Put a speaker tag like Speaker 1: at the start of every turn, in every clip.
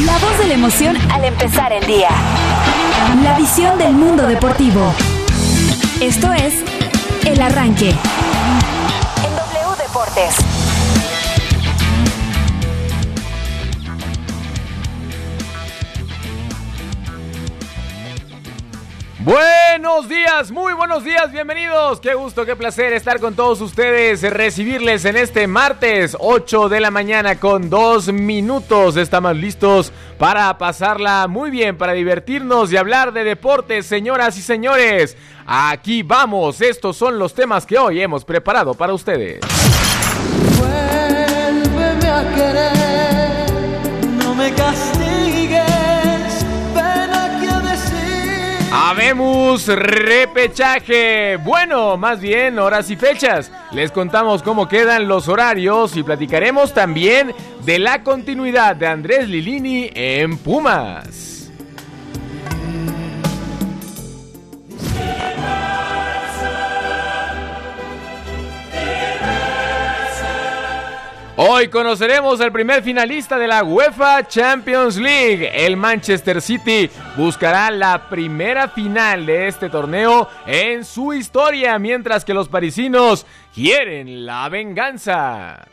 Speaker 1: La voz de la emoción al empezar el día. La visión del mundo deportivo. Esto es El Arranque. En W Deportes.
Speaker 2: Buenos días, muy buenos días, bienvenidos. Qué gusto, qué placer estar con todos ustedes, recibirles en este martes 8 de la mañana con dos minutos. Estamos listos para pasarla muy bien, para divertirnos y hablar de deportes, señoras y señores. Aquí vamos, estos son los temas que hoy hemos preparado para ustedes.
Speaker 3: Vuélveme a querer, no me
Speaker 2: Habemos repechaje. Bueno, más bien horas y fechas. Les contamos cómo quedan los horarios y platicaremos también de la continuidad de Andrés Lilini en Pumas. Hoy conoceremos al primer finalista de la UEFA Champions League. El Manchester City buscará la primera final de este torneo en su historia, mientras que los parisinos quieren la venganza.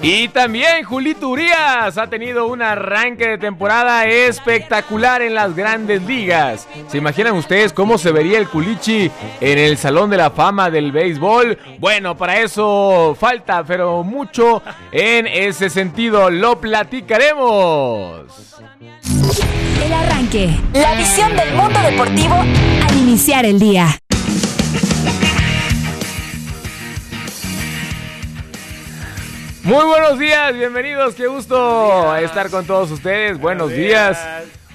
Speaker 2: Y también Julito Urias ha tenido un arranque de temporada espectacular en las grandes ligas. ¿Se imaginan ustedes cómo se vería el Culichi en el Salón de la Fama del Béisbol? Bueno, para eso falta, pero mucho en ese sentido. Lo platicaremos.
Speaker 1: El Arranque. La visión del mundo deportivo al iniciar el día.
Speaker 2: Muy buenos días, bienvenidos, qué gusto estar con todos ustedes. Buenos días,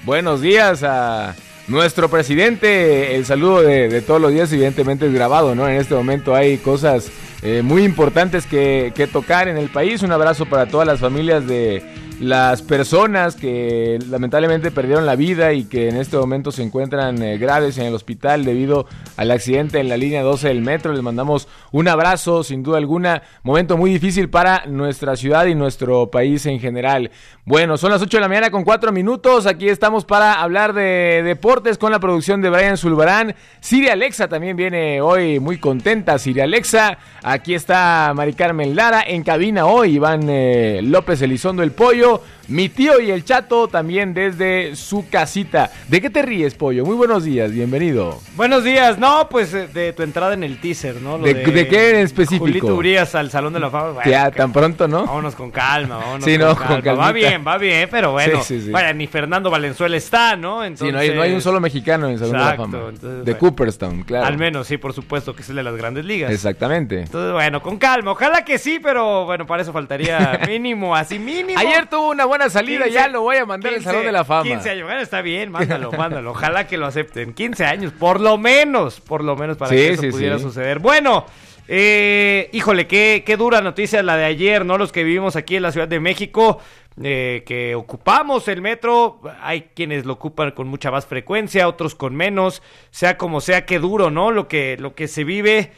Speaker 2: buenos días a nuestro presidente. El saludo de, de todos los días, evidentemente, es grabado, ¿no? En este momento hay cosas eh, muy importantes que, que tocar en el país. Un abrazo para todas las familias de las personas que lamentablemente perdieron la vida y que en este momento se encuentran eh, graves en el hospital debido al accidente en la línea 12 del metro. Les mandamos un abrazo, sin duda alguna, momento muy difícil para nuestra ciudad y nuestro país en general. Bueno, son las 8 de la mañana con 4 minutos. Aquí estamos para hablar de deportes con la producción de Brian Zulbarán. Siria Alexa también viene hoy muy contenta. Siria Alexa, aquí está Mari Carmen Lara en cabina hoy. Iván eh, López Elizondo el Pollo. Emilio mi tío y el chato también desde su casita. ¿De qué te ríes, Pollo? Muy buenos días, bienvenido.
Speaker 4: Buenos días, no, pues eh, de tu entrada en el teaser, ¿no? Lo
Speaker 2: ¿De, de qué en específico?
Speaker 4: Julito Urias al Salón de la Fama. Bueno,
Speaker 2: ya, tan pronto, ¿no?
Speaker 4: Vámonos con calma, vámonos
Speaker 2: Sí, no, con
Speaker 4: calma. Va bien, va bien, pero bueno.
Speaker 2: Sí, sí, sí.
Speaker 4: Bueno, ni Fernando Valenzuela está, ¿no?
Speaker 2: Sí, no hay, no hay un solo mexicano en el Salón de la Fama.
Speaker 4: entonces,
Speaker 2: de
Speaker 4: bueno.
Speaker 2: Cooperstown, claro.
Speaker 4: Al menos, sí, por supuesto, que es el de las grandes ligas.
Speaker 2: Exactamente.
Speaker 4: Entonces, bueno, con calma. Ojalá que sí, pero bueno, para eso faltaría mínimo, así mínimo.
Speaker 2: Ayer tuvo una buena salida,
Speaker 4: 15,
Speaker 2: ya lo voy a mandar al
Speaker 4: 15,
Speaker 2: Salón de la Fama.
Speaker 4: 15 años, bueno, está bien, mándalo, mándalo. Ojalá que lo acepten. 15 años, por lo menos, por lo menos para
Speaker 2: Sí,
Speaker 4: que eso
Speaker 2: sí,
Speaker 4: pudiera
Speaker 2: sí.
Speaker 4: suceder. Bueno, eh, híjole, qué, qué dura noticia la de ayer, ¿no? Los que vivimos aquí en la Ciudad de México, eh, que ocupamos el metro, hay quienes lo ocupan con mucha más frecuencia, otros con menos, sea como sea, qué duro, ¿no? Lo que, lo que se vive.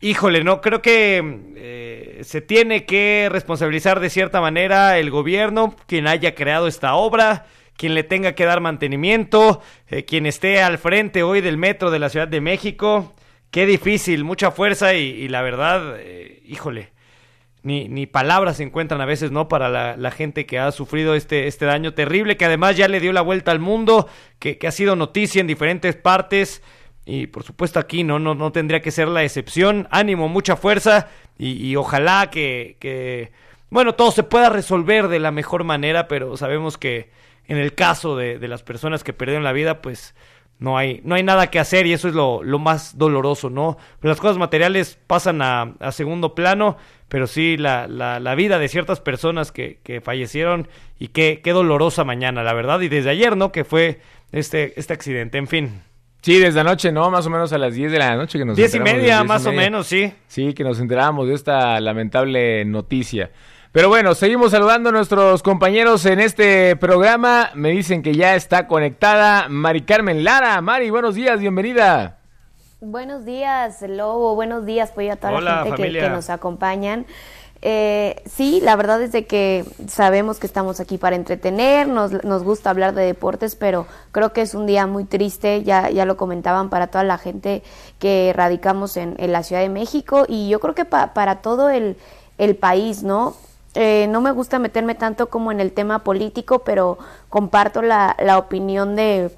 Speaker 4: Híjole, no, creo que eh, se tiene que responsabilizar de cierta manera el gobierno, quien haya creado esta obra, quien le tenga que dar mantenimiento, eh, quien esté al frente hoy del metro de la Ciudad de México. Qué difícil, mucha fuerza y, y la verdad, eh, híjole, ni, ni palabras se encuentran a veces, ¿no? Para la, la gente que ha sufrido este, este daño terrible, que además ya le dio la vuelta al mundo, que, que ha sido noticia en diferentes partes. Y por supuesto aquí no, no, no tendría que ser la excepción. Ánimo, mucha fuerza y, ojalá que, que, bueno, todo se pueda resolver de la mejor manera, pero sabemos que en el caso de, las personas que perdieron la vida, pues no hay, no hay nada que hacer y eso es lo, más doloroso, ¿no? Las cosas materiales pasan a, a segundo plano, pero sí la, la, la vida de ciertas personas que, que fallecieron y qué, qué dolorosa mañana, la verdad, y desde ayer, ¿no? Que fue este, este accidente, en fin.
Speaker 2: Sí, desde anoche, ¿no? Más o menos a las 10 de la noche que nos
Speaker 4: Diez y
Speaker 2: enteramos,
Speaker 4: media,
Speaker 2: y
Speaker 4: más o menos, sí.
Speaker 2: Sí, que nos enterábamos de esta lamentable noticia. Pero bueno, seguimos saludando a nuestros compañeros en este programa. Me dicen que ya está conectada Mari Carmen Lara. Mari, buenos días, bienvenida.
Speaker 5: Buenos días, Lobo. Buenos días, pues a toda
Speaker 4: Hola,
Speaker 5: la gente que nos acompañan. Eh, sí, la verdad es de que sabemos que estamos aquí para entretener, nos, nos gusta hablar de deportes, pero creo que es un día muy triste, ya, ya lo comentaban para toda la gente que radicamos en, la Ciudad de México y yo creo que pa- para todo el, el país, ¿no? Eh, no me gusta meterme tanto como en el tema político, pero comparto la, la opinión de,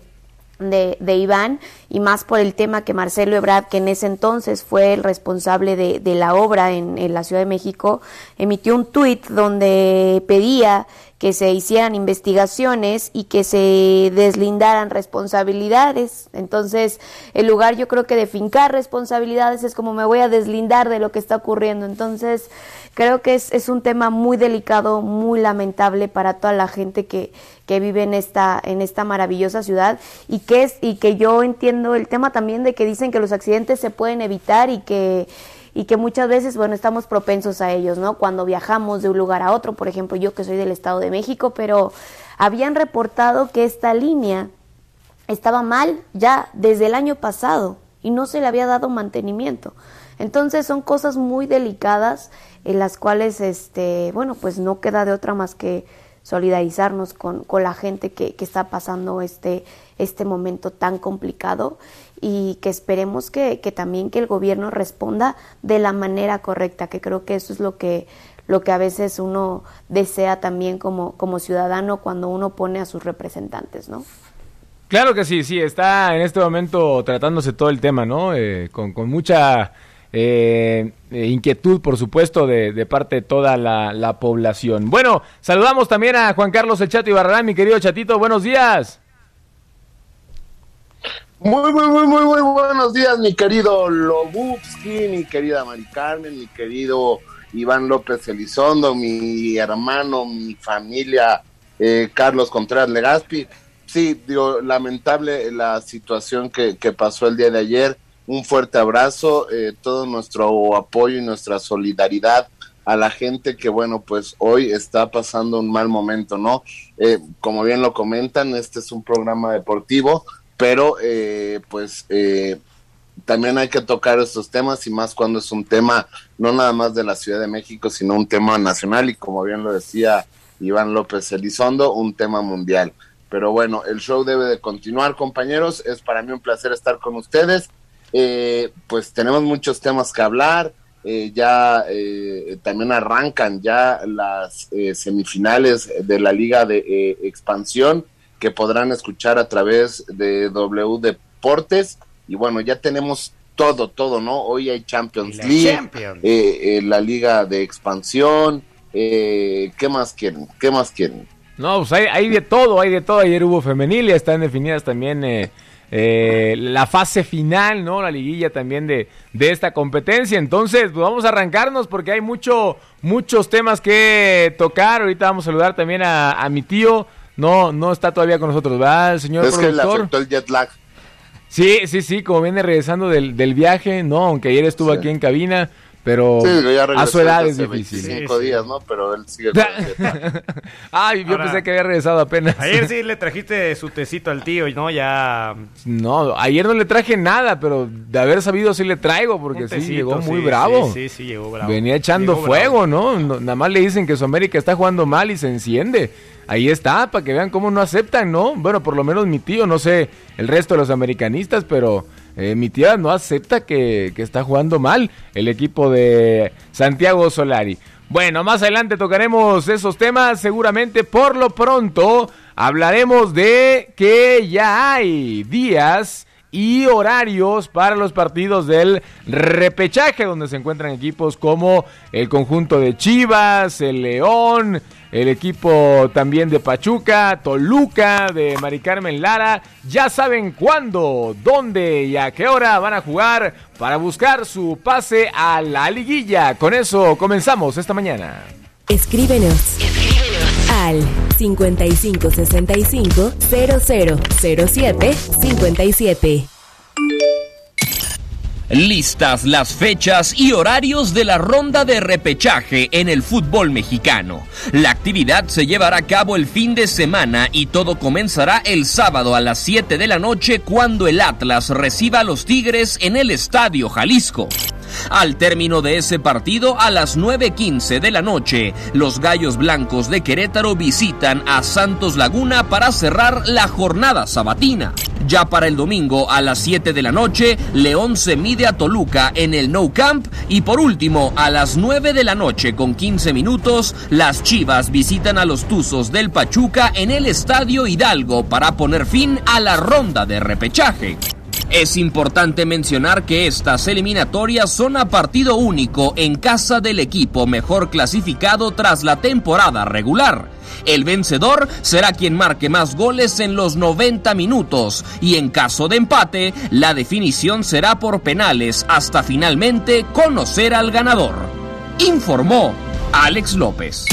Speaker 5: de, de Iván y más por el tema que Marcelo Ebrard, que en ese entonces fue el responsable de, de la obra en, en la Ciudad de México, emitió un tuit donde pedía que se hicieran investigaciones y que se deslindaran responsabilidades. Entonces, el lugar yo creo que de fincar responsabilidades es como me voy a deslindar de lo que está ocurriendo. Entonces, creo que es, es un tema muy delicado, muy lamentable para toda la gente que, que vive en esta, en esta maravillosa ciudad y que es, y que yo entiendo el tema también de que dicen que los accidentes se pueden evitar y que y que muchas veces, bueno, estamos propensos a ellos, ¿no? Cuando viajamos de un lugar a otro, por ejemplo, yo que soy del Estado de México, pero habían reportado que esta línea estaba mal ya desde el año pasado y no se le había dado mantenimiento. Entonces son cosas muy delicadas en las cuales, este, bueno, pues no queda de otra más que solidarizarnos con, con la gente que, que está pasando este, este momento tan complicado y que esperemos que, que también que el gobierno responda de la manera correcta, que creo que eso es lo que, lo que a veces uno desea también como, como ciudadano cuando uno pone a sus representantes, ¿no?
Speaker 2: Claro que sí, sí, está en este momento tratándose todo el tema, ¿no? Eh, con, con mucha eh, eh, inquietud, por supuesto, de, parte de toda la, la población. Bueno, saludamos también a Juan Carlos El Chato Ibarrarán, mi querido Chatito, buenos días.
Speaker 6: Muy, muy, muy, muy, buenos días, mi querido Lobubski, mi querida Mari Carmen, mi querido Iván López Elizondo, mi hermano, mi familia, eh, Carlos Contreras Legaspi. Sí, digo, lamentable la situación que pasó el día de ayer. Un fuerte abrazo, eh, todo nuestro apoyo y nuestra solidaridad a la gente que, bueno, pues hoy está pasando un mal momento, ¿no? Eh, como bien lo comentan, este es un programa deportivo, pero eh, pues eh, también hay que tocar estos temas y más cuando es un tema no nada más de la Ciudad de México, sino un tema nacional y como bien lo decía Iván López Elizondo, un tema mundial. Pero bueno, el show debe de continuar, compañeros. Es para mí un placer estar con ustedes. Eh, pues tenemos muchos temas que hablar. Eh, ya eh, también arrancan ya las eh, semifinales de la Liga de eh, Expansión que podrán escuchar a través de W Deportes. Y bueno, ya tenemos todo, todo, ¿no? Hoy hay Champions
Speaker 4: La
Speaker 6: League,
Speaker 4: Champions.
Speaker 6: eh, eh, la Liga de Expansión. Eh, ¿Qué más quieren? ¿Qué más quieren?
Speaker 2: No, pues hay, hay de todo, hay de todo. Ayer hubo femenil y están definidas también eh, la fase final, ¿no? La liguilla también de, de esta competencia. Entonces, pues vamos a arrancarnos porque hay mucho, muchos temas que tocar. Ahorita vamos a saludar también a, a mi tío. No, no está todavía con nosotros, ¿verdad, el señor
Speaker 6: Es que le
Speaker 2: productor?
Speaker 6: afectó el jet lag.
Speaker 2: Sí, sí, sí, como viene regresando del, del viaje, ¿no? Aunque ayer estuvo
Speaker 6: Sí.
Speaker 2: aquí en cabina, pero
Speaker 6: Sí, ya
Speaker 2: a
Speaker 6: regresó
Speaker 2: su edad es difícil.
Speaker 6: 25
Speaker 4: Sí, sí.
Speaker 6: días, ¿no? Pero él sigue con el.
Speaker 2: Ay, yo
Speaker 4: Ahora-
Speaker 2: pensé que había regresado apenas.
Speaker 4: Ayer sí le trajiste su tecito al tío, ¿no? Ya.
Speaker 2: No, ayer no le traje nada, pero de haber sabido sí le traigo, porque sí, llegó muy
Speaker 4: sí,
Speaker 2: bravo.
Speaker 4: Sí, sí, sí, llegó bravo.
Speaker 2: Venía echando
Speaker 4: Llegó
Speaker 2: fuego. No- Nada más le dicen que su América está jugando mal y se enciende. Ahí está, para que vean cómo no aceptan, ¿no? Bueno, por lo menos mi tío, no sé el resto de los americanistas, pero eh, mi tía no acepta que, que está jugando mal el equipo de Santiago Solari. Bueno, más adelante tocaremos esos temas, seguramente por lo pronto hablaremos de que ya hay días y horarios para los partidos del repechaje, donde se encuentran equipos como el conjunto de Chivas, el León, el equipo también de Pachuca, Toluca, de Mari Carmen Lara. Ya saben cuándo, dónde y a qué hora van a jugar para buscar su pase a la liguilla. Con eso comenzamos esta mañana.
Speaker 1: Escríbenos. Al 5565 0007 57.
Speaker 7: Listas las fechas y horarios de la ronda de repechaje en el fútbol mexicano. La actividad se llevará a cabo el fin de semana y todo comenzará el sábado a las 7 de la noche cuando el Atlas reciba a los Tigres en el Estadio Jalisco. Al término de ese partido, a las 9.15 de la noche, los Gallos Blancos de Querétaro visitan a Santos Laguna para cerrar la jornada sabatina. Ya para el domingo a las 7 de la noche, León se mide a Toluca en el No Camp y por último a las 9 de la noche con 15 minutos, las Chivas visitan a los Tuzos del Pachuca en el Estadio Hidalgo para poner fin a la ronda de repechaje. Es importante mencionar que estas eliminatorias son a partido único en casa del equipo mejor clasificado tras la temporada regular. El vencedor será quien marque más goles en los 90 minutos y en caso de empate, la definición será por penales hasta finalmente conocer al ganador. Informó Alex López.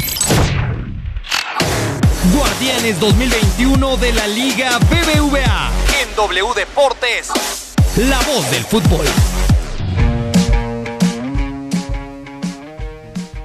Speaker 8: Guardianes 2021 de la Liga BBVA en W Deportes. La voz del fútbol.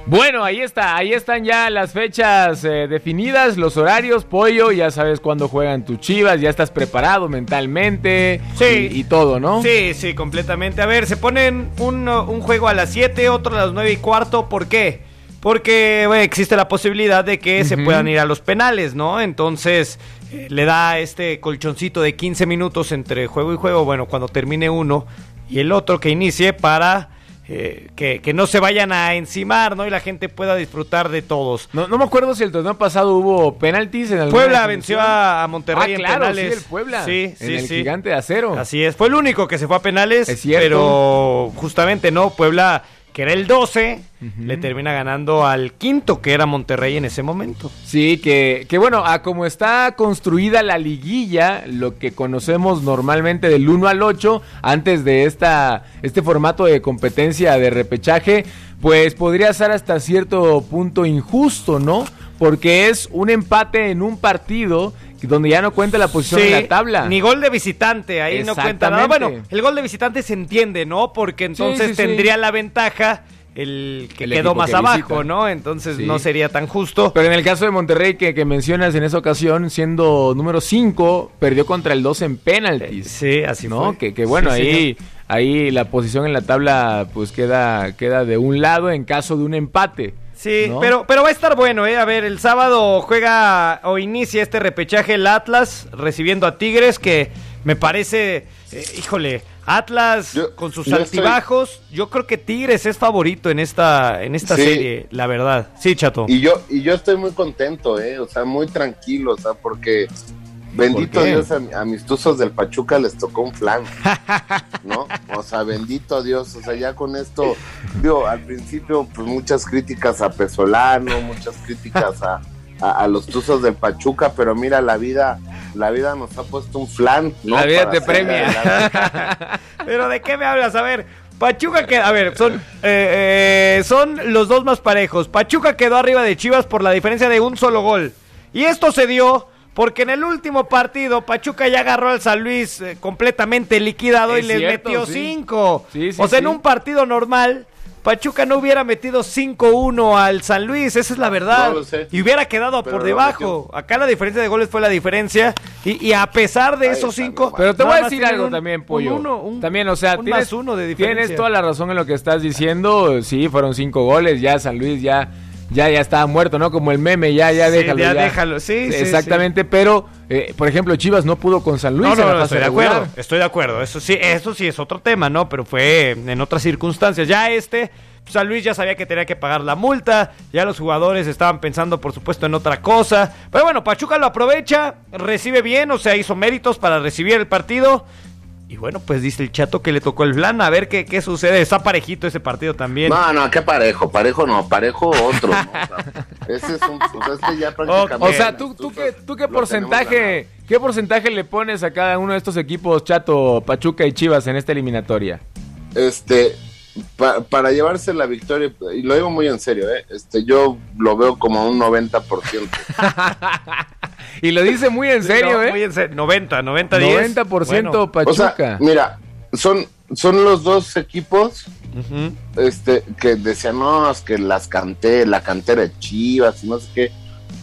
Speaker 2: Bueno, ahí está, ahí están ya las fechas eh, definidas, los horarios, pollo, ya sabes cuándo juegan tus chivas, ya estás preparado mentalmente
Speaker 4: Sí.
Speaker 2: y, y todo, ¿no?
Speaker 4: Sí, sí, completamente. A ver, se ponen un, un juego a las 7, otro a las 9 y cuarto. ¿Por qué? Porque bueno, existe la posibilidad de que se puedan ir a los penales, ¿no? Entonces eh, le da este colchoncito de 15 minutos entre juego y juego, bueno, cuando termine uno y el otro que inicie para eh, que, que no se vayan a encimar, ¿no? Y la gente pueda disfrutar de todos.
Speaker 2: No, no me acuerdo si el torneo pasado hubo penaltis en el
Speaker 4: Puebla venció a, a Monterrey
Speaker 2: ah,
Speaker 4: en
Speaker 2: claro,
Speaker 4: penales.
Speaker 2: sí, el Puebla.
Speaker 4: Sí,
Speaker 2: en
Speaker 4: sí,
Speaker 2: el
Speaker 4: sí.
Speaker 2: gigante de acero.
Speaker 4: Así es, fue el único que se fue a penales,
Speaker 2: Es cierto.
Speaker 4: pero justamente no, Puebla, que era el 12, le termina ganando al quinto, que era Monterrey en ese momento.
Speaker 2: Sí, que, que bueno, a como está construida la liguilla, lo que conocemos normalmente del 1 al 8, antes de esta, este formato de competencia de repechaje, pues podría ser hasta cierto punto injusto, ¿no? Porque es un empate en un partido donde ya no cuenta la posición en la tabla.
Speaker 4: Ni gol de visitante, ahí no cuenta nada. Bueno, el gol de visitante se entiende, ¿no? Porque entonces
Speaker 2: sí, sí.
Speaker 4: tendría la ventaja el que
Speaker 2: El
Speaker 4: quedó más
Speaker 2: que
Speaker 4: abajo,
Speaker 2: visita.
Speaker 4: ¿no? Entonces
Speaker 2: Sí.
Speaker 4: no sería tan justo.
Speaker 2: Pero en el caso de Monterrey que, que mencionas en esa ocasión, siendo número 5, perdió contra el 2 en penaltis.
Speaker 4: Sí, así
Speaker 2: ¿no?
Speaker 4: fue.
Speaker 2: Que, que bueno,
Speaker 4: Sí,
Speaker 2: ahí, ahí la posición en la tabla pues queda, queda de un lado en caso de un empate.
Speaker 4: Sí,
Speaker 2: ¿no?
Speaker 4: pero, pero va a estar bueno, ¿eh? A ver, el sábado juega o inicia este repechaje el Atlas recibiendo a Tigres, que me parece, eh, híjole, Atlas
Speaker 6: Yo-
Speaker 4: con sus
Speaker 6: yo estoy-
Speaker 4: altibajos, yo creo que Tigres es favorito en esta, en esta
Speaker 6: Sí.
Speaker 4: serie, la verdad. Sí, chato.
Speaker 6: Y yo, y yo estoy muy contento, ¿eh? O sea, muy tranquilo, o sea, porque bendito. Dios, a, mi- a mis tuzos del Pachuca les tocó un flan, ¿no? O sea, bendito Dios, o sea, ya con esto, digo, al principio, pues muchas críticas a Pesolano, muchas críticas a, a, a los tuzos del Pachuca, pero mira, la vida, la vida nos ha puesto un flan, ¿no?
Speaker 2: La vida
Speaker 6: Para
Speaker 2: te premia.
Speaker 4: Pero ¿de qué me hablas? A ver, Pachuca que, a ver, son, eh, eh, son los dos más parejos. Pachuca quedó arriba de Chivas por la diferencia de un solo gol. Y esto se dio porque en el último partido Pachuca ya agarró al San Luis eh, completamente liquidado
Speaker 2: Es
Speaker 4: y les
Speaker 2: cierto,
Speaker 4: metió
Speaker 2: sí.
Speaker 4: cinco.
Speaker 2: Sí, sí,
Speaker 4: o sea, en
Speaker 2: sí.
Speaker 4: un partido normal. Pachuca no hubiera metido 5-1 al San Luis, esa es la verdad.
Speaker 6: No lo sé.
Speaker 4: Y hubiera quedado
Speaker 6: Pero
Speaker 4: por debajo. Acá la diferencia de goles fue la diferencia. Y, y a pesar de
Speaker 6: Ahí
Speaker 4: esos cinco.
Speaker 2: Pero te voy a decir algo
Speaker 4: un-
Speaker 2: también,
Speaker 4: un
Speaker 2: Pollo.
Speaker 4: uno, un-
Speaker 2: también, o sea,
Speaker 4: un
Speaker 2: tienes,
Speaker 4: más uno de diferencia.
Speaker 2: tienes toda la razón en lo que estás diciendo. Sí, fueron cinco goles, ya San Luis ya, ya, ya estaba muerto, ¿no? Como el meme, ya, ya
Speaker 4: Sí,
Speaker 2: déjalo.
Speaker 4: ya déjalo, sí, sí,
Speaker 2: Exactamente, pero, eh, por ejemplo, Chivas no pudo con San Luis.
Speaker 4: No, no, no, estoy de acuerdo, estoy de acuerdo. Eso sí, eso sí es otro tema, ¿no? Pero fue en otras circunstancias. Ya este, San Luis ya sabía que tenía que pagar la multa, ya los jugadores estaban pensando, por supuesto, en otra cosa. Pero bueno, Pachuca lo aprovecha, recibe bien, o sea, hizo méritos para recibir el partido. Y bueno, pues dice el chato que le tocó el plan, a ver qué, qué sucede. Está parejito ese partido también.
Speaker 6: No, no, qué parejo, parejo no, parejo otro, ¿no? O sea, ese es un, o sea, este ya prácticamente.
Speaker 2: O sea, ¿tú, tú qué, tú qué porcentaje, qué porcentaje le pones a cada uno de estos equipos, Chato, Pachuca y Chivas, en esta eliminatoria?
Speaker 6: este pa- para llevarse la victoria y lo digo muy en serio eh, este yo lo veo como un 90%
Speaker 2: Y lo dice muy en serio,
Speaker 4: No,
Speaker 2: ¿eh?
Speaker 4: muy en serio. 90, 90, 10.
Speaker 2: 90%
Speaker 4: Bueno,
Speaker 2: Pachuca.
Speaker 6: o sea mira son, son los dos equipos este, que decían, no, es que las canté, la cantera de Chivas, y no sé qué.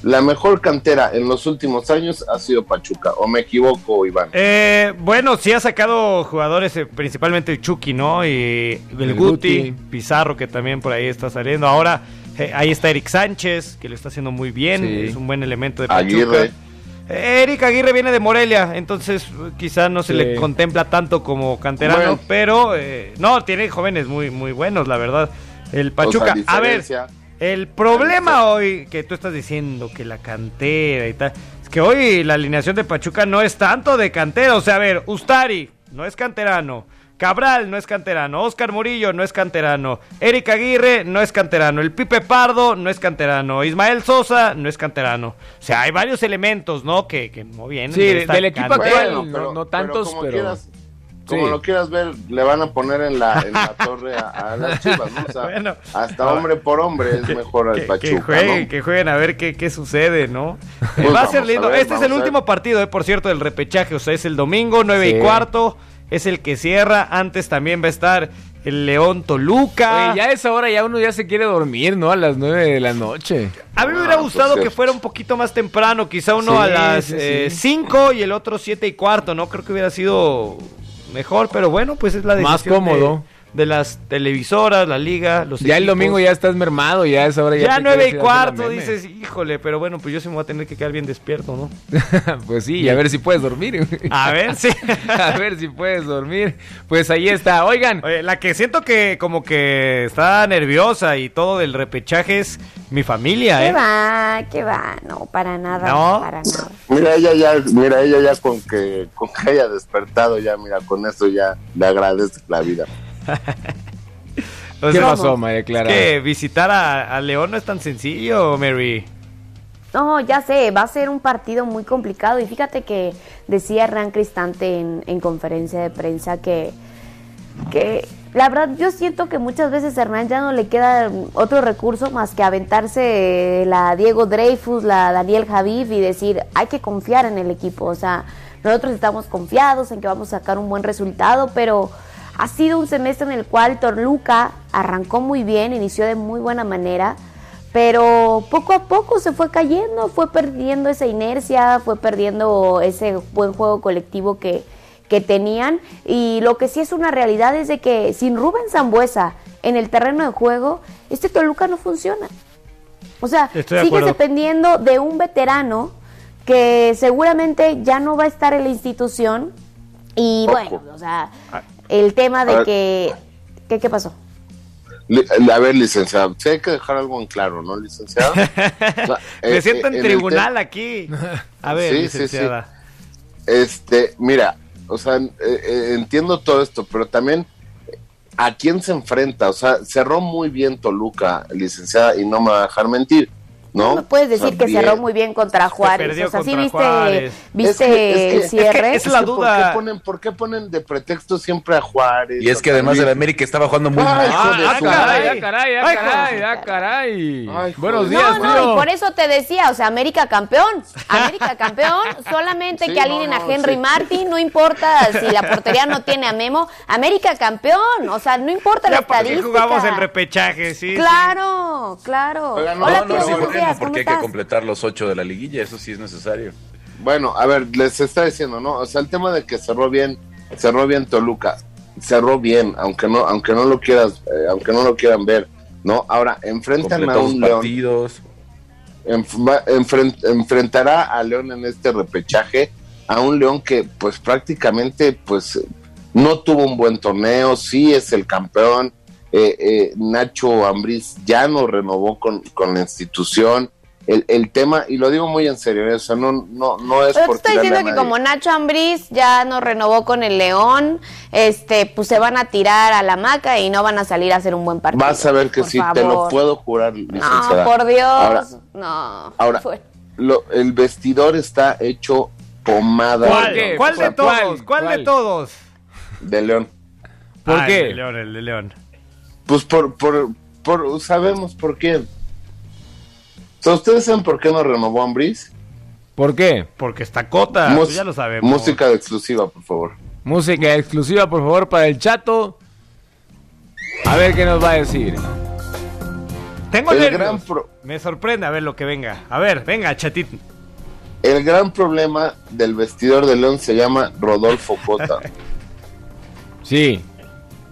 Speaker 6: La mejor cantera en los últimos años ha sido Pachuca, o me equivoco, Iván.
Speaker 4: Eh, bueno, sí ha sacado jugadores, eh, principalmente el Chucky, ¿no? Y el,
Speaker 2: El
Speaker 4: Guti,
Speaker 2: Guti.
Speaker 4: Pizarro, que también por ahí está saliendo. Ahora, eh, ahí está Eric Sánchez, que lo está haciendo muy bien,
Speaker 2: Sí.
Speaker 4: es un buen elemento de Pachuca.
Speaker 6: Aguirre.
Speaker 4: Eric Aguirre viene de Morelia, entonces quizás no se
Speaker 2: Sí.
Speaker 4: le contempla tanto como canterano,
Speaker 6: Bueno.
Speaker 4: pero eh, no, tiene jóvenes muy, muy buenos, la verdad. El Pachuca,
Speaker 6: O sea,
Speaker 4: a ver, el problema hoy que tú estás diciendo que la cantera y tal, es que hoy la alineación de Pachuca no es tanto de cantera. O sea, a ver, Ustari no es canterano. Cabral no es canterano, Oscar Murillo no es canterano, Eric Aguirre no es canterano, el Pipe Pardo no es canterano, Ismael Sosa no es canterano. O sea, hay varios elementos, ¿no? Que, que no vienen.
Speaker 2: Sí, del equipo actual. no- no tantos,
Speaker 6: como
Speaker 2: pero-
Speaker 6: quieras, como
Speaker 2: Sí.
Speaker 6: lo quieras ver, le van a poner en la, en la torre a, a las chivas, ¿no? O sea,
Speaker 4: Bueno.
Speaker 6: hasta hombre por hombre es mejor el
Speaker 4: que,
Speaker 6: Pachuca,
Speaker 4: que jueguen,
Speaker 6: ¿no?
Speaker 4: que jueguen a ver qué, qué sucede, ¿no? Eh,
Speaker 6: Pues
Speaker 4: va a ser
Speaker 6: a
Speaker 4: lindo.
Speaker 6: ver,
Speaker 4: este es el último partido, eh, por cierto, del repechaje. O sea, es el domingo, 9
Speaker 2: Sí.
Speaker 4: y cuarto. Es el que cierra. Antes también va a estar el León Toluca.
Speaker 2: Oye, ya a esa hora ya uno ya se quiere dormir, ¿no? A las nueve de la noche.
Speaker 4: A mí me hubiera
Speaker 6: Ah,
Speaker 4: gustado
Speaker 6: pues,
Speaker 4: que
Speaker 6: sí.
Speaker 4: fuera un poquito más temprano, quizá uno
Speaker 2: Sí,
Speaker 4: a las
Speaker 2: sí, sí.
Speaker 4: 5 y el otro 7 y cuarto, ¿no? Creo que hubiera sido mejor, pero bueno, pues es la decisión
Speaker 2: Más cómodo.
Speaker 4: De, de las televisoras, la liga, los
Speaker 2: Ya el domingo ya estás mermado, ya a esa hora ya.
Speaker 4: Ya nueve y cuarto, dices, híjole, pero bueno, pues yo sí me voy a tener que quedar bien despierto, ¿no?
Speaker 2: pues sí, y a ver si puedes dormir.
Speaker 4: A ver, sí.
Speaker 2: a ver si puedes dormir. Pues ahí está. Oigan,
Speaker 4: Oye, la que siento que como que está nerviosa y todo del repechaje es mi familia,
Speaker 5: ¿Qué
Speaker 4: ¿eh?
Speaker 5: va? ¿Qué va? No, para nada,
Speaker 4: No.
Speaker 5: para nada.
Speaker 6: Mira, ella ya, mira, ella ya con que, con que haya despertado, ya, mira, con eso ya le agradece la vida.
Speaker 2: ¿qué
Speaker 4: sea,
Speaker 2: pasó, María Clara?
Speaker 4: que visitar a, a León no es tan sencillo, Mary.
Speaker 5: No, ya sé, va a ser un partido muy complicado. Y fíjate que decía Hernán Cristante en, en conferencia de prensa que, que la verdad yo siento que muchas veces a Hernán ya no le queda otro recurso más que aventarse la Diego Dreyfus, la Daniel Javif y decir hay que confiar en el equipo. O sea, nosotros estamos confiados en que vamos a sacar un buen resultado, pero ha sido un semestre en el cual Torluca arrancó muy bien, inició de muy buena manera pero poco a poco se fue cayendo, fue perdiendo esa inercia, fue perdiendo ese buen juego colectivo que, que tenían. Y lo que sí es una realidad es de que sin Rubén Zambuesa en el terreno de juego, este Toluca no funciona. O sea,
Speaker 4: Estoy de
Speaker 5: sigues
Speaker 4: acuerdo.
Speaker 5: dependiendo de un veterano que seguramente ya no va a estar en la institución. Y
Speaker 6: Ojo.
Speaker 5: bueno, o sea, el tema de
Speaker 6: ver.
Speaker 5: que... ¿Qué, qué pasó?
Speaker 6: Li- A ver, licenciado, sí hay que dejar algo en claro, ¿no, licenciado?
Speaker 4: Me
Speaker 6: Eh,
Speaker 4: siento
Speaker 6: eh,
Speaker 4: en
Speaker 6: el
Speaker 4: tribunal aquí. A ver,
Speaker 6: Sí, sí, sí.
Speaker 4: licenciada.
Speaker 6: Este, mira, o sea, eh, eh, entiendo todo esto, pero también eh, a quién se enfrenta, o sea, cerró muy bien Toluca, licenciada, y no me va a dejar mentir, ¿no?
Speaker 5: No me puedes decir que cerró muy bien contra Juárez. O sea, sí viste,
Speaker 4: Juárez.
Speaker 5: viste
Speaker 6: Es que- es que-
Speaker 5: el cierre.
Speaker 4: es la
Speaker 6: que ¿por
Speaker 4: duda.
Speaker 6: qué ponen, ¿Por qué ponen de pretexto siempre a Juárez?
Speaker 9: Y es que además el América estaba jugando muy
Speaker 6: Ay,
Speaker 9: mal.
Speaker 2: Ah, caray, ah, caray, ah,
Speaker 4: Ay,
Speaker 2: caray, ah, caray.
Speaker 6: Ay,
Speaker 2: Buenos días,
Speaker 5: No, no,
Speaker 2: tío.
Speaker 5: y por eso te decía, o sea, América campeón. América campeón, solamente
Speaker 6: Sí,
Speaker 5: que alineen
Speaker 6: no,
Speaker 5: a Henry
Speaker 6: sí.
Speaker 5: Martin, no importa si la portería no tiene a Memo. América campeón, o sea, no importa la
Speaker 4: Ya qué
Speaker 5: estadística.
Speaker 4: jugamos el repechaje, sí. sí.
Speaker 5: Claro, claro.
Speaker 6: Oigan, no,
Speaker 5: Hola,
Speaker 6: no,
Speaker 5: tío,
Speaker 6: no,
Speaker 9: sí,
Speaker 5: buenos
Speaker 9: porque,
Speaker 5: días,
Speaker 9: porque
Speaker 5: ¿cómo
Speaker 9: hay que completar los ocho de la liguilla, eso sí es necesario.
Speaker 6: Bueno, a ver, les está diciendo, ¿no? O sea, el tema de que cerró bien, cerró bien Toluca, cerró bien, aunque no, aunque no lo quieras, eh, aunque no lo quieran ver, ¿no? Ahora enfrentan a
Speaker 9: Completó
Speaker 6: un León, enf- enfrentará a León en este repechaje, a un León que, pues, prácticamente, pues, no tuvo un buen torneo, sí es el campeón. Eh, eh, Nacho Ambriz ya no renovó con, con la institución. El, el tema, y lo digo muy en serio, o sea, no, no, no es
Speaker 5: Pero te
Speaker 6: por
Speaker 5: estoy diciendo que como Nacho Ambriz ya no renovó con el León, este, pues se van a tirar a la maca y no van a salir a hacer un buen partido.
Speaker 6: Vas a ver que
Speaker 5: Por
Speaker 6: sí, te lo puedo jurar, licenciada.
Speaker 5: No, por Dios.
Speaker 6: Ahora,
Speaker 5: no.
Speaker 6: ahora lo- el vestidor está hecho pomada
Speaker 4: ¿Cuál?
Speaker 2: qué?
Speaker 4: ¿Cuál de todos? ¿Cuál,
Speaker 2: ¿Cuál?
Speaker 4: de todos?
Speaker 6: de León.
Speaker 2: ¿Por
Speaker 4: Ah,
Speaker 2: qué?
Speaker 4: El de León, el de León.
Speaker 6: Pues por, por, por, sabemos por qué. O sea, ¿ustedes saben por qué no renovó Ambris?
Speaker 2: ¿Por qué?
Speaker 4: Porque está Cota,
Speaker 6: Mus-
Speaker 4: pues ya lo sabemos.
Speaker 6: Música de exclusiva, por favor.
Speaker 2: Música exclusiva, por favor, para el chato. A ver qué nos va a decir.
Speaker 4: Tengo
Speaker 6: El
Speaker 4: nervios.
Speaker 6: gran pro-
Speaker 4: Me sorprende a ver lo que venga. A ver, venga, chatito.
Speaker 6: El gran problema del vestidor de León se llama Rodolfo Cota.
Speaker 2: Sí.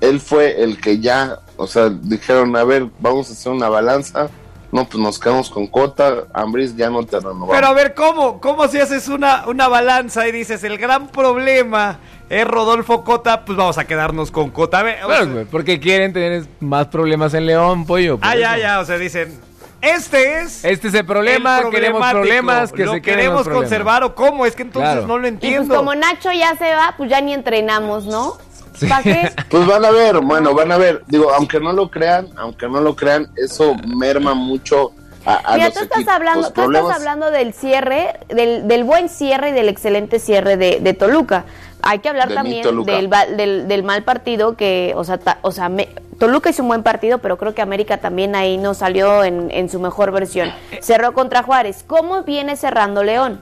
Speaker 6: Él fue el que ya, o sea, dijeron, a ver, vamos a hacer una balanza. No, pues nos quedamos con Cota. Ambris ya no te renovamos.
Speaker 4: Pero a ver, ¿cómo? ¿Cómo si haces una, una balanza y dices, el gran problema es Rodolfo Cota? Pues vamos a quedarnos con Cota. Ver, sea-
Speaker 2: güey, porque quieren tener más problemas en León, pollo.
Speaker 4: ah, ya,
Speaker 2: eso.
Speaker 4: ya, o sea, dicen, este es...
Speaker 2: Este es el problema,
Speaker 4: el
Speaker 2: queremos problemas que
Speaker 4: lo
Speaker 2: se
Speaker 4: queremos conservar o cómo, es que entonces
Speaker 2: Claro.
Speaker 4: no lo
Speaker 5: Y
Speaker 4: entiendo.
Speaker 5: pues como Nacho ya se va, pues ya ni entrenamos, ¿no?
Speaker 2: Sí.
Speaker 5: ¿Para qué?
Speaker 6: Pues van a ver, bueno, van a ver. Digo, aunque no lo crean, aunque no lo crean, eso merma mucho a, a
Speaker 5: Mira,
Speaker 6: los
Speaker 5: tú estás
Speaker 6: equipos.
Speaker 5: hablando, tú estás hablando del cierre, del, del buen cierre y del excelente cierre de, de Toluca. Hay que hablar
Speaker 6: De
Speaker 5: también del, va- del, del mal partido que, o sea, ta- o sea me- Toluca hizo un buen partido, pero creo que América también ahí no salió en, en su mejor versión. Cerró contra Juárez. ¿Cómo viene cerrando León?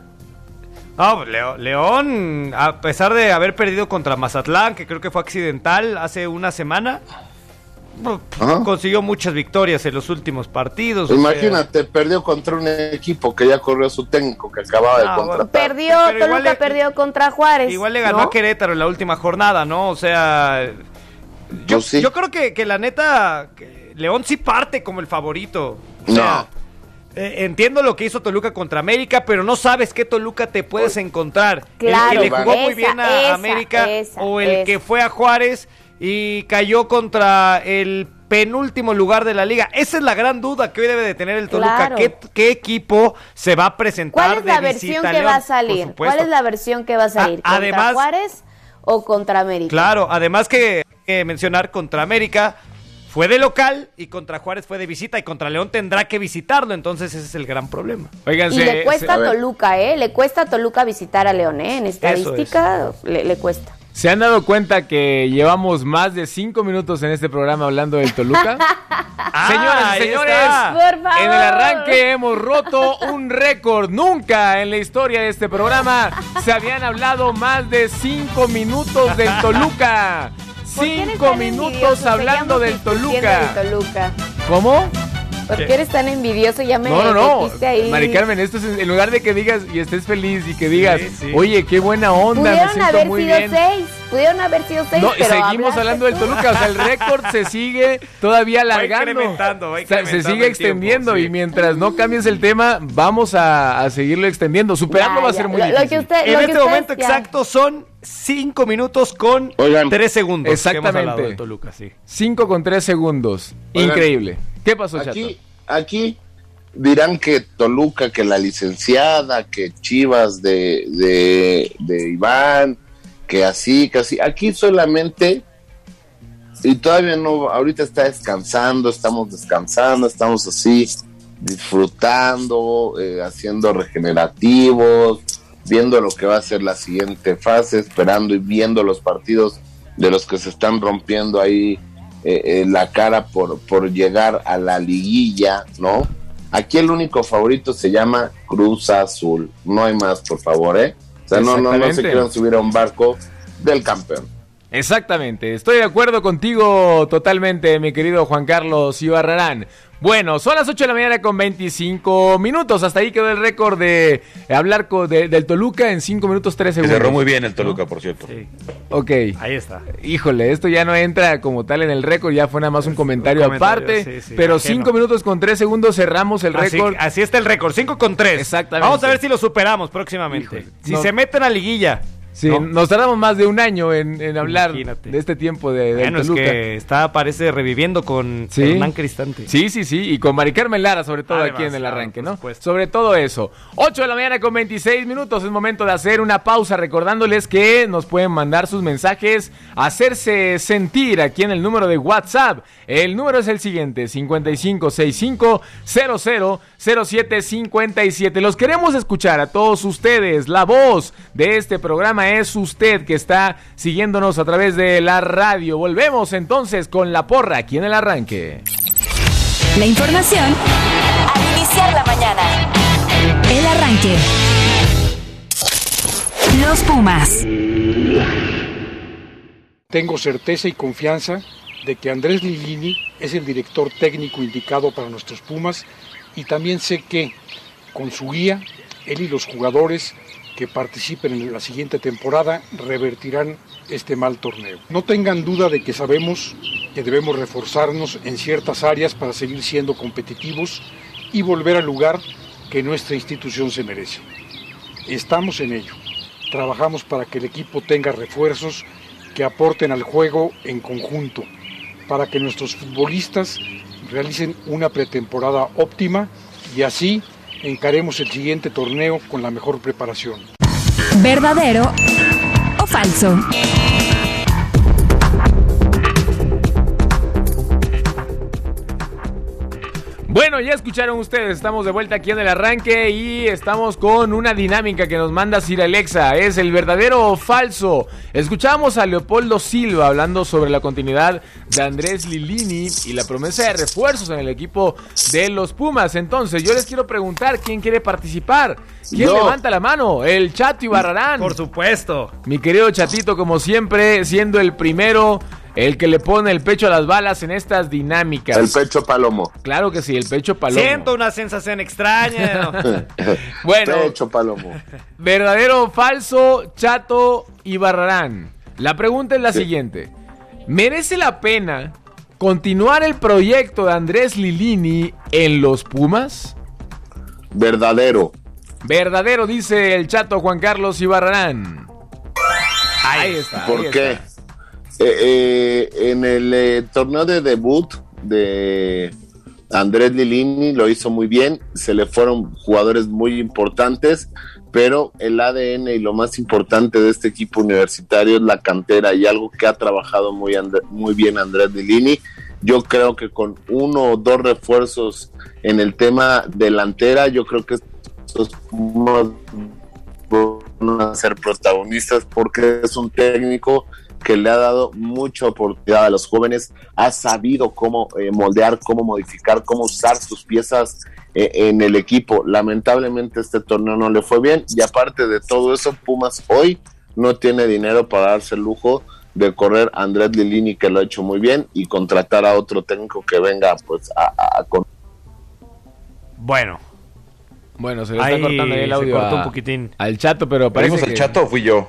Speaker 4: No, Leo- León, a pesar de haber perdido contra Mazatlán, que creo que fue accidental hace una semana,
Speaker 6: Ajá.
Speaker 4: consiguió muchas victorias en los últimos partidos. o sea,
Speaker 6: Imagínate, perdió contra un equipo que ya corrió su técnico que acababa de
Speaker 4: Ah, bueno.
Speaker 6: contratar.
Speaker 5: Perdió,
Speaker 4: Pero igual
Speaker 5: Toluca
Speaker 4: le-
Speaker 5: perdió contra Juárez.
Speaker 4: Igual le ganó
Speaker 5: ¿no?
Speaker 4: a Querétaro en la última jornada, ¿no? O sea, yo,
Speaker 6: Pues sí.
Speaker 4: yo creo que, que la neta, que León sí parte como el favorito. O sea, eh, entiendo lo que hizo Toluca contra América, pero no sabes qué Toluca te puedes encontrar.
Speaker 5: Claro,
Speaker 4: el que le jugó muy bien a
Speaker 5: esa,
Speaker 4: América
Speaker 5: esa,
Speaker 4: o el
Speaker 5: esa.
Speaker 4: que fue a Juárez y cayó contra el penúltimo lugar de la liga. Esa es la gran duda que hoy debe de tener el Toluca.
Speaker 5: Claro.
Speaker 4: ¿Qué, qué equipo se va a presentar
Speaker 5: ¿Cuál es la versión que
Speaker 4: León?
Speaker 5: va a salir? ¿Cuál es la versión que va a salir? ¿Contra
Speaker 4: además-
Speaker 5: Juárez o contra América?
Speaker 4: Claro, además que eh, mencionar contra América fue de local y contra Juárez fue de visita y contra León tendrá que visitarlo, entonces ese es el gran problema.
Speaker 2: Oigan,
Speaker 5: Y le cuesta
Speaker 2: se-
Speaker 5: a Toluca, ¿eh? Le cuesta a Toluca visitar a León, ¿eh? En estadística le, le cuesta.
Speaker 2: ¿Se han dado cuenta que llevamos más de cinco minutos en este programa hablando del Toluca? Señoras
Speaker 4: ahí
Speaker 2: y señores.
Speaker 5: Por favor.
Speaker 2: en el arranque hemos roto un récord. Nunca en la historia de este programa se habían hablado más de cinco minutos del Toluca.
Speaker 5: ¿Por qué eres
Speaker 2: Cinco minutos hablando del Toluca.
Speaker 5: discutiendo del Toluca.
Speaker 2: ¿Cómo?
Speaker 5: ¿Por qué eres tan envidioso? Ya me
Speaker 2: No, no, no.
Speaker 5: ahí.
Speaker 2: Mari Carmen, esto es en lugar de que digas y estés feliz y que digas,
Speaker 4: Sí, sí.
Speaker 2: oye, qué buena onda, me
Speaker 5: Pudieron
Speaker 2: siento
Speaker 5: haber
Speaker 2: muy
Speaker 5: sido
Speaker 2: bien.
Speaker 5: seis. Pudieron haber sido seis.
Speaker 2: No,
Speaker 5: pero
Speaker 2: seguimos hablando del. Toluca, o sea, el récord se sigue todavía alargando.
Speaker 4: incrementando, va
Speaker 2: O sea, se sigue extendiendo
Speaker 4: tiempo, sí.
Speaker 2: y mientras no cambies el tema, vamos a, a seguirlo extendiendo. Superarlo
Speaker 5: Ya,
Speaker 2: va a
Speaker 5: ya.
Speaker 2: ser muy
Speaker 5: Lo- lo que
Speaker 2: difícil.
Speaker 5: usted-
Speaker 4: En
Speaker 5: lo que
Speaker 4: este momento
Speaker 5: ya-
Speaker 4: exacto son cinco minutos con
Speaker 6: Oigan.
Speaker 4: tres segundos. que hemos
Speaker 2: Exactamente.
Speaker 4: hablado del Toluca, sí.
Speaker 2: 5 con 3 segundos.
Speaker 6: Oigan,
Speaker 2: Increíble. ¿Qué pasó,
Speaker 6: Aquí,
Speaker 2: Chato?
Speaker 6: aquí dirán que Toluca, que la licenciada, que Chivas de, de, de Iván, que así, que así. Aquí solamente, y todavía no, ahorita está descansando, estamos descansando, estamos así, disfrutando, eh, haciendo regenerativos, viendo lo que va a ser la siguiente fase, esperando y viendo los partidos de los que se están rompiendo ahí eh, eh, la cara por, por llegar a la liguilla, ¿no? Aquí el único favorito se llama Cruz Azul. No hay más, por favor, ¿eh? O sea, no, no, no se quieran subir a un barco del campeón.
Speaker 2: Exactamente, estoy de acuerdo contigo totalmente, mi querido Juan Carlos Ibarrarán. Bueno, son las 8 de la mañana con 25 minutos. Hasta ahí quedó el récord de hablar co- de- del Toluca en 5 minutos 3
Speaker 9: Que
Speaker 2: segundos.
Speaker 9: cerró muy bien el Toluca, por cierto.
Speaker 4: Sí,
Speaker 2: Ok.
Speaker 4: ahí está.
Speaker 2: Híjole, esto ya no entra como tal en el récord, ya fue nada más un comentario,
Speaker 4: comentario,
Speaker 2: aparte.
Speaker 4: sí, sí,
Speaker 2: pero
Speaker 4: ajeno.
Speaker 2: 5 minutos con 3 segundos cerramos el
Speaker 4: Así,
Speaker 2: récord.
Speaker 4: así está el récord, 5 con 3.
Speaker 2: Exactamente.
Speaker 4: Vamos a ver si lo superamos próximamente.
Speaker 2: Híjole,
Speaker 4: si
Speaker 2: no.
Speaker 4: se meten a liguilla.
Speaker 2: Sí,
Speaker 4: ¿no?
Speaker 2: nos tardamos más de un año en, en hablar
Speaker 4: Imagínate.
Speaker 2: de este tiempo de, del
Speaker 4: Bueno, es que está, parece reviviendo con
Speaker 2: Sí.
Speaker 4: Hernán Cristante.
Speaker 2: Sí, sí, sí, y con Mari Carmen Lara, sobre todo
Speaker 4: Además,
Speaker 2: aquí en el
Speaker 4: claro,
Speaker 2: arranque,
Speaker 4: por
Speaker 2: ¿no?
Speaker 4: supuesto.
Speaker 2: Sobre todo eso. 8 de la mañana con 26 minutos, es momento de hacer una pausa, recordándoles que nos pueden mandar sus mensajes, hacerse sentir aquí en el número de WhatsApp. El número es el siguiente, 5565-000757. Los queremos escuchar a todos ustedes. La voz de este programa es usted que está siguiéndonos a través de la radio. Volvemos entonces con la porra aquí en el arranque.
Speaker 1: La información al iniciar la mañana. El arranque. Los Pumas.
Speaker 10: Tengo certeza y confianza de que Andrés Lilini es el director técnico indicado para nuestros Pumas y también sé que con su guía, él y los jugadores que participen en la siguiente temporada revertirán este mal torneo. No tengan duda de que sabemos que debemos reforzarnos en ciertas áreas para seguir siendo competitivos y volver al lugar que nuestra institución se merece. Estamos en ello. Trabajamos para que el equipo tenga refuerzos que aporten al juego en conjunto, para que nuestros futbolistas realicen una pretemporada óptima y así encaremos el siguiente torneo con la mejor preparación.
Speaker 1: ¿Verdadero o falso?
Speaker 2: Bueno, ya escucharon ustedes, estamos de vuelta aquí en el arranque y estamos con una dinámica que nos manda Sir Alexa, es el verdadero o falso. Escuchamos a Leopoldo Silva hablando sobre la continuidad de Andrés Lilini y la promesa de refuerzos en el equipo de los Pumas. Entonces, yo les quiero preguntar, ¿quién quiere participar? ¿Quién
Speaker 6: Yo.
Speaker 2: levanta la mano? El Chato Ibarrarán.
Speaker 4: Por supuesto.
Speaker 2: Mi querido Chatito, como siempre, siendo el primero, el que le pone el pecho a las balas en estas dinámicas.
Speaker 6: El pecho palomo.
Speaker 2: Claro que sí, el pecho palomo.
Speaker 4: Siento una sensación extraña. ¿no?
Speaker 2: Bueno,
Speaker 6: Pecho palomo.
Speaker 2: verdadero o falso, Chato y Barrarán. La pregunta es la siguiente. ¿Merece la pena continuar el proyecto de Andrés Lilini en los Pumas?
Speaker 6: Verdadero.
Speaker 2: Verdadero, dice el Chato Juan Carlos Ibarrarán. Ahí está.
Speaker 6: ¿Por
Speaker 2: ahí
Speaker 6: qué?
Speaker 2: está.
Speaker 6: Eh, eh, en el eh, torneo de debut de Andrés Lilini lo hizo muy bien, se le fueron jugadores muy importantes, pero el ADN y lo más importante de este equipo universitario es la cantera y algo que ha trabajado muy, Andr- muy bien Andrés Lilini. Yo creo que con uno o dos refuerzos en el tema delantera, yo creo que estos van a ser protagonistas porque es un técnico que le ha dado mucha oportunidad a los jóvenes, ha sabido cómo eh, moldear, cómo modificar, cómo usar sus piezas eh, en el equipo. Lamentablemente este torneo no le fue bien y aparte de todo eso, Pumas hoy no tiene dinero para darse el lujo de correr a Andrés Lilini que lo ha hecho muy bien y contratar a otro técnico que venga pues a, a- a con-
Speaker 4: Bueno,
Speaker 2: Bueno, se le está
Speaker 4: Ahí
Speaker 2: cortando ahí el
Speaker 4: se
Speaker 2: audio
Speaker 4: cortó
Speaker 2: a-
Speaker 4: un poquitín.
Speaker 2: al Chato, pero parece
Speaker 9: ¿Perdimos el
Speaker 2: que-
Speaker 9: chato o fui yo?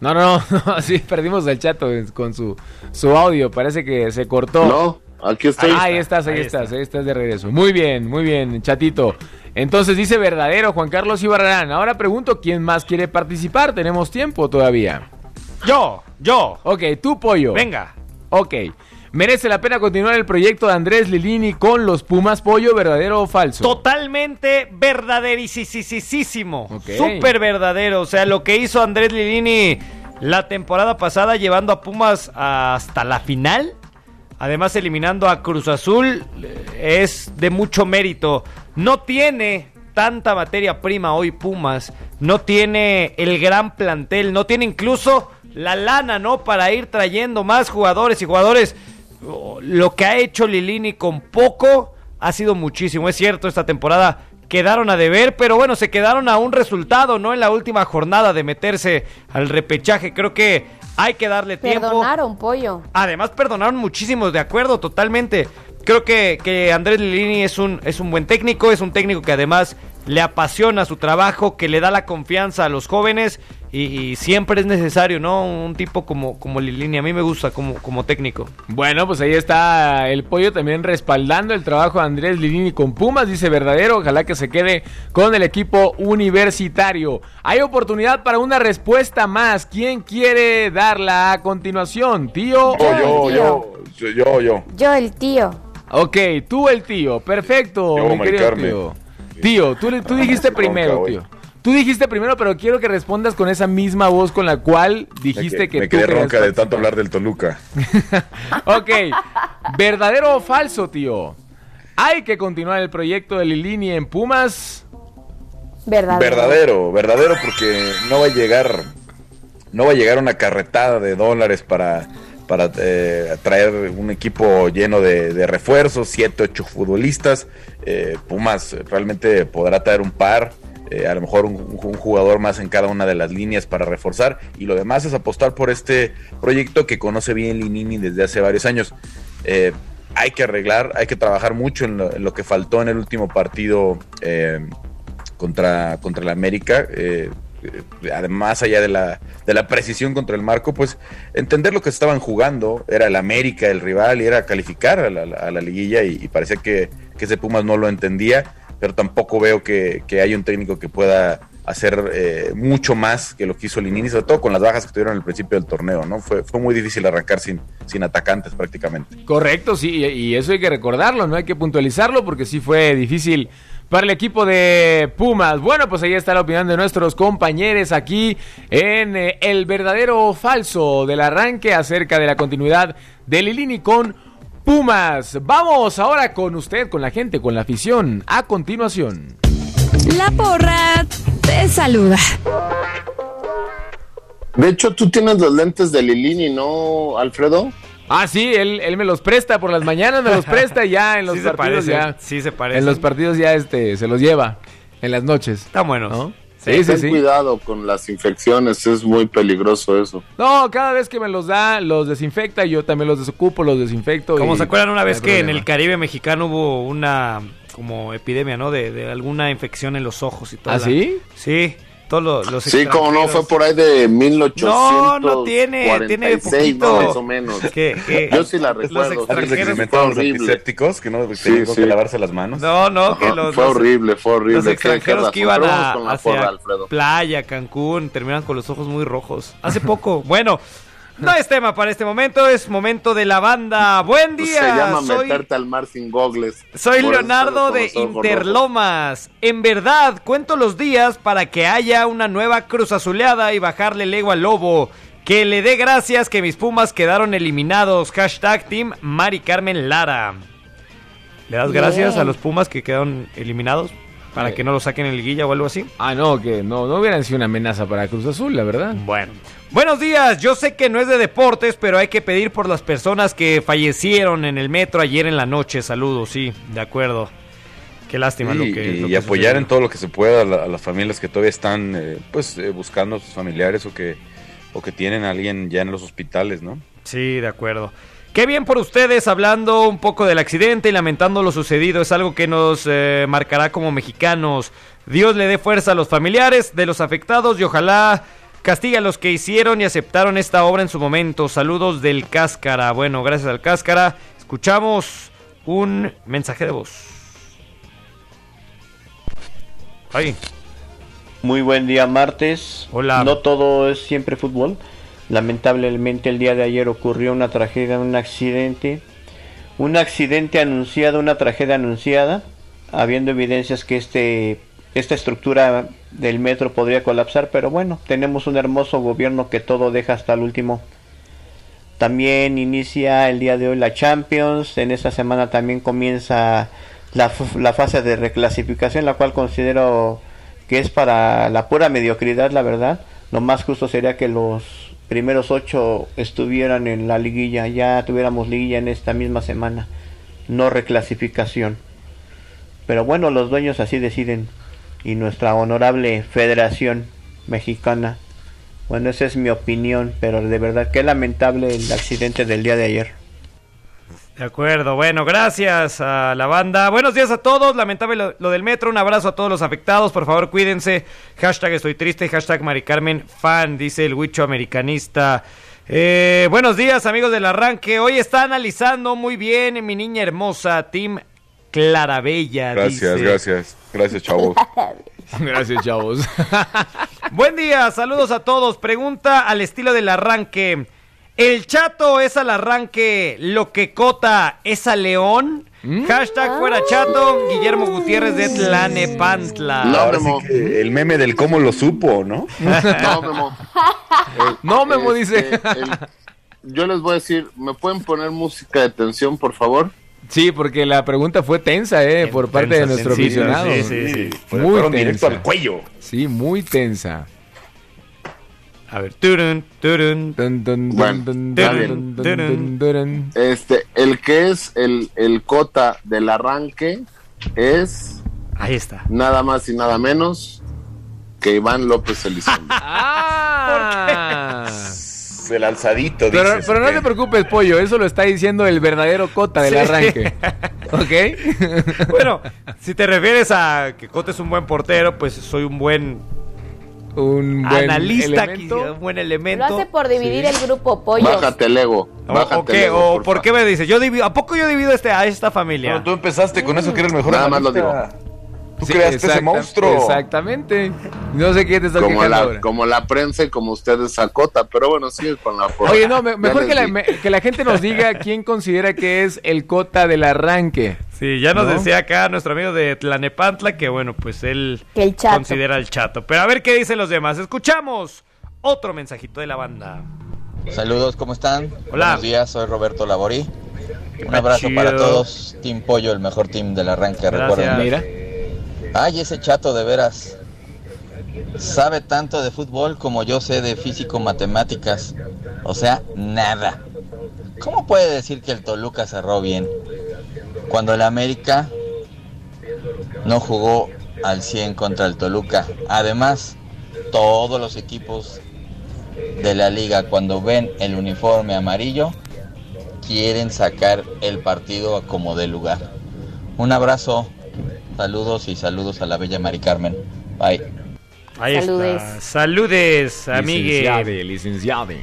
Speaker 2: No, no, no, sí, perdimos al Chato con su, su audio, parece que se cortó.
Speaker 6: No, aquí estoy.
Speaker 2: Ahí estás, ahí,
Speaker 4: Ahí
Speaker 2: estás,
Speaker 4: está.
Speaker 2: ahí estás de regreso. Muy bien, muy bien, chatito. Entonces dice verdadero Juan Carlos Ibarrarán. Ahora pregunto quién más quiere participar. Tenemos tiempo todavía.
Speaker 4: yo, yo.
Speaker 2: Ok, tú pollo.
Speaker 4: Venga.
Speaker 2: Ok. ¿Merece la pena continuar el proyecto de Andrés Lilini con los Pumas Pollo, verdadero o falso?
Speaker 4: Totalmente verdaderísimo.
Speaker 2: Ok.
Speaker 4: Súper verdadero. O sea, lo que hizo Andrés Lilini la temporada pasada llevando a Pumas hasta la final. Además, eliminando a Cruz Azul es de mucho mérito. No tiene tanta materia prima hoy Pumas. No tiene el gran plantel. No tiene incluso la lana, ¿no? Para ir trayendo más jugadores y jugadores. Lo que ha hecho Lilini con poco ha sido muchísimo. Es cierto, esta temporada quedaron a deber, pero bueno, se quedaron a un resultado, ¿no? En la última jornada de meterse al repechaje. Creo que hay que darle tiempo.
Speaker 5: Perdonaron, pollo.
Speaker 4: Además, perdonaron muchísimos, de acuerdo, totalmente. Creo que, que Andrés Lilini es un, es un buen técnico, es un técnico que además le apasiona su trabajo, que le da la confianza a los jóvenes y, y siempre es necesario, ¿no? Un tipo como, como Lilini, a mí me gusta como, como técnico.
Speaker 2: Bueno, pues ahí está el pollo también respaldando el trabajo de Andrés Lilini con Pumas, dice verdadero, ojalá que se quede con el equipo universitario. Hay oportunidad para una respuesta más. ¿Quién quiere darla a continuación? ¿Tío?
Speaker 9: Yo,
Speaker 2: o-
Speaker 9: yo, yo, yo, yo, yo.
Speaker 5: Yo, el tío.
Speaker 2: Ok, tú el tío, perfecto,
Speaker 9: Yo,
Speaker 2: mi querido
Speaker 9: Carmen.
Speaker 2: tío. Tío, tú, tú dijiste primero,
Speaker 9: hoy.
Speaker 2: tío. Tú dijiste primero, pero quiero que respondas con esa misma voz con la cual dijiste
Speaker 9: me,
Speaker 2: que
Speaker 9: me
Speaker 2: tú
Speaker 9: quedé ronca de tanto hablar del Toluca.
Speaker 2: Ok, ¿verdadero o falso, tío? ¿Hay que continuar el proyecto de Lilini en Pumas?
Speaker 5: Verdadero.
Speaker 9: Verdadero, verdadero porque no va a llegar, no va a llegar una carretada de dólares para, para eh, traer un equipo lleno de, de refuerzos, siete, ocho futbolistas. Eh, Pumas realmente podrá traer un par. Eh, a lo mejor un, jugador más en cada una de las líneas para reforzar y lo demás es apostar por este proyecto que conoce bien Linini desde hace varios años. Eh, hay que arreglar, hay que trabajar mucho en lo, que faltó en el último partido eh, contra, contra el América. Eh, además allá de la, de la precisión contra el marco, pues entender lo que estaban jugando, era el América el rival y era calificar a la, liguilla y, parecía que, que, ese Pumas no lo entendía, pero tampoco veo que, que haya un técnico que pueda hacer eh, mucho más que lo que hizo Linini, sobre todo con las bajas que tuvieron al principio del torneo, ¿no? Fue, fue muy difícil arrancar sin, sin atacantes prácticamente.
Speaker 2: Correcto, sí, y eso hay que recordarlo, no hay que puntualizarlo porque sí fue difícil para el equipo de Pumas. Bueno, pues ahí está la opinión de nuestros compañeros aquí en eh, el verdadero o falso del arranque acerca de la continuidad de Lilini con Pumas. Vamos ahora con usted, con la gente, con la afición. A continuación.
Speaker 1: La porra te saluda.
Speaker 6: De hecho, tú tienes los lentes de Lilini, ¿no, Alfredo?
Speaker 2: Ah, sí, él, él me los presta por las mañanas, me los presta y ya en los partidos ya.
Speaker 4: Sí, se parece.
Speaker 2: En los partidos ya este se los lleva en las noches.
Speaker 4: Está bueno.
Speaker 6: Sí, sí, sí, cuidado con las infecciones, es muy peligroso eso.
Speaker 2: No, cada vez que me los da, los desinfecta y yo también los desocupo, los desinfecto.
Speaker 4: Como se acuerdan una vez que en el Caribe mexicano hubo una como epidemia, ¿no? De, de alguna infección en los ojos y todo.
Speaker 2: ¿Ah, sí?
Speaker 4: Sí. Todos los,
Speaker 6: sí, como no, fue por ahí de 1800.
Speaker 4: No, no tiene, tiene poquito.
Speaker 6: más o menos.
Speaker 4: ¿Qué,
Speaker 6: Yo sí la recuerdo.
Speaker 9: Los extranjeros fue horrible. que no sí, sí. que lavarse las manos.
Speaker 4: No, no, que los,
Speaker 6: fue horrible, fue horrible.
Speaker 4: Los extranjeros que iban a hacia playa, Cancún, terminan con los ojos muy rojos. Hace poco, bueno, no es tema para este momento, es momento de la banda. Buen día.
Speaker 6: Se llama soy... meterte al mar sin gogles.
Speaker 4: Soy Leonardo de Interlomas. En verdad, cuento los días para que haya una nueva cruz azuleada y bajarle el ego al lobo. Que le dé gracias que mis pumas quedaron eliminados. Hashtag Team Mari Carmen Lara. ¿Le das gracias a los pumas que quedaron eliminados? Para que no lo saquen en liguilla o algo así.
Speaker 2: Ah, no, que no, no hubieran sido una amenaza para Cruz Azul, la verdad.
Speaker 4: Bueno. Buenos días, yo sé que no es de deportes, pero hay que pedir por las personas que fallecieron en el metro ayer en la noche. Saludos, sí, de acuerdo. Qué lástima lo que.
Speaker 9: Y, apoyar en todo lo que se pueda a, las familias que todavía están eh, pues eh, buscando a sus familiares o que, o que tienen a alguien ya en los hospitales, ¿no?
Speaker 4: Sí, de acuerdo. Qué bien por ustedes hablando un poco del accidente y lamentando lo sucedido. Es algo que nos eh, marcará como mexicanos. Dios le dé fuerza a los familiares de los afectados y ojalá Castiga a los que hicieron y aceptaron esta obra en su momento. Saludos del Cáscara. Bueno, gracias al Cáscara. Escuchamos un mensaje de voz. Ahí.
Speaker 11: Muy buen día, martes.
Speaker 4: Hola.
Speaker 11: No todo es siempre fútbol. Lamentablemente el día de ayer ocurrió una tragedia, un accidente. Un accidente anunciado, una tragedia anunciada, habiendo evidencias que este esta estructura del metro podría colapsar, pero bueno, tenemos un hermoso gobierno que todo deja hasta el último. También inicia el día de hoy la Champions, en esta semana también comienza la, la fase de reclasificación, la cual considero que es para la pura mediocridad, la verdad. Lo más justo sería que los primeros ocho estuvieran en la liguilla, ya tuviéramos liguilla en esta misma semana, no reclasificación. Pero bueno, los dueños así deciden y nuestra honorable Federación Mexicana. Bueno, esa es mi opinión, pero de verdad qué lamentable el accidente del día de ayer.
Speaker 4: De acuerdo, bueno, gracias a la banda. Buenos días a todos, lamentable lo, del metro, un abrazo a todos los afectados, por favor cuídense. Hashtag estoy triste, hashtag Mari Carmen fan, dice el huicho americanista. Eh, buenos días amigos del arranque, hoy está analizando muy bien mi niña hermosa, Team Clarabella.
Speaker 9: Gracias, gracias. Gracias, chavos.
Speaker 2: gracias, chavos.
Speaker 4: Buen día, saludos a todos. Pregunta al estilo del arranque. ¿El chato es al arranque lo que Cota es a León? Mm. Hashtag fuera chato, Guillermo Gutiérrez de Tlanepantla.
Speaker 9: No, el meme del cómo lo supo, ¿no?
Speaker 6: no, Memo.
Speaker 2: no, Memo dice.
Speaker 6: Este, yo les voy a decir, ¿me pueden poner música de tensión, por favor?
Speaker 2: Sí, porque la pregunta fue tensa, ¿eh? por parte de nuestro aficionado.
Speaker 9: Sí, sí, sí. Muy tensa. directo al cuello.
Speaker 2: Sí, muy tensa.
Speaker 4: A ver, turun, turun,
Speaker 6: Este, el que es el, el cota del arranque es.
Speaker 4: Ahí está.
Speaker 6: Nada más y nada menos que Iván López Elizondo.
Speaker 2: Ah.
Speaker 9: El alzadito,
Speaker 2: Pero,
Speaker 9: dices,
Speaker 2: pero no te preocupes, pollo, eso lo está diciendo el verdadero cota del
Speaker 4: Sí.
Speaker 2: arranque. ¿Ok?
Speaker 4: Bueno, si te refieres a que Cota es un buen portero, pues soy un buen
Speaker 2: Un buen
Speaker 4: analista,
Speaker 2: elemento.
Speaker 4: un buen
Speaker 5: Lo
Speaker 4: elemento.
Speaker 5: hace por dividir el grupo pollo.
Speaker 6: Bájate el ego.
Speaker 4: O,
Speaker 6: Bájate
Speaker 4: o
Speaker 6: el
Speaker 4: qué,
Speaker 6: ego,
Speaker 4: o
Speaker 6: por
Speaker 4: qué me dices, yo divido, ¿a poco yo divido este, a esta familia?
Speaker 9: No, tú empezaste con eso que eres el mejor
Speaker 6: Nada más lo
Speaker 9: analista. Tú
Speaker 2: Sí,
Speaker 9: creaste ese
Speaker 2: exacta-
Speaker 9: monstruo.
Speaker 2: Exactamente. No sé qué te está
Speaker 6: Como la,
Speaker 2: ahora.
Speaker 6: como la prensa y como ustedes Sacota, pero bueno, sigue con la forma.
Speaker 2: Oye, no, me- mejor que la, me- que la gente nos diga quién considera que es el cota del arranque.
Speaker 4: Sí, ya nos
Speaker 2: ¿No?
Speaker 4: decía acá nuestro amigo de Tlanepantla que bueno, pues él
Speaker 5: Que el chato.
Speaker 4: considera el chato. Pero a ver qué dicen los demás. Escuchamos otro mensajito de la banda.
Speaker 12: Saludos, ¿cómo están?
Speaker 4: Hola.
Speaker 12: Buenos días, soy Roberto Laborí. Un abrazo
Speaker 4: chido.
Speaker 12: para todos. Team Pollo, el mejor team del arranque,
Speaker 4: Gracias.
Speaker 12: recuerden.
Speaker 2: Mira.
Speaker 12: Ay, ese chato de veras. Sabe tanto de fútbol como yo sé de físico-matemáticas. O sea, nada. ¿Cómo puede decir que el Toluca cerró bien? Cuando el América no jugó al 100 contra el Toluca. Además, todos los equipos de la liga cuando ven el uniforme amarillo quieren sacar el partido a como de lugar. Un abrazo, saludos y saludos a la bella Mari Carmen. Bye.
Speaker 4: Ahí
Speaker 5: Saludes.
Speaker 4: está. Saludes, amigue.
Speaker 2: Licenciade, licenciade.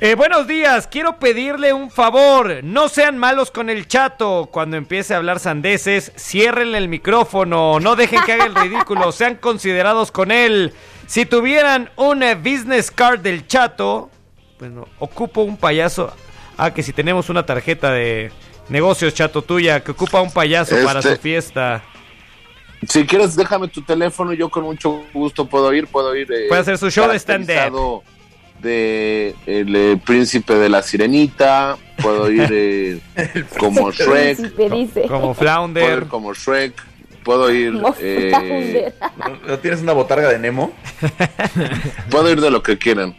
Speaker 4: Eh, buenos días, quiero pedirle un favor. No sean malos con el chato. Cuando empiece a hablar sandeces, ciérrenle el micrófono. No dejen que haga el ridículo. Sean considerados con él. Si tuvieran un eh, business card del chato, bueno, ocupo un payaso. Ah, que si tenemos una tarjeta de negocios chato tuya, que ocupa un payaso para
Speaker 6: Este-
Speaker 4: su fiesta.
Speaker 6: Si quieres, déjame tu teléfono. Yo con mucho gusto puedo ir. Puedo ir. eh,
Speaker 4: Puede hacer su show de stand-up.
Speaker 6: De el eh, príncipe de la sirenita. Puedo ir eh, como Shrek.
Speaker 5: Príncipe.
Speaker 4: Como
Speaker 6: Puedo
Speaker 4: Flounder.
Speaker 6: ir como Shrek. Puedo ir. Eh,
Speaker 5: Flounder.
Speaker 9: ¿No, no tienes una botarga de Nemo?
Speaker 6: puedo ir de lo que quieran.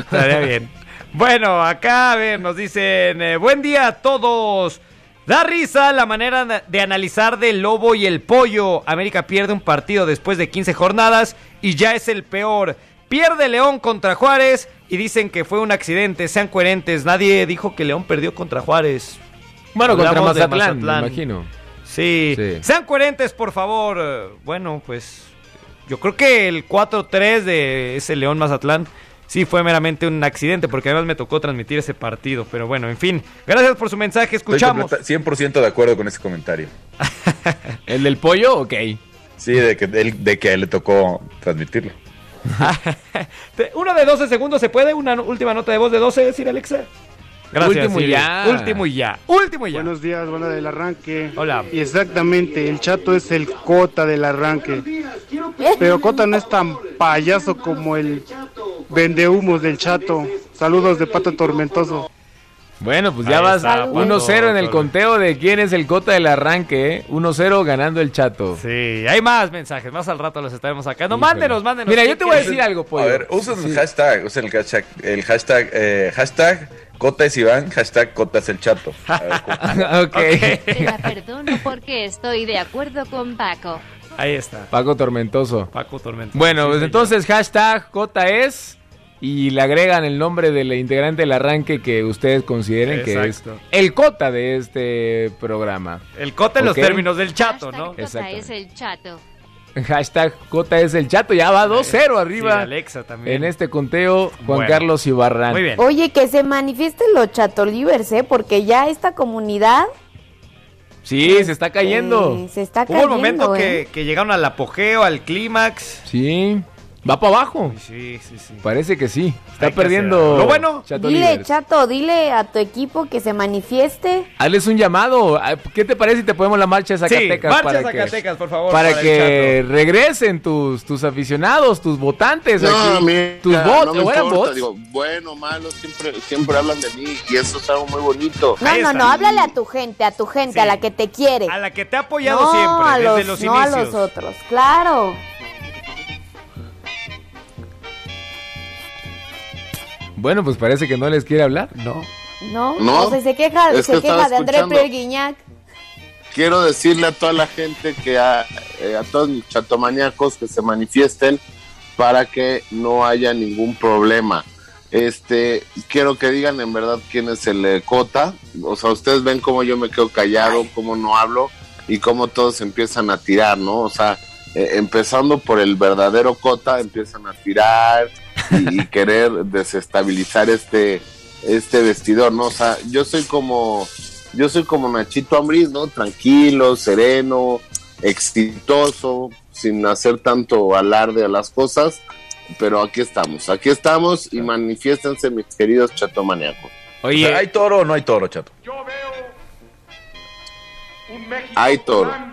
Speaker 4: Estaría bien. Bueno, acá, a ver, nos dicen, eh, buen día a todos. Da risa la manera de analizar del lobo y el pollo. América pierde un partido después de 15 jornadas y ya es el peor. Pierde León contra Juárez y dicen que fue un accidente. Sean coherentes. Nadie dijo que León perdió contra Juárez.
Speaker 2: Bueno, contra
Speaker 4: Hablamos de
Speaker 2: Mazatlán, me
Speaker 4: Mazatlán.
Speaker 2: imagino.
Speaker 4: Sí.
Speaker 2: Sí.
Speaker 4: Sean coherentes, por favor. Bueno, pues yo creo que el 4-3 de ese León Mazatlán sí fue meramente un accidente, porque además me tocó transmitir ese partido. Pero bueno, en fin. Gracias por su mensaje.
Speaker 9: Estoy
Speaker 4: Escuchamos.
Speaker 9: completa- 100% de acuerdo con ese comentario.
Speaker 2: ¿El del pollo? Ok.
Speaker 9: Sí, de que, de, de que a él le tocó transmitirlo.
Speaker 4: Uno de 12 segundos, ¿se puede? Una última nota de voz de 12, decir Alexa. Gracias.
Speaker 2: Último y
Speaker 4: Siri.
Speaker 2: ya.
Speaker 4: Último y ya. Último y ya.
Speaker 13: Buenos días, banda del arranque.
Speaker 4: Hola.
Speaker 13: Y exactamente, el chato es el cota del arranque. Pero cota no es tan payaso como el vendehumos del chato. Saludos de pato tormentoso.
Speaker 2: Bueno, pues ya
Speaker 4: Ahí
Speaker 2: vas
Speaker 4: está,
Speaker 2: 1-0 en el conteo de quién es el cota del arranque, ¿eh? 1-0 ganando el chato.
Speaker 4: Sí, hay más mensajes. Más al rato los estaremos sacando.
Speaker 2: Híjole.
Speaker 4: Mándenos, mándenos.
Speaker 2: Mira,
Speaker 4: ¿Qué
Speaker 2: yo te voy a decir algo, pollo.
Speaker 9: A ver, usen
Speaker 2: Sí.
Speaker 9: el hashtag, usen el hashtag, el hashtag, eh, hashtag Cota es Iván, hashtag Cota es el chato. A ver, ¿cómo?
Speaker 2: ok.
Speaker 14: Te la perdono porque estoy de acuerdo con Paco.
Speaker 4: Ahí está.
Speaker 2: Paco Tormentoso.
Speaker 4: Paco Tormento.
Speaker 2: Bueno,
Speaker 4: Sí,
Speaker 2: pues entonces hashtag Cota es y le agregan el nombre del integrante del arranque que ustedes consideren que es el Cota de este programa.
Speaker 4: El cote en los términos del chato,
Speaker 14: Hashtag
Speaker 4: ¿no?
Speaker 14: Cota
Speaker 2: Exacto.
Speaker 14: es el chato.
Speaker 2: Hashtag es el chato, ya va 2-0
Speaker 4: Sí,
Speaker 2: arriba
Speaker 4: Alexa también.
Speaker 2: en este conteo Juan
Speaker 4: Bueno.
Speaker 2: Carlos Ibarrán.
Speaker 4: Muy bien.
Speaker 5: Oye, que se manifiesten los chatolivers, ¿eh? Porque ya esta comunidad
Speaker 2: Sí, se está cayendo.
Speaker 5: eh, se está
Speaker 4: Hubo
Speaker 5: cayendo,
Speaker 4: un momento
Speaker 5: ¿eh?
Speaker 4: que, que llegaron al apogeo, al clímax.
Speaker 2: Sí, va para abajo.
Speaker 4: Sí, sí, sí.
Speaker 2: Parece que sí. Está
Speaker 4: Hay
Speaker 2: perdiendo.
Speaker 4: Lo bueno,
Speaker 2: Chato
Speaker 5: Dile,
Speaker 2: Livers.
Speaker 5: chato, dile a tu equipo que se manifieste.
Speaker 2: Hazles un llamado. Ah, ¿Qué te parece si te ponemos la marcha de Zacatecas?
Speaker 4: marcha
Speaker 2: para
Speaker 4: Zacatecas,
Speaker 2: que,
Speaker 4: por favor,
Speaker 2: Para, que regresen tus, tus aficionados, tus votantes.
Speaker 6: No,
Speaker 2: aquí.
Speaker 6: mira,
Speaker 2: tus bots.
Speaker 6: no me
Speaker 2: ¿o eran
Speaker 6: importa,
Speaker 2: bots?
Speaker 6: digo, bueno, malo, siempre, siempre hablan de mí y eso es algo muy bonito.
Speaker 5: No,
Speaker 4: Ahí
Speaker 5: no,
Speaker 4: está.
Speaker 5: no, háblale a tu gente, a tu gente,
Speaker 4: Sí.
Speaker 5: a la que te quiere.
Speaker 4: A la que te ha apoyado
Speaker 5: no,
Speaker 4: siempre,
Speaker 5: a
Speaker 4: desde
Speaker 5: los,
Speaker 4: los
Speaker 5: no a
Speaker 4: inicios.
Speaker 5: los otros, claro.
Speaker 2: Bueno, pues parece que no les quiere hablar.
Speaker 4: No.
Speaker 5: No,
Speaker 6: No,
Speaker 5: o sea, se queja,
Speaker 6: es que
Speaker 5: queja de André
Speaker 6: escuchando.
Speaker 5: Pierre Guignac.
Speaker 6: Quiero decirle a toda la gente que a, eh, a todos mis chatomaníacos que se manifiesten para que no haya ningún problema. Este, quiero que digan en verdad quién es el eh, Cota. O sea, ustedes ven cómo yo me quedo callado, cómo no hablo y cómo todos empiezan a tirar, ¿no? O sea, eh, empezando por el verdadero Cota, empiezan a tirar y, y querer desestabilizar este, este vestidor, ¿no? O sea, yo soy como, yo soy como Nachito Ambriz, ¿no? Tranquilo, sereno, exitoso, sin hacer tanto alarde a las cosas, pero aquí estamos, aquí estamos y manifiéstense mis queridos chatomaniacos.
Speaker 9: Oye, O sea, ¿hay toro o no hay toro, chato?
Speaker 6: Hay toro.
Speaker 10: con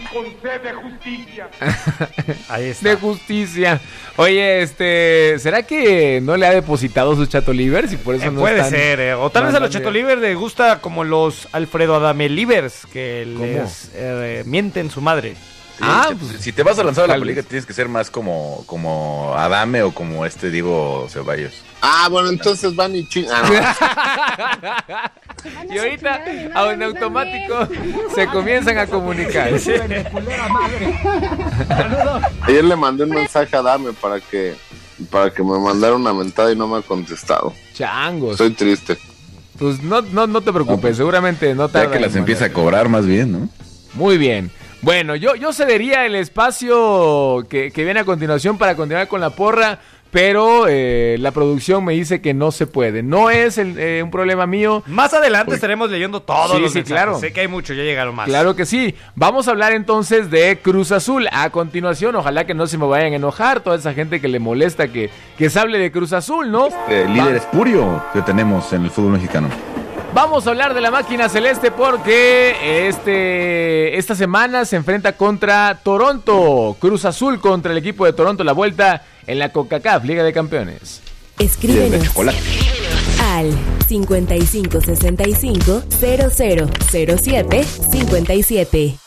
Speaker 10: sed de justicia.
Speaker 4: Ahí está.
Speaker 2: De justicia. Oye, este, ¿será que no le ha depositado sus chatolivers y por eso
Speaker 4: Eh,
Speaker 2: no
Speaker 4: puede
Speaker 2: están
Speaker 4: ser, eh. o tal vez a los Liver les gusta como los Alfredo Adame Livers, que
Speaker 2: ¿Cómo?
Speaker 4: les eh, mienten su madre.
Speaker 9: Sí,
Speaker 2: Ah,
Speaker 9: si-
Speaker 2: pues,
Speaker 9: si te vas a lanzar a la política tienes que ser más como, como Adame o como este Diego Ceballos.
Speaker 6: Ah, bueno, entonces van y ching. Ah,
Speaker 2: Y ahorita, a- en automático, se comienzan a comunicar.
Speaker 6: Ayer le mandé un mensaje a Dame para que, para que me mandara una mentada y no me ha contestado.
Speaker 2: Changos.
Speaker 6: Estoy triste.
Speaker 2: Pues no, no, no te preocupes, seguramente no
Speaker 9: Ya
Speaker 2: tarda
Speaker 9: que las empieza a cobrar más bien, ¿no?
Speaker 2: Muy bien. Bueno, yo, yo cedería el espacio que, que viene a continuación para continuar con la porra, pero eh, la producción me dice que no se puede. No es el- eh, un problema mío.
Speaker 4: Más adelante estaremos leyendo todos
Speaker 2: Sí,
Speaker 4: los
Speaker 2: sí,
Speaker 4: mensajes.
Speaker 2: claro.
Speaker 4: Sé que hay muchos, ya llegaron más.
Speaker 2: Claro que sí. Vamos a hablar entonces de Cruz Azul. A continuación, ojalá que no se me vayan a enojar toda esa gente que le molesta que, que se hable de Cruz Azul, ¿no?
Speaker 9: El líder espurio que tenemos en el fútbol mexicano.
Speaker 2: Vamos a hablar de la máquina celeste porque este esta semana se enfrenta contra Toronto, Cruz Azul contra el equipo de Toronto, la vuelta en la CONCACAF Liga de Campeones.
Speaker 1: Escríbenos
Speaker 9: chocolate.
Speaker 1: al 5565 0007 57.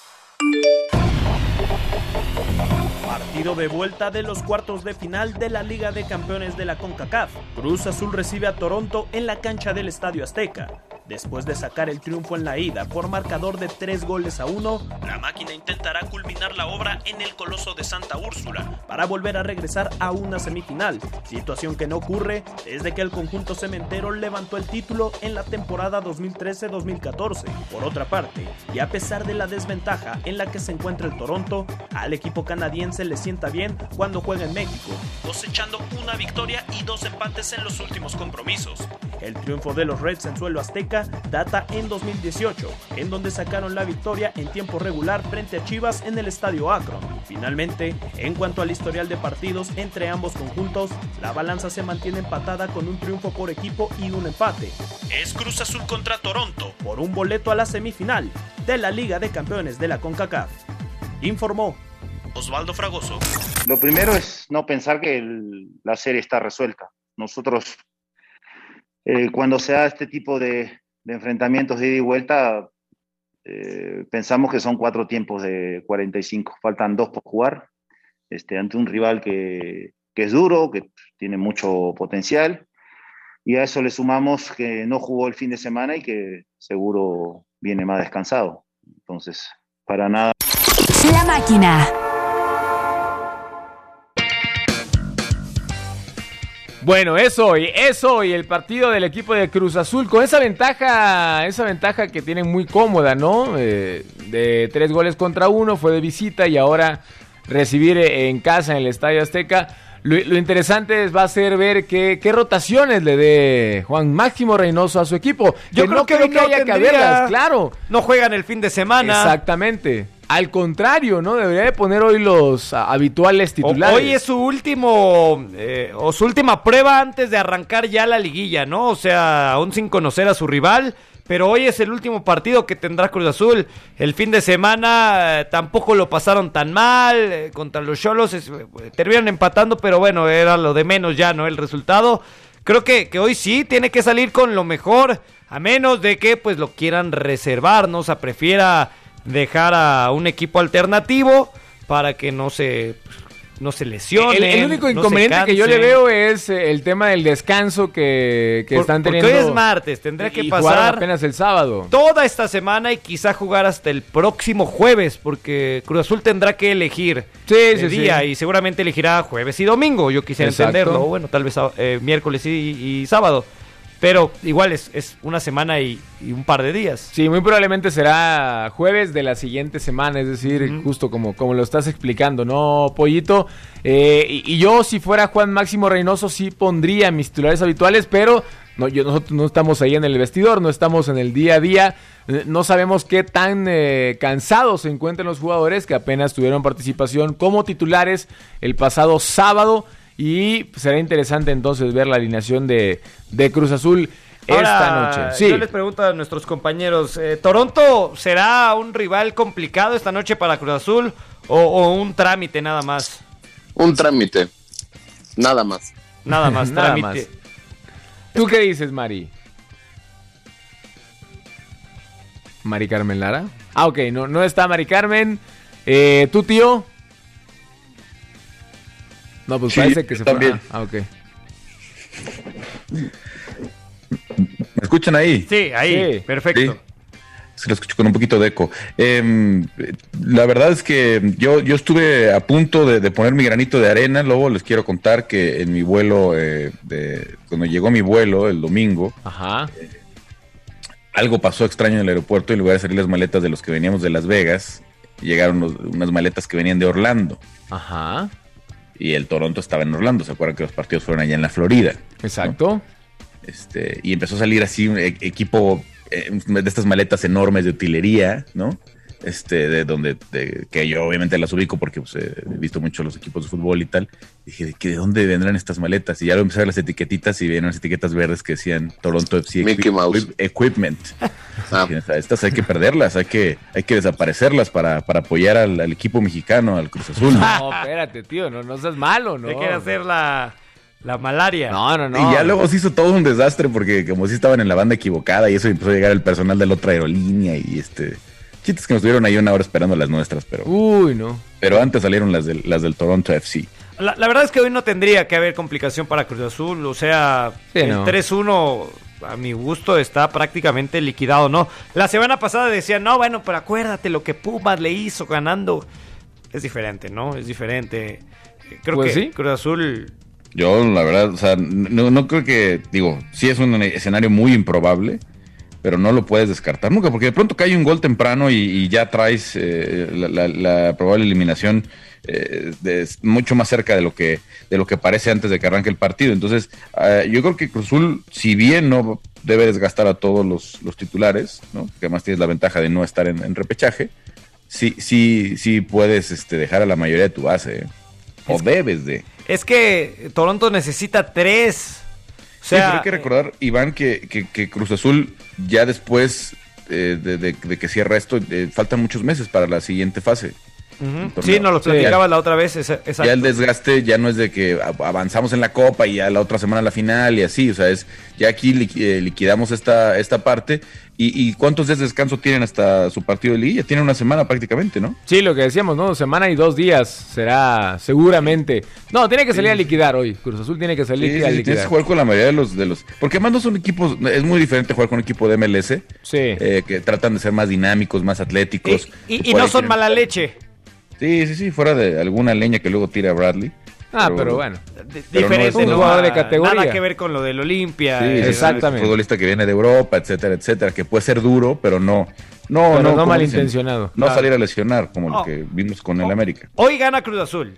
Speaker 15: De vuelta de los cuartos de final de la Liga de Campeones de la CONCACAF. Cruz Azul recibe a Toronto en la cancha del Estadio Azteca. Después de sacar el triunfo en la ida por marcador de 3 goles a 1, la máquina intentará culminar la obra en el Coloso de Santa Úrsula para volver a regresar a una semifinal, situación que no ocurre desde que el conjunto cementero levantó el título en la temporada 2013-2014. Por otra parte, y a pesar de la desventaja en la que se encuentra el Toronto, al equipo canadiense le sienta bien cuando juega en México, cosechando una victoria y dos empates en los últimos compromisos. El triunfo de los Reds en suelo azteca data en 2018, en donde sacaron la victoria en tiempo regular frente a Chivas en el Estadio Akron. Finalmente, en cuanto al historial de partidos entre ambos conjuntos, la balanza se mantiene empatada con un triunfo por equipo y un empate. Es Cruz Azul contra Toronto por un boleto a la semifinal de la Liga de Campeones de la CONCACAF. Informó Osvaldo Fragoso.
Speaker 16: Lo primero es no pensar que el- la serie está resuelta. Nosotros, eh, cuando se da este tipo de, de enfrentamientos de ida y vuelta, eh, pensamos que son cuatro tiempos de 45. Faltan dos por jugar este, ante un rival que, que es duro, que tiene mucho potencial. Y a eso le sumamos que no jugó el fin de semana y que seguro viene más descansado. Entonces, para nada.
Speaker 1: La máquina.
Speaker 2: Bueno, eso y eso y el partido del equipo de Cruz Azul con esa ventaja, esa ventaja que tienen muy cómoda, ¿no? Eh, de tres goles contra uno, fue de visita y ahora recibir eh, en casa en el Estadio Azteca. Lo, lo interesante es- va a ser ver qué, qué rotaciones le dé Juan Máximo Reynoso a su equipo.
Speaker 4: Yo
Speaker 2: Que
Speaker 4: creo
Speaker 2: no
Speaker 4: que
Speaker 2: creo
Speaker 4: hoy
Speaker 2: que haya que haberlas, claro.
Speaker 4: No juegan el fin de semana.
Speaker 2: Exactamente. Al contrario, ¿no? Debería de poner hoy los ah, habituales
Speaker 4: O-
Speaker 2: titulares.
Speaker 4: Hoy es su último eh, o su última prueba antes de arrancar ya la liguilla, ¿no? O sea, aún sin conocer a su rival. Pero hoy es el último partido que tendrá Cruz Azul. El fin de semana eh, tampoco lo pasaron tan mal. eh, contra los Cholos terminan empatando, pero bueno, era lo de menos ya, ¿no? El resultado. Creo que, que hoy sí tiene que salir con lo mejor. A menos de que pues lo quieran reservar, ¿no? O sea, prefiera dejar a un equipo alternativo para que no se no se lesionen.
Speaker 2: El, el único
Speaker 4: no
Speaker 2: inconveniente que yo le veo es eh, el tema del descanso que, que
Speaker 4: Por-
Speaker 2: están
Speaker 4: porque
Speaker 2: teniendo.
Speaker 4: hoy es martes, tendrá que pasar
Speaker 2: apenas el sábado.
Speaker 4: toda esta semana y quizá jugar hasta el próximo jueves, porque Cruz Azul tendrá que elegir
Speaker 2: Sí,
Speaker 4: el
Speaker 2: sí,
Speaker 4: día
Speaker 2: sí.
Speaker 4: y seguramente elegirá jueves y domingo. Yo quisiera
Speaker 2: Exacto.
Speaker 4: entenderlo, bueno, tal vez eh, miércoles y, y sábado. Pero igual es, es una semana y, y un par de días.
Speaker 2: Sí, muy probablemente será jueves de la siguiente semana, es decir, justo como, como lo estás explicando, ¿no, Pollito? Eh, y, y yo, si fuera Juan Máximo Reynoso, sí pondría mis titulares habituales, pero no, yo, nosotros no estamos ahí en el vestidor, no estamos en el día a día, eh, no sabemos qué tan eh, cansados se encuentran los jugadores que apenas tuvieron participación como titulares el pasado sábado. Y será interesante entonces ver la alineación de, de Cruz Azul esta
Speaker 4: Ahora,
Speaker 2: noche. Sí.
Speaker 4: Yo les pregunto a nuestros compañeros, eh, ¿Toronto será un rival complicado esta noche para Cruz Azul o, o un trámite nada más?
Speaker 6: Un trámite. Nada más.
Speaker 4: Nada más,
Speaker 2: Nada
Speaker 4: trámite.
Speaker 2: ¿Tú qué dices, Mari? Mari Carmen Lara. Ah, ok, no, no está Mari Carmen. Eh, ¿Tu tío? No, pues
Speaker 9: Sí,
Speaker 2: parece que se fue.
Speaker 9: también.
Speaker 2: Ah, ok.
Speaker 9: ¿Me escuchan ahí?
Speaker 4: Sí, ahí,
Speaker 2: Sí.
Speaker 4: perfecto.
Speaker 9: Sí. Se lo escucho con un poquito de eco. Em, la verdad es que yo, yo estuve a punto de, de poner mi granito de arena. Luego les quiero contar que en mi vuelo, eh, de, cuando llegó mi vuelo el domingo,
Speaker 2: Ajá.
Speaker 9: algo pasó extraño en el aeropuerto y en lugar de salir las maletas de los que veníamos de Las Vegas, llegaron los- unas maletas que venían de Orlando.
Speaker 2: Ajá.
Speaker 9: Y el Toronto estaba en Orlando. ¿Se acuerdan que los partidos fueron allá en la Florida?
Speaker 2: Exacto.
Speaker 9: Este, y empezó a salir así un e- equipo eh, de estas maletas enormes de utilería, ¿no? Este, de donde, de- que yo obviamente las ubico porque pues, eh, he visto mucho los equipos de fútbol y tal. Dije, ¿de, qué- de dónde vendrán estas maletas? Y ya lo empecé a ver las etiquetitas y vieron las etiquetas verdes que decían Toronto FC
Speaker 6: Mickey Mouse.
Speaker 9: Equipment.
Speaker 6: Ah.
Speaker 9: Dije, Estas hay que perderlas, hay que, hay que desaparecerlas para, para apoyar al, al equipo mexicano, al Cruz Azul.
Speaker 2: No, espérate, tío, no, no seas malo, ¿no?
Speaker 4: Te quiere hacer la, la malaria.
Speaker 2: No, no, no.
Speaker 9: Y ya luego se hizo todo un desastre porque como si estaban en la banda equivocada y eso empezó a llegar el personal de la otra aerolínea y este... Chistes que nos tuvieron ahí una hora esperando las nuestras, pero,
Speaker 2: Uy, no.
Speaker 9: pero antes salieron las del, las del Toronto FC.
Speaker 4: La, la verdad es que hoy no tendría que haber complicación para Cruz Azul. O sea,
Speaker 2: Sí,
Speaker 4: el
Speaker 2: no.
Speaker 4: 3-1 a mi gusto está prácticamente liquidado, ¿no? La semana pasada decían, no, bueno, pero acuérdate lo que Pumas le hizo ganando. Es diferente, ¿no? Es diferente. Creo
Speaker 2: Pues
Speaker 4: que
Speaker 2: sí.
Speaker 4: Cruz Azul...
Speaker 9: Yo, la verdad, o sea, no, no creo que, digo, sí es un escenario muy improbable, pero no lo puedes descartar nunca, porque de pronto cae un gol temprano y, y ya traes eh, la, la- la probable eliminación eh, de- mucho más cerca de lo que de lo que parece antes de que arranque el partido. Entonces, eh, yo creo que Cruzul, si bien no debe desgastar a todos los, los titulares, ¿no? que además tienes la ventaja de no estar en, en repechaje, sí, sí, sí puedes este, dejar a la mayoría de tu base, ¿eh? o debes de.
Speaker 4: Es que Toronto necesita tres.
Speaker 9: Sí,
Speaker 4: sea,
Speaker 9: pero hay que recordar, Iván, que, que- que Cruz Azul ya después eh, de, de- de que cierra esto, eh, faltan muchos meses para la siguiente fase.
Speaker 4: Ujú.
Speaker 9: torneo.
Speaker 4: Sí, nos lo
Speaker 9: Sí.
Speaker 4: platicabas la otra vez. exacto.
Speaker 9: Ya el desgaste ya no es de que avanzamos en la copa y ya la otra semana la final y así, o sea, es ya aquí eh, liquidamos esta, esta parte. Y, y cuántos días de descanso tienen hasta su partido de liguilla? Tienen una semana prácticamente, ¿no?
Speaker 2: Sí, lo que decíamos, ¿no? Semana y dos días será seguramente. No, tiene que salir a liquidar hoy. Cruz Azul tiene que salir
Speaker 9: Sí,
Speaker 2: a
Speaker 9: sí, tienes
Speaker 2: liquidar.
Speaker 9: que jugar con la mayoría de los, de los. Porque además no son equipos. Es muy diferente jugar con un equipo de MLS.
Speaker 2: Sí.
Speaker 9: eh, que tratan de ser más dinámicos, más atléticos.
Speaker 4: Y, no son
Speaker 9: tienen-
Speaker 4: mala leche.
Speaker 9: Sí, sí, sí, fuera de alguna leña que luego tira Bradley.
Speaker 2: Ah, pero bueno.
Speaker 9: No
Speaker 4: diferente,
Speaker 9: es
Speaker 4: no,
Speaker 2: jugador de categoría.
Speaker 4: Nada que ver con lo del Olimpia.
Speaker 9: Sí,
Speaker 4: eh,
Speaker 2: exactamente.
Speaker 9: un futbolista que viene de Europa, etcétera, etcétera, que puede ser duro, pero no. No,
Speaker 2: Pero no
Speaker 9: como
Speaker 2: malintencionado.
Speaker 9: No
Speaker 2: Claro.
Speaker 9: salir a lesionar, como
Speaker 4: Oh.
Speaker 9: lo que vimos con el América.
Speaker 4: Hoy gana Cruz Azul.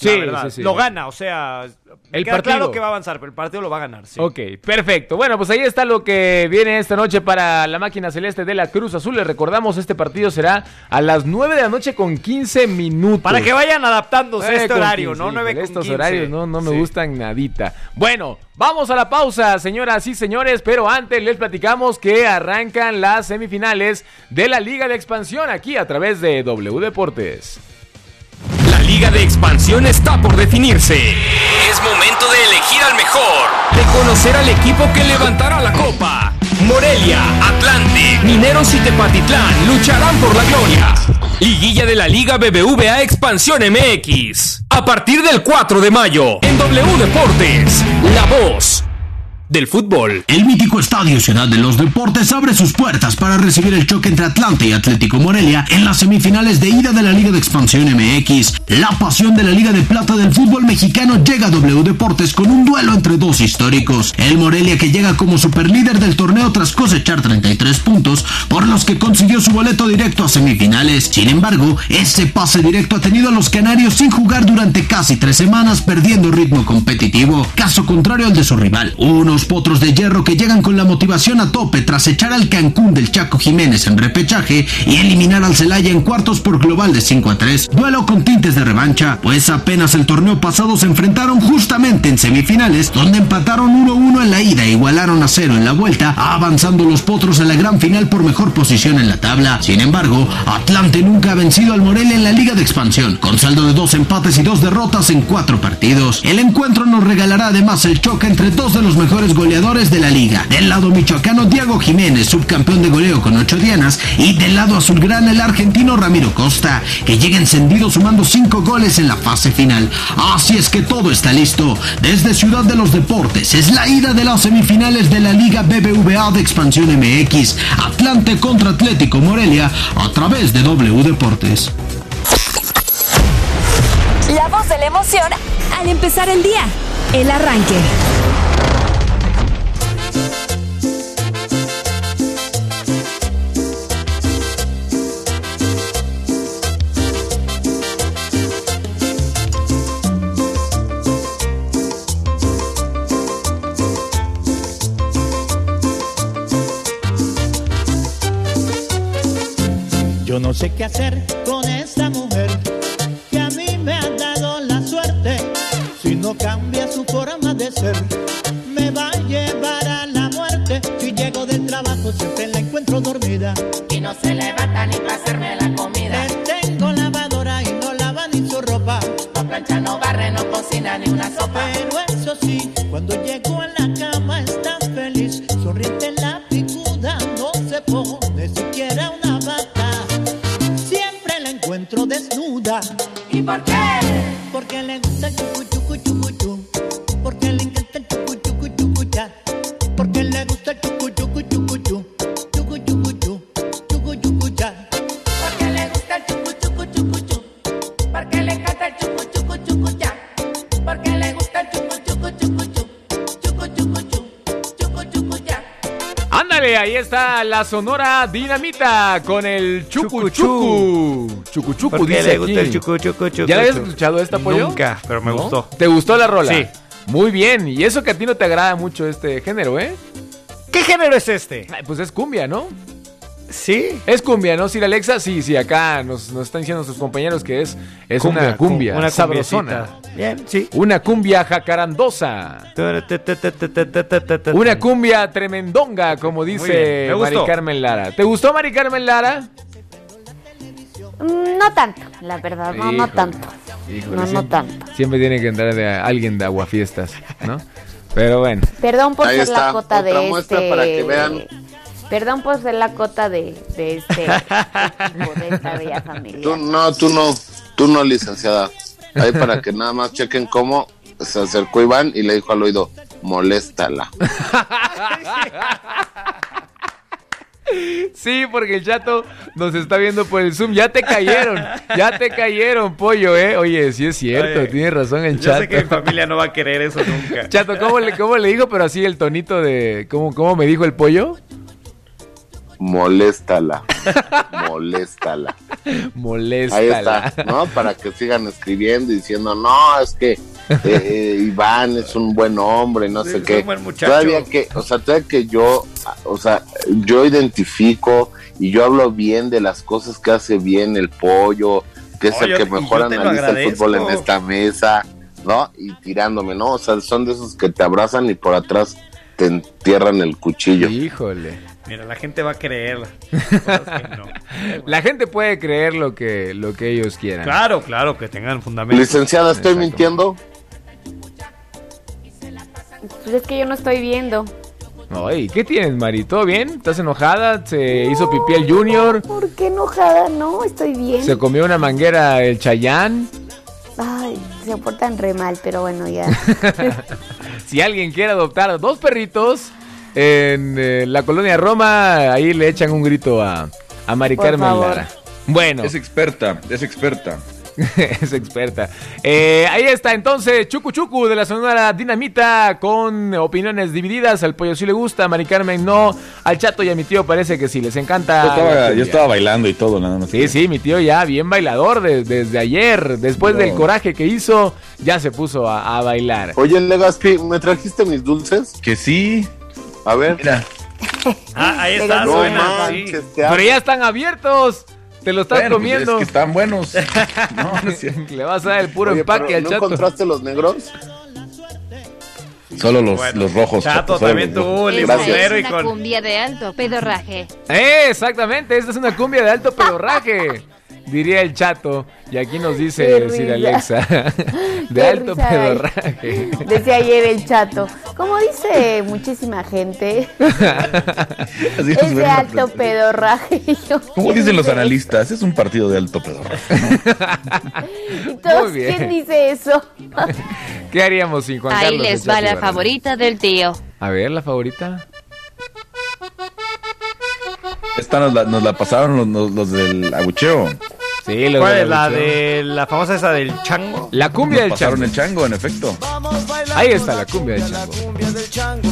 Speaker 2: Sí.
Speaker 4: Lo gana, o sea,
Speaker 2: El
Speaker 4: queda
Speaker 2: partido.
Speaker 4: claro que va a avanzar, pero el partido lo va a ganar. sí.
Speaker 2: Ok, perfecto. Bueno, pues ahí está lo que viene esta noche para la máquina celeste de la Cruz Azul. Les recordamos, este partido será a las 9 de la noche con 15 minutos.
Speaker 4: Para que vayan adaptándose a
Speaker 2: Eh,
Speaker 4: este horario,
Speaker 2: 15,
Speaker 4: ¿no? 9
Speaker 2: híjole,
Speaker 4: con
Speaker 2: Estos
Speaker 4: 15.
Speaker 2: horarios no, no me
Speaker 4: Sí.
Speaker 2: gustan nadita. Bueno, vamos a la pausa, señoras y señores, pero antes les platicamos que arrancan las semifinales de la Liga de Expansión aquí a través de W Deportes.
Speaker 7: Liga de expansión está por definirse. Es momento de elegir al mejor. De conocer al equipo que levantará la copa. Morelia, Atlante, Mineros y Tepatitlán lucharán por la gloria. Liguilla de la Liga BBVA Expansión MX.
Speaker 8: A partir del 4 de mayo, en W Deportes, la voz del fútbol.
Speaker 17: El mítico Estadio Ciudad de los Deportes abre sus puertas para recibir el choque entre Atlante y Atlético Morelia en las semifinales de ida de la Liga de Expansión MX. La pasión de la Liga de Plata del fútbol mexicano llega a W Deportes con un duelo entre dos históricos. El Morelia que llega como superlíder del torneo tras cosechar 33 puntos, por los que consiguió su boleto directo a semifinales. Sin embargo, ese pase directo ha tenido a los canarios sin jugar durante casi tres semanas, perdiendo ritmo competitivo. Caso contrario al de su rival. Unos potros de hierro que llegan con la motivación a tope tras echar al Cancún del Chaco Jiménez en repechaje y eliminar al Celaya en cuartos por global de 5 a 3. Duelo con tintes de revancha, pues apenas el torneo pasado se enfrentaron justamente en semifinales, donde empataron 1-1 en la ida e igualaron a 0 en la vuelta, avanzando los potros a la gran final por mejor posición en la tabla. Sin embargo, Atlante nunca ha vencido al Morelia en la Liga de Expansión, con saldo de dos empates y dos derrotas en cuatro partidos. El encuentro nos regalará además el choque entre dos de los mejores goleadores de la liga. Del lado michoacano, Diego Jiménez, subcampeón de goleo con ocho dianas, y del lado azulgrana, el argentino Ramiro Costa, que llega encendido sumando cinco goles en la fase final. Así es que todo está listo. Desde Ciudad de los Deportes, es la ida de las semifinales de la Liga BBVA de Expansión MX. Atlante contra Atlético Morelia a través de W Deportes.
Speaker 1: La voz de la emoción al empezar el día. El arranque.
Speaker 18: Yo no sé qué hacer con esta mujer que a mí me ha dado la suerte. Si no cambia su forma de ser, me va a llevar a la muerte. Si llego del trabajo siempre la encuentro dormida y no se levanta ni para hacerme la comida. Le tengo lavadora y no lava ni su ropa. No plancha, no barre, no cocina ni una sopa. Pero eso sí, cuando llego a la desnuda. ¿Y por qué? Porque le gusta el chucu chucu chucu chu. Porque le encanta el chucu chucu chucu cha. Porque le gusta el chucu chucu chucu chu. Chucu chucu chu. Chucu chucu cha. Porque le gusta el chucu chucu chucu chu. Porque le encanta el chucu chucu chucu cha. Porque le gusta el chucu chucu chucu chu. Chucu chucu chu. Chucu chucu cha.
Speaker 2: Ándale, ahí está la Sonora Dinamita con el Chucu Chucu. Chucu Chucu,
Speaker 4: ¿Por qué
Speaker 2: dice
Speaker 4: le gusta
Speaker 2: aquí.
Speaker 4: el chucu chucu chucu?
Speaker 2: ¿Ya habías escuchado esta pollo?
Speaker 4: Nunca, pero me
Speaker 2: ¿No?
Speaker 4: gustó.
Speaker 2: ¿Te gustó la rola?
Speaker 4: Sí.
Speaker 2: Muy bien, y eso que a ti no te agrada mucho este género, ¿eh?
Speaker 4: ¿Qué género es este?
Speaker 2: Ay, Pues es cumbia, ¿no?
Speaker 4: Sí.
Speaker 2: Es cumbia, ¿no, Sir Alexa? Sí, sí, acá nos, nos están diciendo sus compañeros que es, es una cumbia,
Speaker 4: Una
Speaker 2: sabrosona.
Speaker 4: Bien, sí.
Speaker 2: Una cumbia jacarandosa. Una cumbia tremendonga, como dice Mari. Carmen Lara. ¿Te gustó Mari Carmen Lara?
Speaker 5: Mm, No tanto, la verdad, no, no tanto.
Speaker 2: híjole,
Speaker 5: no, no tanto.
Speaker 2: Siempre tiene que entrar de alguien de aguafiestas, ¿no? Pero bueno.
Speaker 5: Perdón por
Speaker 6: Ahí
Speaker 5: ser la cota
Speaker 6: otra
Speaker 5: de
Speaker 6: muestra
Speaker 5: este.
Speaker 6: para que vean.
Speaker 5: Perdón por ser la cota de, de este de esta bella familia.
Speaker 6: Tú no, tú no, tú no, licenciada. Ahí para que nada más chequen cómo se acercó Iván y le dijo al oído, moléstala.
Speaker 2: Sí, porque el chato nos está viendo por el Zoom. Ya te cayeron, ya te cayeron, pollo, ¿eh? Oye, sí es cierto,
Speaker 4: Oye,
Speaker 2: tienes razón el
Speaker 4: Yo
Speaker 2: chato.
Speaker 4: sé que mi familia no va a querer eso nunca.
Speaker 2: Chato, ¿cómo le, ¿cómo le dijo? Pero así el tonito de... ¿Cómo, cómo me dijo el pollo?
Speaker 6: Moléstala. Moléstala. Ahí está, ¿no? Para que sigan escribiendo y diciendo, no, es que eh, Iván es un buen hombre, no
Speaker 4: Sí,
Speaker 6: sé qué. Todavía que, o sea, todavía que yo, o sea, yo identifico y yo hablo bien de las cosas que hace bien el pollo, que es el
Speaker 4: yo
Speaker 6: que mejor analiza el fútbol en esta mesa, ¿no? Y tirándome, ¿no? O sea, son de esos que te abrazan y por atrás te entierran el cuchillo.
Speaker 2: Híjole.
Speaker 4: Mira, la gente va a creer. cosas que no.
Speaker 2: La gente puede creer lo que, lo que ellos quieran.
Speaker 4: Claro, claro, que tengan fundamento.
Speaker 6: Licenciada, ¿estoy
Speaker 2: Exacto.
Speaker 6: mintiendo?
Speaker 5: Pues es que yo no estoy viendo.
Speaker 2: Ay, ¿qué tienes, Mari? ¿Todo bien? ¿Estás enojada? ¿Se hizo pipí el Junior?
Speaker 5: ¿Por qué enojada? No, estoy bien.
Speaker 2: ¿Se comió una manguera el Chayán?
Speaker 5: Ay, se portan re mal, pero bueno, ya.
Speaker 2: si alguien quiere adoptar dos perritos en eh, la colonia Roma, ahí le echan un grito a, a Mari
Speaker 5: Por
Speaker 2: Carmen
Speaker 5: favor.
Speaker 2: Lara. Bueno.
Speaker 9: Es experta, es experta.
Speaker 2: es experta. Eh, ahí está entonces Chucu Chucu de la Sonora Dinamita con opiniones divididas. Al pollo sí le gusta, a Mari Carmen no. Al chato y a mi tío parece que sí les encanta.
Speaker 9: Yo estaba,
Speaker 2: cumbia.
Speaker 9: yo estaba bailando y todo, nada más.
Speaker 2: Sí, sí, mi tío ya bien bailador de- desde ayer. Después
Speaker 9: No.
Speaker 2: del coraje que hizo, ya se puso a, a bailar.
Speaker 6: Oye, Legaspi, ¿me trajiste mis dulces?
Speaker 9: Que sí.
Speaker 6: A ver.
Speaker 9: Mira.
Speaker 4: Ah, ahí está,
Speaker 6: No
Speaker 4: suena.
Speaker 6: manches,
Speaker 4: sí.
Speaker 6: te amo.
Speaker 2: Pero ya están abiertos. Te lo estás
Speaker 9: Bueno, pues
Speaker 2: comiendo.
Speaker 9: es que están buenos. No, no es.
Speaker 2: Le vas a dar el puro
Speaker 6: Oye,
Speaker 2: empaque al
Speaker 6: ¿No
Speaker 2: chato.
Speaker 6: encontraste los negros?
Speaker 9: Solo los,
Speaker 4: Bueno.
Speaker 9: los rojos.
Speaker 4: Chato,
Speaker 9: solo
Speaker 4: también.
Speaker 14: Esa
Speaker 4: limonero y
Speaker 14: es una
Speaker 4: con...
Speaker 14: cumbia de alto pedorraje.
Speaker 2: Eh, exactamente, esta es una cumbia de alto pedorraje. Diría el chato. Y aquí nos dice. Sir Alexa. De
Speaker 5: Qué
Speaker 2: alto pedorraje.
Speaker 5: Decía ayer el chato. Como dice muchísima gente, es de alto
Speaker 9: prensa.
Speaker 5: pedorraje. Y yo,
Speaker 9: ¿Cómo
Speaker 5: ¿quién
Speaker 9: dicen los analistas? Es un partido de alto pedorro.
Speaker 5: eso? Y todos,
Speaker 2: Muy bien.
Speaker 5: ¿quién dice eso?
Speaker 2: ¿Qué haríamos sin Juan
Speaker 14: Ahí
Speaker 2: Carlos?
Speaker 14: les va la favorita del tío.
Speaker 2: A ver, la favorita.
Speaker 9: Esta nos la, nos la pasaron los, los- los del abucheo.
Speaker 2: Sí, lo
Speaker 4: ¿Cuál es la de la famosa esa del chango?
Speaker 2: La cumbia
Speaker 9: Nos
Speaker 2: del
Speaker 9: pasaron
Speaker 2: chango.
Speaker 9: el chango, en efecto.
Speaker 2: Ahí está la cumbia del chango.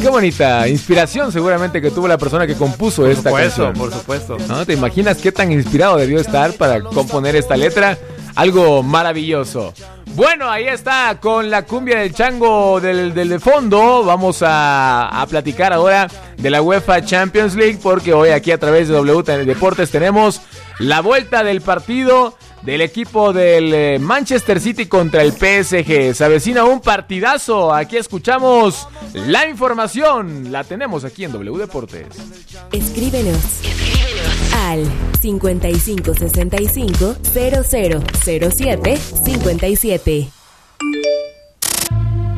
Speaker 2: Qué bonita inspiración seguramente que tuvo la persona que compuso
Speaker 4: Por
Speaker 2: esta
Speaker 4: supuesto,
Speaker 2: canción.
Speaker 4: por supuesto.
Speaker 2: ¿No? ¿Te imaginas qué tan inspirado debió estar para componer esta letra? Algo maravilloso. Bueno, ahí está con la cumbia del chango del, del de fondo. Vamos a, a platicar ahora de la UEFA Champions League porque hoy aquí a través de W Deportes tenemos la vuelta del partido del equipo del eh, Manchester City contra el PSG. Se avecina un partidazo. Aquí escuchamos la información. La tenemos aquí en W Deportes.
Speaker 1: Escríbenos. Al 5565 0007 57.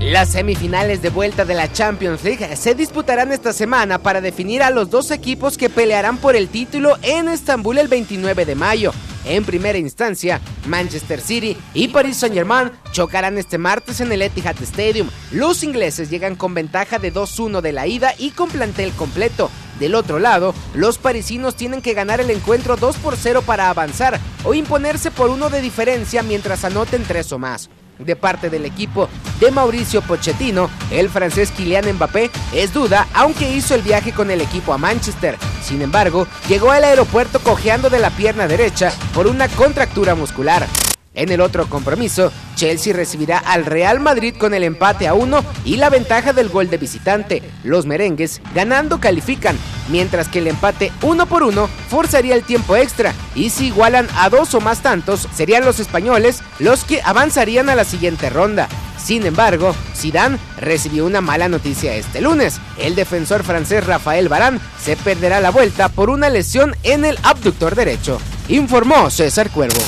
Speaker 19: Las semifinales de vuelta de la Champions League se disputarán esta semana para definir a los dos equipos que pelearán por el título en Estambul el 29 de mayo. En primera instancia, Manchester City y Paris Saint-Germain chocarán este martes en el Etihad Stadium. Los ingleses llegan con ventaja de 2-1 de la ida y con plantel completo. Del otro lado, los parisinos tienen que ganar el encuentro 2 por 0 para avanzar o imponerse por uno de diferencia mientras anoten tres o más. De parte del equipo de Mauricio Pochettino, el francés Kylian Mbappé es duda, aunque hizo el viaje con el equipo a Manchester. Sin embargo, llegó al aeropuerto cojeando de la pierna derecha por una contractura muscular. En el otro compromiso, Chelsea recibirá al Real Madrid con el empate a uno y la ventaja del gol de visitante. Los merengues ganando califican, mientras que el empate uno por uno forzaría el tiempo extra y si igualan a dos o más tantos serían los españoles los que avanzarían a la siguiente ronda. Sin embargo, Zidane recibió una mala noticia este lunes. El defensor francés Rafael Barán se perderá la vuelta por una lesión en el abductor derecho, informó César Cuervo.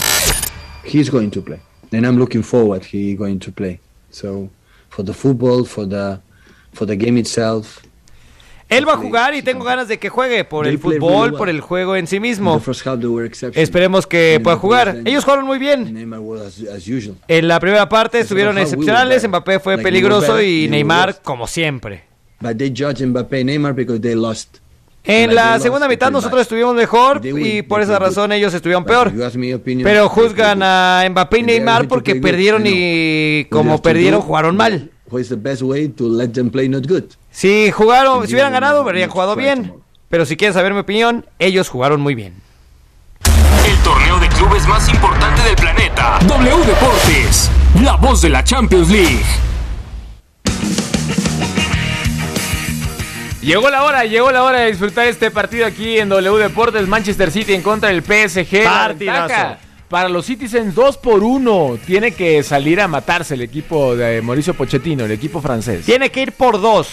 Speaker 20: He's going to play and i'm looking forward he going to play so for the football for the for the game itself
Speaker 4: Él va a jugar y tengo ganas de que juegue por el fútbol, por el juego en sí mismo. Esperemos que pueda jugar. Ellos jugaron muy bien. En la primera parte estuvieron
Speaker 20: were
Speaker 4: excepcionales. Mbappé fue peligroso y Neymar como siempre.
Speaker 20: but they judge Mbappe and Neymar because they lost
Speaker 4: En la segunda mitad nosotros estuvimos mejor y por esa razón ellos estuvieron peor. Pero juzgan a Mbappé y Neymar porque perdieron y como perdieron jugaron mal. Si jugaron, si hubieran ganado, habrían jugado bien. Pero si quieren saber mi opinión, ellos jugaron muy bien.
Speaker 8: El torneo de clubes más importante del planeta. W Deportes, la voz de la Champions League.
Speaker 2: Llegó la hora, llegó la hora de disfrutar este partido aquí en W Deportes, Manchester City en contra del PSG.
Speaker 4: Partidazo.
Speaker 2: Para los Citizens 2 por 1 tiene que salir a matarse el equipo de Mauricio Pochettino, el equipo francés.
Speaker 4: Tiene que ir por dos.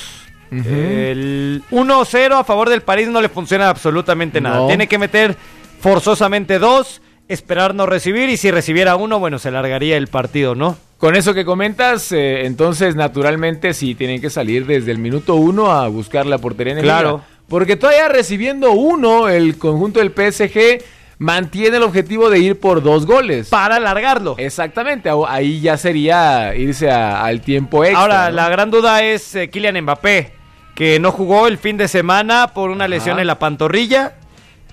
Speaker 2: Ujú.
Speaker 4: El 1-0 a favor del París no le funciona absolutamente nada.
Speaker 2: No.
Speaker 4: Tiene que meter forzosamente dos, esperar no recibir y si recibiera uno, bueno, se largaría el partido, ¿no?
Speaker 2: Con eso que comentas, eh, entonces naturalmente sí tienen que salir desde el minuto 1 a buscar la portería enemiga.
Speaker 4: Claro.
Speaker 2: Porque todavía recibiendo uno el conjunto del PSG mantiene el objetivo de ir por dos goles.
Speaker 4: Para alargarlo.
Speaker 2: Exactamente, ahí- ahí ya sería irse a- al tiempo extra.
Speaker 4: Ahora,
Speaker 2: ¿no?
Speaker 4: la gran duda es eh, Kylian Mbappé, que no jugó el fin de semana por una lesión en la pantorrilla.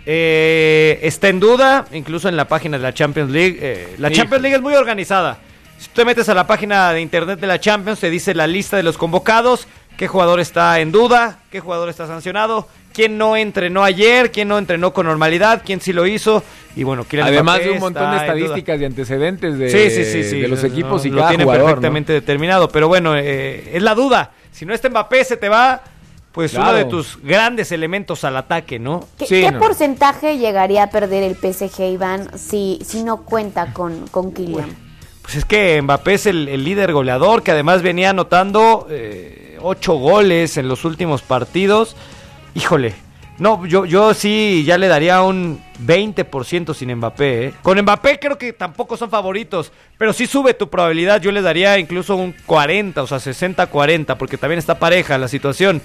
Speaker 4: Eh, está en duda, incluso en la página de la Champions League. Eh, la. Champions League es muy organizada. Si tú te metes a la página de internet de la Champions, te dice la lista de los convocados, qué jugador está en duda, qué jugador está sancionado, quién no entrenó ayer, quién no entrenó con normalidad, quién sí lo hizo. Y bueno, Kylian
Speaker 2: Además
Speaker 4: Mbappé
Speaker 2: de un montón de estadísticas y antecedentes de,
Speaker 4: Sí, sí, sí, sí.
Speaker 2: de los
Speaker 4: No,
Speaker 2: equipos y
Speaker 4: lo
Speaker 2: cada
Speaker 4: tienen
Speaker 2: jugador, ¿no?
Speaker 4: perfectamente determinado. Pero bueno, eh, es la duda. Si no está Mbappé, se te va pues
Speaker 2: Claro.
Speaker 4: uno de tus grandes elementos al ataque, ¿no?
Speaker 5: ¿Qué, qué porcentaje llegaría a perder el PSG, Iván, si, si no cuenta con, con Kylian?
Speaker 4: Pues es que Mbappé es el, el líder goleador que además venía anotando eh, ocho goles en los últimos partidos. Híjole, no, yo, yo sí ya le daría un 20% sin Mbappé. ¿eh? Con Mbappé creo que tampoco son favoritos, pero sí sube tu probabilidad. Yo le daría incluso un 40, o sea, 60-40, porque también está pareja la situación.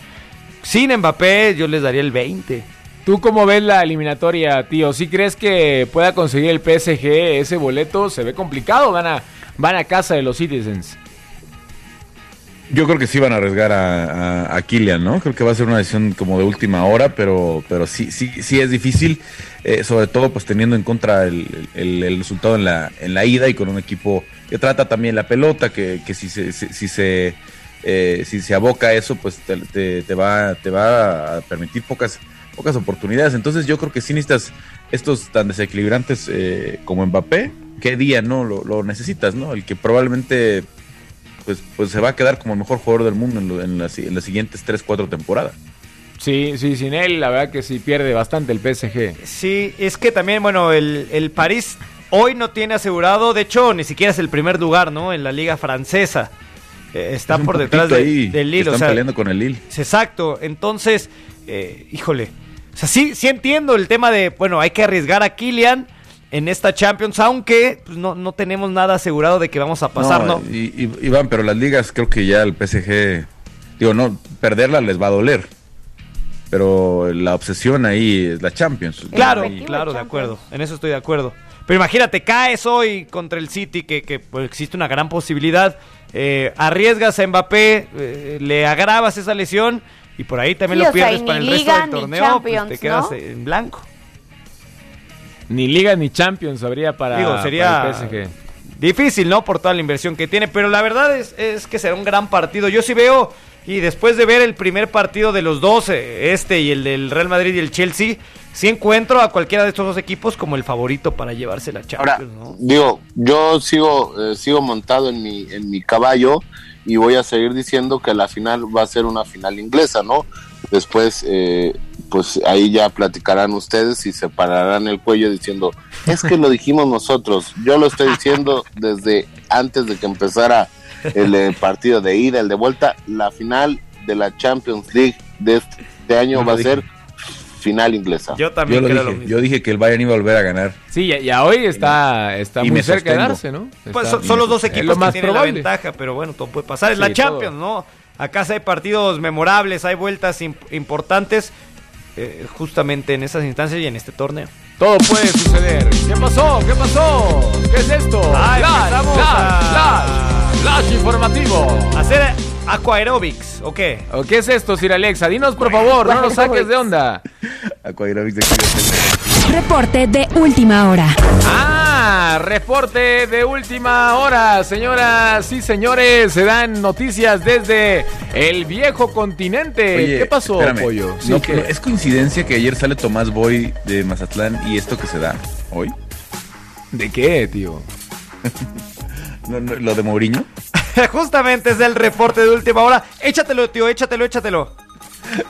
Speaker 4: Sin Mbappé yo les daría el 20.
Speaker 2: ¿Tú cómo ves la eliminatoria, tío? ¿Sí crees que pueda conseguir el PSG ese boleto? Se ve complicado, van a, van a casa de los Citizens.
Speaker 9: Yo creo que sí van a arriesgar a, a, a Kylian, ¿no? Creo que va a ser una decisión como de última hora, pero, pero sí, sí, sí es difícil, eh, sobre todo pues teniendo en contra el, el- el resultado en la, en la ida y con un equipo que trata también la pelota, que, que si se, si, si se eh, si se aboca a eso, pues te, te- te va, te va a permitir pocas, pocas oportunidades. Entonces yo creo que sí necesitas estos tan desequilibrantes eh, como Mbappé, qué día no lo, lo necesitas, ¿no? El que probablemente pues, pues se va a quedar como el mejor jugador del mundo en, lo- en las, en las siguientes 3, 4 temporadas.
Speaker 2: Sí, sí, sin él la verdad que sí pierde bastante el PSG.
Speaker 4: Sí, es que también, bueno, el, el París hoy no tiene asegurado, de hecho, ni siquiera es el primer lugar, ¿no? En la liga francesa. Eh, está
Speaker 9: Es
Speaker 4: por detrás de-
Speaker 9: ahí,
Speaker 4: del Lille.
Speaker 9: Están
Speaker 4: o sea,
Speaker 9: peleando con el Lille.
Speaker 4: Exacto, entonces, eh, híjole. O sea, sí, sí entiendo el tema de, bueno, hay que arriesgar a Kylian en esta Champions, aunque pues, no, no tenemos nada asegurado de que vamos a pasar, ¿no?
Speaker 9: Y, y- Iván, pero las ligas creo que ya el PSG, digo, no, perderla les va a doler. Pero la obsesión ahí es la Champions.
Speaker 4: Claro, claro, de acuerdo. En eso estoy de acuerdo. Pero imagínate, caes hoy contra el City, que, que, pues, existe una gran posibilidad. eh, arriesgas a Mbappé, eh, le agravas esa lesión y por ahí también
Speaker 5: Sí,
Speaker 4: lo
Speaker 5: sea,
Speaker 4: pierdes para el resto del torneo. pues, te quedas
Speaker 5: ¿no?
Speaker 4: en blanco.
Speaker 2: Ni Liga ni Champions habría para,
Speaker 4: Digo, sería
Speaker 2: para el PSG.
Speaker 4: difícil, ¿no? Por toda la inversión que tiene. Pero la verdad es, es que será un gran partido. Yo sí veo, y después de ver el primer partido de los dos, eh, este y el del Real Madrid y el Chelsea, sí encuentro a cualquiera de estos dos equipos como el favorito para llevarse la Champions, ¿no?
Speaker 6: Digo, yo sigo, eh, sigo montado en mi, en mi caballo y voy a seguir diciendo que la final va a ser una final inglesa, ¿no? Después, eh, pues ahí ya platicarán ustedes y se pararán el cuello diciendo, es que lo dijimos nosotros. Yo lo estoy diciendo desde antes de que empezara el eh, partido de ida, el de vuelta. La final de la Champions League de este año va a ser final inglesa.
Speaker 4: Yo
Speaker 9: Yo, lo dije, yo dije que el Bayern iba a volver a ganar.
Speaker 2: Sí, ya, ya hoy está, está
Speaker 9: Y
Speaker 2: muy cerca de darse, ¿no?
Speaker 4: Pues
Speaker 2: Está-
Speaker 4: son, son los dos equipos
Speaker 2: lo
Speaker 4: que
Speaker 2: más
Speaker 4: tienen
Speaker 2: probable.
Speaker 4: la ventaja, pero bueno, todo puede pasar. Es
Speaker 2: Sí,
Speaker 4: la
Speaker 2: todo.
Speaker 4: Champions, ¿no? Acá hay partidos memorables, hay vueltas imp- importantes, eh, justamente en esas instancias y en este torneo.
Speaker 2: Todo puede suceder. ¿Qué pasó? ¿Qué pasó? ¿Qué es esto?
Speaker 4: Ah,
Speaker 2: Flash, flash,
Speaker 4: a-
Speaker 2: flash, flash informativo.
Speaker 4: Hacer aquaerobics, ¿o qué?
Speaker 2: ¿O qué es esto, Sir Alexa? Dinos, por favor, no nos saques de onda.
Speaker 9: Aquaerobics de.
Speaker 1: Reporte de última hora.
Speaker 2: Ah, reporte de última hora, señoras y señores. Se dan noticias desde el viejo continente.
Speaker 9: Oye,
Speaker 2: ¿Qué pasó,
Speaker 9: espérame.
Speaker 2: pollo? Sí,
Speaker 9: No, ¿Es coincidencia que ayer sale Tomás Boy de Mazatlán y esto que se da hoy?
Speaker 2: ¿De qué, tío?
Speaker 9: No, no, ¿Lo de Mourinho?
Speaker 4: Justamente es el reporte de última hora. Échatelo, tío, échatelo, échatelo.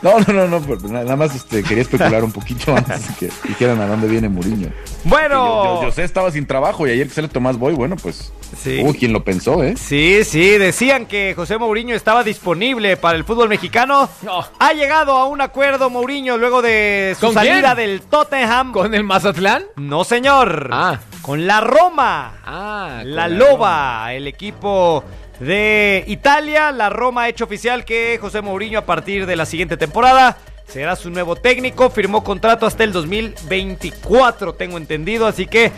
Speaker 9: No, no, no, no, pero nada más este, quería especular un poquito antes de que dijeran a dónde viene Mourinho.
Speaker 4: Bueno.
Speaker 9: Yo, yo sé, estaba sin trabajo y ayer que sale Tomás Boy, bueno, pues
Speaker 4: Sí.
Speaker 9: hubo quien lo pensó, ¿eh?
Speaker 4: Sí, sí, decían que José Mourinho estaba disponible para el fútbol mexicano. Ha llegado a un acuerdo Mourinho luego de su
Speaker 2: ¿Con
Speaker 4: salida
Speaker 2: quién?
Speaker 4: del Tottenham.
Speaker 2: ¿Con el Mazatlán?
Speaker 4: No, señor.
Speaker 2: Ah.
Speaker 4: Con la Roma.
Speaker 2: Ah,
Speaker 4: La Loba, el equipo de Italia. La Roma ha hecho oficial que José Mourinho a partir de la siguiente temporada será su nuevo técnico. Firmó contrato hasta el 2024, tengo entendido. Así que,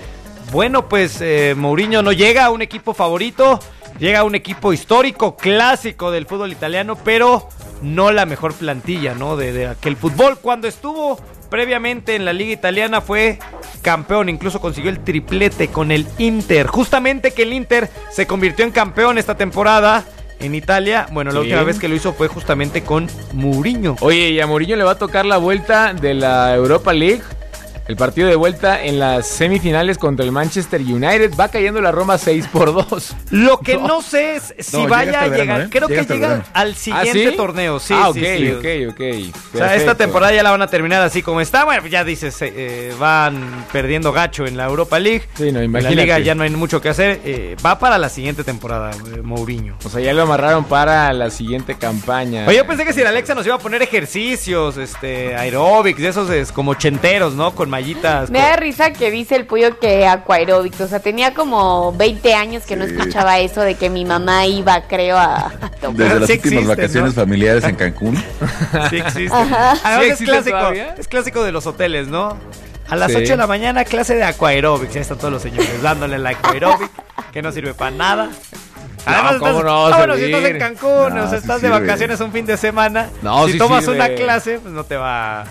Speaker 4: bueno, pues eh, Mourinho no llega a un equipo favorito. Llega a un equipo histórico, clásico del fútbol italiano, pero no la mejor plantilla, ¿no? De, de aquel fútbol. Cuando estuvo previamente en la liga italiana fue campeón, incluso consiguió el triplete con el Inter. Justamente que el Inter se convirtió en campeón esta temporada en Italia. Bueno, la última vez que lo hizo fue justamente con Mourinho.
Speaker 2: Oye, y a Mourinho le va a tocar la vuelta de la Europa League. El partido de vuelta en las semifinales contra el Manchester United. Va cayendo la Roma 6 por 2.
Speaker 4: Lo que no, sé es si
Speaker 2: No,
Speaker 4: vaya a
Speaker 2: verano,
Speaker 4: llegar.
Speaker 2: ¿eh?
Speaker 4: Creo
Speaker 2: Llega
Speaker 4: que llega
Speaker 2: verano.
Speaker 4: al siguiente
Speaker 2: ¿Ah, sí?
Speaker 4: torneo. Sí,
Speaker 2: Ah,
Speaker 4: sí,
Speaker 2: ok,
Speaker 4: sí.
Speaker 2: ok, ok.
Speaker 4: O sea, esta temporada ya la van a terminar así como está. Bueno, ya dices, eh, van perdiendo gacho en la Europa League.
Speaker 2: Sí, no,
Speaker 4: en la
Speaker 2: imagínate.
Speaker 4: liga ya no hay mucho que hacer. Eh, va para la siguiente temporada, eh, Mourinho.
Speaker 2: O sea, ya lo amarraron para la siguiente campaña.
Speaker 4: Oye, yo pensé que si la Alexa nos iba a poner ejercicios, este, aeróbics, de esos es, como ochenteros, ¿no? Con mallitas.
Speaker 5: Me da risa que dice el pollo que aquaerobics, o sea, tenía como 20 años que no escuchaba eso de que mi mamá iba, creo, a... a tomar.
Speaker 9: Desde las
Speaker 4: Sí
Speaker 9: últimas
Speaker 4: existe,
Speaker 9: vacaciones familiares en Cancún.
Speaker 4: Sí existe.
Speaker 5: Ajá.
Speaker 4: Además
Speaker 2: ¿Sí
Speaker 4: es clásico,
Speaker 2: todavía?
Speaker 4: es clásico de los hoteles, ¿no? A las
Speaker 2: Sí.
Speaker 4: 8 de la mañana clase de aquaerobics, ya están todos los señores dándole el aquaerobic, que no sirve para nada. Además,
Speaker 2: ¿cómo
Speaker 4: estás,
Speaker 2: no va a
Speaker 4: bueno, si estás en Cancún,
Speaker 9: No,
Speaker 4: o sea,
Speaker 9: sí
Speaker 4: estás de vacaciones un fin de semana,
Speaker 2: No,
Speaker 4: si
Speaker 2: sí
Speaker 4: tomas
Speaker 2: sirve.
Speaker 4: una clase, pues no te va...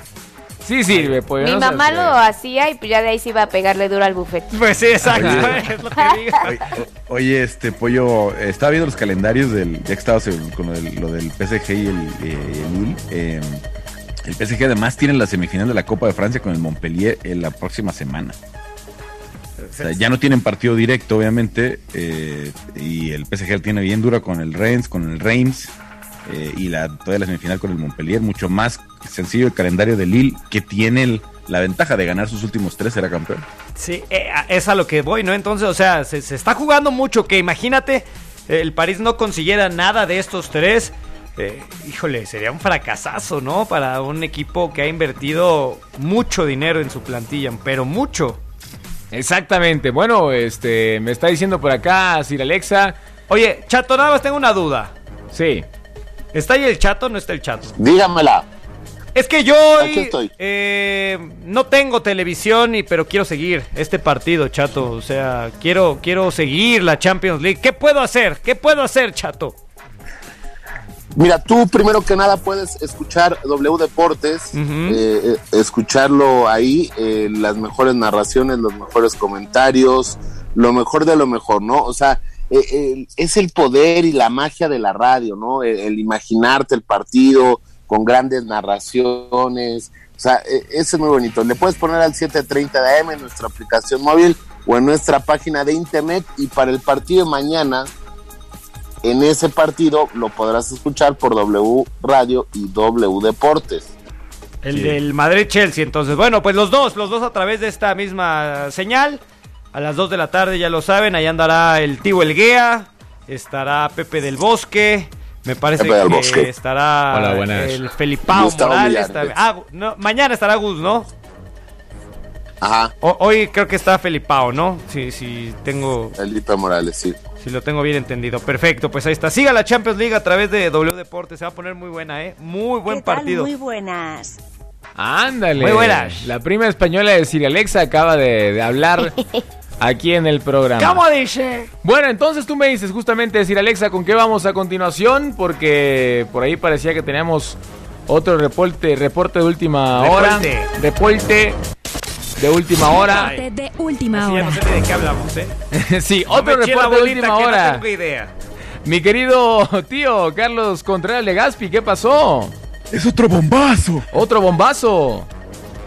Speaker 2: Sí sirve, pues.
Speaker 5: Mi
Speaker 2: no
Speaker 5: mamá lo hacía y pues ya de ahí se iba a pegarle duro al buffet.
Speaker 4: Pues sí, exacto,
Speaker 9: Oye.
Speaker 4: es lo que digo.
Speaker 9: Oye, este pollo, eh, estaba viendo los calendarios del, ya que estabas con lo del, lo del PSG y el, eh, el eh, el PSG además tiene la semifinal de la Copa de Francia con el Montpellier en la próxima semana. O sea, ya no tienen partido directo, obviamente, eh, y el PSG tiene bien dura con el Rennes, con el Reims, eh, y la, toda la semifinal con el Montpellier, mucho más sencillo el calendario de Lille, que tiene el- la ventaja de ganar sus últimos tres, será campeón.
Speaker 4: Sí, eh, es a lo que voy, ¿no? Entonces, o sea, se, se está jugando mucho que imagínate el París no consiguiera nada de estos tres. eh, híjole, sería un fracasazo, ¿no? Para un equipo que ha invertido mucho dinero en su plantilla, pero mucho.
Speaker 2: Exactamente. Bueno, este, me está diciendo por acá Sir Alexa.
Speaker 4: Oye, Chato, nada más tengo una duda.
Speaker 2: Sí.
Speaker 4: ¿Está ahí el Chato o no está el Chato?
Speaker 6: Dígamela.
Speaker 4: Es que yo
Speaker 6: estoy.
Speaker 4: eh, no tengo televisión, y, pero quiero seguir este partido, Chato. O sea, quiero, quiero seguir la Champions League. ¿Qué puedo hacer? ¿Qué puedo hacer, Chato?
Speaker 6: Mira, tú primero que nada puedes escuchar W Deportes, eh, eh, escucharlo ahí, eh, las mejores narraciones, los mejores comentarios, lo mejor de lo mejor, ¿no? O sea, eh, eh, es el poder y la magia de la radio, ¿no? El, el imaginarte el partido con grandes narraciones, o sea, eh, ese es muy bonito. Le puedes poner al 730 de AM en nuestra aplicación móvil o en nuestra página de internet y para el partido de mañana en ese partido lo podrás escuchar por W Radio y W Deportes.
Speaker 4: El del Madrid-Chelsea, entonces. Bueno, pues los dos, los dos a través de esta misma señal. A las 2 de la tarde, ya lo saben, ahí andará el tío Elguea, estará Pepe del Bosque, me parece
Speaker 6: Pepe del
Speaker 4: que
Speaker 6: Bosque.
Speaker 4: estará
Speaker 2: Hola, buenas.
Speaker 4: el Felipao
Speaker 6: Gustavo
Speaker 4: Morales. Ah, no, mañana estará Gus, ¿no?
Speaker 6: Ajá,
Speaker 4: O- hoy creo que está Felipao, ¿no? Si, si tengo,
Speaker 6: Elita Morales, sí.
Speaker 4: si lo tengo bien entendido. Perfecto, pues ahí está. Siga la Champions League a través de W Deportes, se va a poner muy buena, ¿eh? Muy buen
Speaker 21: ¿Qué tal?
Speaker 4: partido.
Speaker 21: Muy buenas.
Speaker 2: Ándale.
Speaker 4: Muy buenas.
Speaker 2: La prima española de Sir Alexa acaba de, de hablar aquí en el programa.
Speaker 4: ¿Cómo dice?
Speaker 2: Bueno, entonces tú me dices justamente, Sir Alexa, ¿con qué vamos a continuación? Porque por ahí parecía que teníamos otro reporte, reporte de última hora.
Speaker 4: Reporte.
Speaker 2: De última hora.
Speaker 1: Reporte de última
Speaker 4: Así ya
Speaker 1: hora.
Speaker 4: no sé de qué hablamos, ¿eh?
Speaker 2: sí,
Speaker 4: No
Speaker 2: otro reporte de última hora.
Speaker 4: No tengo idea.
Speaker 2: Mi querido tío Carlos Contreras Legaspi, ¿qué pasó?
Speaker 9: Es otro bombazo.
Speaker 2: Otro bombazo.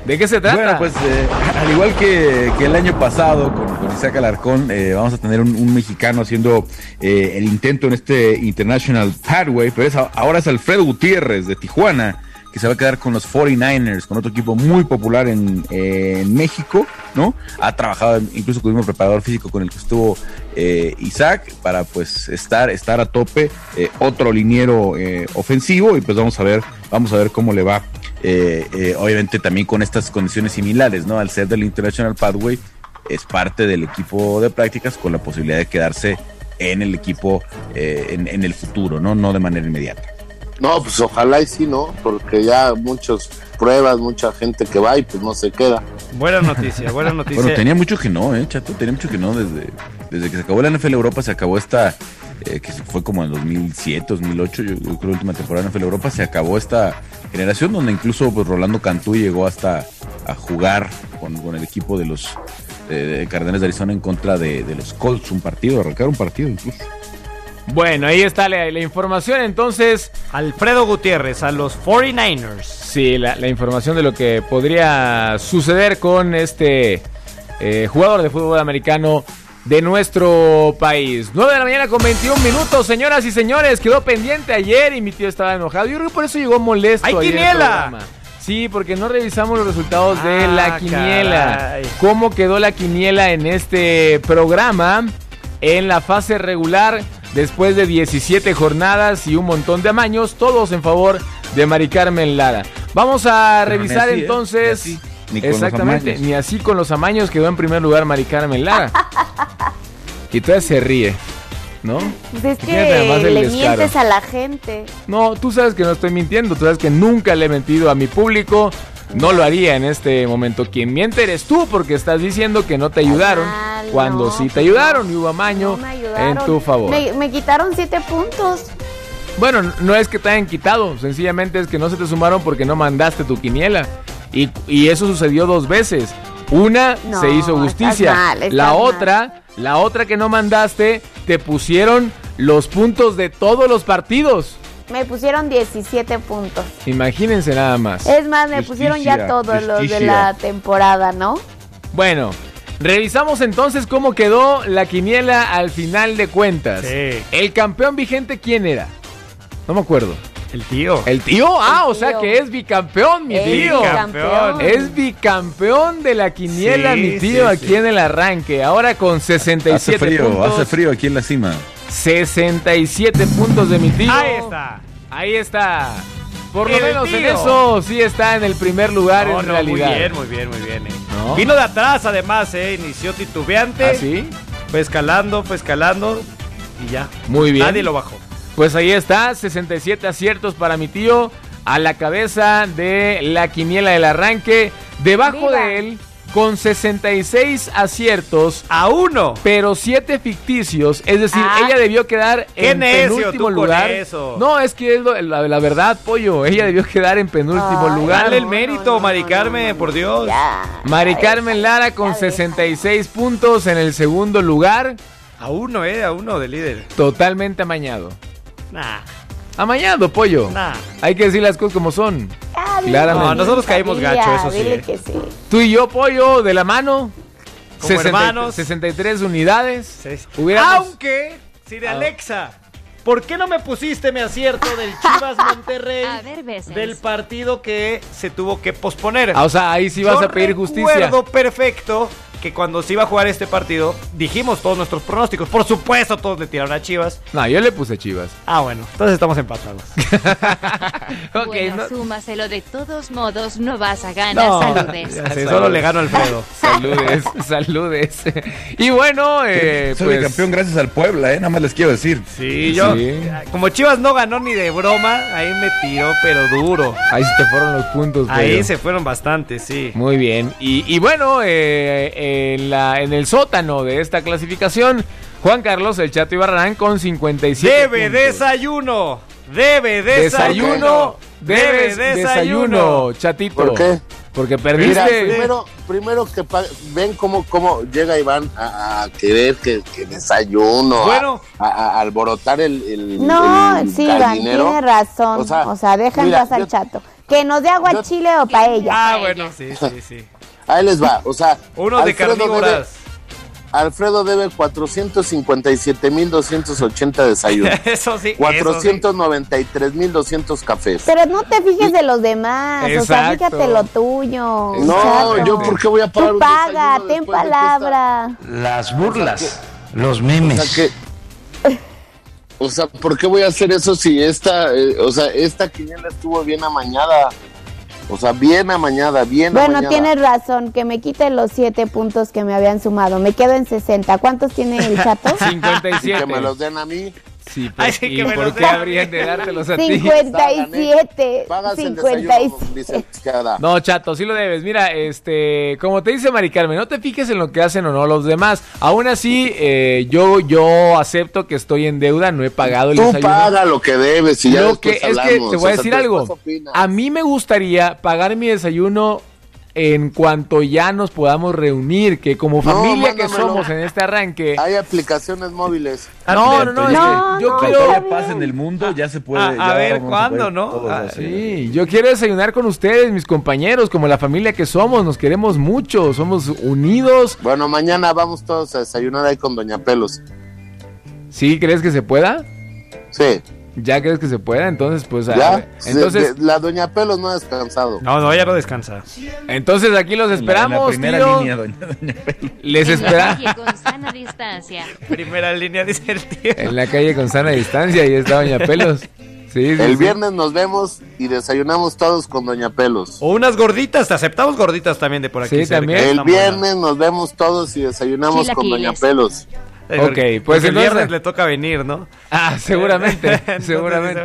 Speaker 2: ¿De qué se trata?
Speaker 9: Bueno, pues eh, al igual que, que el año pasado con, Isaac Alarcón, eh, vamos a tener un, un mexicano haciendo eh, el intento en este International Pathway, pero ahora es Alfredo Gutiérrez de Tijuana, que se va a quedar con los 49ers, con otro equipo muy popular en, en México, ¿no? Ha trabajado incluso con mismo preparador físico con el que estuvo Isaac para pues estar, estar a tope, otro liniero ofensivo y pues vamos a ver, vamos a ver cómo le va eh, eh, obviamente también con estas condiciones similares, ¿no? Al ser del International Pathway, es parte del equipo de prácticas con la posibilidad de quedarse en el equipo eh, en, en el futuro, ¿no? No de manera inmediata.
Speaker 6: No, pues ojalá y sí, ¿no? Porque ya muchos pruebas, mucha gente que va y pues no se queda.
Speaker 4: Buena noticia, buena noticia.
Speaker 9: Bueno, tenía mucho que no, ¿eh, Chato? Tenía mucho que no. Desde, desde que se acabó la NFL Europa, se acabó esta, eh, que fue como en 2007, 2008, yo, yo creo la última temporada de NFL Europa, se acabó esta generación donde incluso pues, Rolando Cantú llegó hasta a jugar con, con el equipo de los eh, de Cardenales de Arizona en contra de, de los Colts, un partido, arrancar un partido incluso.
Speaker 2: Bueno, ahí está la, la información entonces.
Speaker 4: Alfredo Gutiérrez a los 49ers.
Speaker 2: Sí, la, la información de lo que podría suceder con este eh, jugador de fútbol americano de nuestro país. 9 de la mañana con 21 minutos, señoras y señores. Quedó pendiente ayer y mi tío estaba enojado. Yo creo que por eso llegó molesto.
Speaker 4: ¡Hay quiniela!
Speaker 2: Sí, porque no revisamos los resultados de la
Speaker 4: Ah,
Speaker 2: quiniela.
Speaker 4: caray.
Speaker 2: ¿Cómo quedó la quiniela en este programa? En la fase regular, después de 17 jornadas y un montón de amaños, todos en favor de Mari Carmen Lara. Vamos a revisar
Speaker 9: así, ¿eh?
Speaker 2: entonces.
Speaker 9: Ni con los
Speaker 2: Exactamente, ni así con los amaños quedó en primer lugar Mari Carmen Lara. y todavía se ríe, ¿no?
Speaker 5: Pues es que le
Speaker 2: descaro.
Speaker 5: mientes a la gente.
Speaker 2: No, tú sabes que no estoy mintiendo, tú sabes que nunca le he mentido a mi público. No lo haría en este momento. Quien miente eres tú porque estás diciendo que no te ayudaron cuando
Speaker 5: no,
Speaker 2: sí te ayudaron y hubo amaño
Speaker 5: Me
Speaker 2: en tu favor.
Speaker 5: Me, me quitaron siete puntos.
Speaker 2: Bueno, no es que te hayan quitado, sencillamente es que no se te sumaron porque no mandaste tu quiniela. Y, y eso sucedió dos veces. Una
Speaker 5: No,
Speaker 2: se hizo justicia.
Speaker 5: estás mal, estás
Speaker 2: la
Speaker 5: mal.
Speaker 2: otra, la otra que no mandaste, te pusieron los puntos de todos los partidos.
Speaker 5: Me pusieron 17 puntos.
Speaker 2: Imagínense nada más.
Speaker 5: Es más, me pusieron ya
Speaker 2: Justicia,
Speaker 5: todos los de la temporada, ¿no?
Speaker 2: Bueno, revisamos entonces cómo quedó la quiniela al final de cuentas.
Speaker 4: Sí.
Speaker 2: El campeón vigente, ¿quién era? No me acuerdo.
Speaker 4: El tío.
Speaker 2: El tío, ah,
Speaker 5: El
Speaker 2: o sea que es bicampeón, mi
Speaker 5: Es
Speaker 2: tío.
Speaker 5: bicampeón.
Speaker 2: Es bicampeón de la quiniela,
Speaker 4: Sí,
Speaker 2: mi tío,
Speaker 4: sí,
Speaker 2: aquí
Speaker 4: sí.
Speaker 2: en el arranque. Ahora con 67
Speaker 9: Hace frío,
Speaker 2: puntos.
Speaker 9: hace frío aquí en la cima.
Speaker 2: 67 puntos de mi tío.
Speaker 4: Ahí está.
Speaker 2: Ahí está. Por lo
Speaker 4: El
Speaker 2: menos en eso sí está en el primer lugar
Speaker 4: No,
Speaker 2: en
Speaker 4: no,
Speaker 2: realidad.
Speaker 4: Muy bien, muy bien, muy bien. eh.
Speaker 2: ¿No?
Speaker 4: Vino de atrás, además, eh. Inició titubeante.
Speaker 2: ¿Ah, sí?
Speaker 4: Fue escalando, fue escalando. Y ya.
Speaker 2: Muy bien.
Speaker 4: Nadie lo bajó.
Speaker 2: Pues ahí está, 67 aciertos para mi tío, a la cabeza de la quiniela del arranque, debajo
Speaker 5: Viva.
Speaker 2: de él, con 66 aciertos,
Speaker 4: A uno.
Speaker 2: pero 7 ficticios, es decir,
Speaker 5: Ah.
Speaker 2: ella debió quedar en
Speaker 4: necio
Speaker 2: penúltimo
Speaker 4: tú con
Speaker 2: lugar.
Speaker 4: eso.
Speaker 2: No, es que es lo- la, la verdad, pollo, ella debió quedar en penúltimo
Speaker 5: Ay,
Speaker 2: lugar.
Speaker 4: Dale el mérito,
Speaker 5: no, no,
Speaker 4: Mari Carmen,
Speaker 5: no, no,
Speaker 4: por Dios.
Speaker 5: Ya.
Speaker 2: Mari Carmen Lara con
Speaker 5: Ya deja.
Speaker 2: 66 puntos en el segundo lugar,
Speaker 4: A uno, eh, a uno de líder.
Speaker 2: totalmente amañado.
Speaker 4: Nah,
Speaker 2: Amañado, pollo.
Speaker 4: nah.
Speaker 2: Hay que decir las cosas como son.
Speaker 5: Ah,
Speaker 2: Claramente.
Speaker 4: No, nosotros caímos
Speaker 5: familia,
Speaker 4: gacho, eso sí,
Speaker 5: Dile
Speaker 4: eh.
Speaker 5: que sí.
Speaker 2: Tú y yo, pollo, de la mano.
Speaker 4: Como hermanos.
Speaker 2: 63 unidades. Hubiéramos-
Speaker 4: Aunque, si de
Speaker 2: Ah.
Speaker 4: Alexa, ¿por qué no me pusiste mi acierto del Chivas Monterrey?
Speaker 14: A ver, besos.
Speaker 4: del partido que se tuvo que posponer.
Speaker 2: Ah, o sea, ahí sí vas
Speaker 4: Yo
Speaker 2: a pedir justicia.
Speaker 4: Recuerdo perfecto que cuando se iba a jugar este partido, dijimos todos nuestros pronósticos. Por supuesto, todos le tiraron a Chivas.
Speaker 2: No, yo le puse chivas.
Speaker 4: Ah, bueno, entonces estamos empatados.
Speaker 2: Ok,
Speaker 14: bueno,
Speaker 2: no-
Speaker 14: súmaselo de todos modos, no vas a ganar.
Speaker 4: No,
Speaker 14: Saludes.
Speaker 4: solo le gano a Alfredo.
Speaker 2: Saludes, saludes. Y bueno, eh,
Speaker 9: Soy
Speaker 2: pues,
Speaker 9: campeón gracias al Puebla, ¿eh? Nada más les quiero decir.
Speaker 4: Sí, yo.
Speaker 2: Sí.
Speaker 4: Como Chivas no ganó ni de broma, ahí me tiró, pero duro.
Speaker 2: ahí se te fueron los puntos.
Speaker 4: Ahí se fueron bastante, sí.
Speaker 2: Muy bien. Y, y bueno, eh, en, la, en el sótano de esta clasificación, Juan Carlos El Chato Ibarrán con 57
Speaker 4: Debe
Speaker 2: puntos.
Speaker 4: desayuno. Debe
Speaker 2: Desayuno,
Speaker 4: desayuno. Debe
Speaker 2: desayuno, chatito.
Speaker 6: ¿Por qué?
Speaker 2: Porque
Speaker 6: Mira,
Speaker 2: perdiste.
Speaker 6: primero, primero que ven cómo, cómo llega Iván a, a querer que, que desayuno,
Speaker 4: Bueno.
Speaker 6: a, a alborotar el, el,
Speaker 5: No,
Speaker 6: el
Speaker 5: sí, Iván, tiene razón.
Speaker 6: O sea,
Speaker 5: O sea, deja en al chato. Que nos dé agua
Speaker 6: yo-
Speaker 5: chile o paella.
Speaker 4: Ah, bueno, sí, sí, sí.
Speaker 6: Ahí les va, o sea,
Speaker 4: Uno de
Speaker 6: Alfredo
Speaker 4: carnívoras.
Speaker 6: debe- Alfredo debe 457.280 desayunos,
Speaker 4: Eso sí. eso sí.
Speaker 6: 493.200 cafés.
Speaker 5: Pero no te fijes de los demás. O sea, fíjate lo tuyo.
Speaker 6: No, yo por qué voy a pagar
Speaker 5: Tú
Speaker 6: un
Speaker 5: paga, ten palabra.
Speaker 20: Las burlas, los
Speaker 6: O
Speaker 20: memes.
Speaker 6: sea, que, o sea, ¿por qué voy a hacer eso si esta, eh, o sea, esta quiniela estuvo bien amañada? O sea, bien amañada, bien
Speaker 5: Bueno,
Speaker 6: amañada.
Speaker 5: tienes razón, que me quite los siete puntos que me habían sumado. Me quedo en 60. ¿Cuántos tiene el chato?
Speaker 6: Y
Speaker 2: 57.
Speaker 6: que me los den a mí.
Speaker 2: Sí, pues,
Speaker 4: sí
Speaker 2: ¿y
Speaker 4: que me
Speaker 2: por qué habrían de dártelos a ti?
Speaker 5: 57.
Speaker 6: Pagas el
Speaker 5: 57.
Speaker 6: desayuno, licenciada.
Speaker 2: No, chato, sí lo debes. Mira, este, como te dice Mari Carmen, no te fijes en lo que hacen o no los demás. Aún así, eh, yo, yo acepto que estoy en deuda, no he pagado el
Speaker 6: Tú
Speaker 2: desayuno.
Speaker 6: paga lo que debes y ya
Speaker 2: Lo que
Speaker 6: después
Speaker 2: es que
Speaker 6: hablamos.
Speaker 2: te voy a
Speaker 6: O sea,
Speaker 2: decir algo.
Speaker 6: después.
Speaker 2: A mí me gustaría pagar mi desayuno en cuanto ya nos podamos reunir, que como
Speaker 6: No,
Speaker 2: familia que somos en este arranque.
Speaker 6: Hay aplicaciones móviles.
Speaker 2: No, no, no, es que
Speaker 5: No,
Speaker 2: yo
Speaker 5: no,
Speaker 2: quiero
Speaker 9: paz en el mundo, ya se puede.
Speaker 4: A- a ver, ¿cuándo, no? Ah.
Speaker 2: Sí, yo quiero desayunar con ustedes, mis compañeros, como la familia que somos, nos queremos mucho, somos unidos.
Speaker 6: Bueno, mañana vamos todos a desayunar ahí con Doña Pelos.
Speaker 2: ¿Sí crees que se pueda?
Speaker 6: Sí.
Speaker 2: ¿Ya crees que se pueda? Entonces, pues,
Speaker 6: ¿Ya?
Speaker 2: entonces,
Speaker 6: De- la Doña Pelos no ha descansado.
Speaker 4: No, no, ya no descansa.
Speaker 2: entonces aquí los
Speaker 9: En la- en la
Speaker 2: esperamos,
Speaker 9: primera
Speaker 2: tío.
Speaker 9: línea, doña, doña Pelo.
Speaker 2: Les
Speaker 14: En la calle con sana distancia.
Speaker 4: Primera línea, dice el tío.
Speaker 2: en la calle con sana distancia y está Doña Pelos. Sí, sí,
Speaker 6: El
Speaker 2: sí.
Speaker 6: viernes nos vemos y desayunamos todos con Doña Pelos.
Speaker 4: O unas gorditas, te aceptamos gorditas también de por aquí.
Speaker 2: Sí,
Speaker 4: cerca,
Speaker 2: también.
Speaker 6: El viernes nos vemos todos y desayunamos con Doña. Pelos.
Speaker 4: Eh,
Speaker 2: Ok, pues
Speaker 4: porque el
Speaker 2: entonces-
Speaker 4: viernes le toca venir, ¿no?
Speaker 2: Ah, seguramente,
Speaker 4: Entonces,
Speaker 2: seguramente.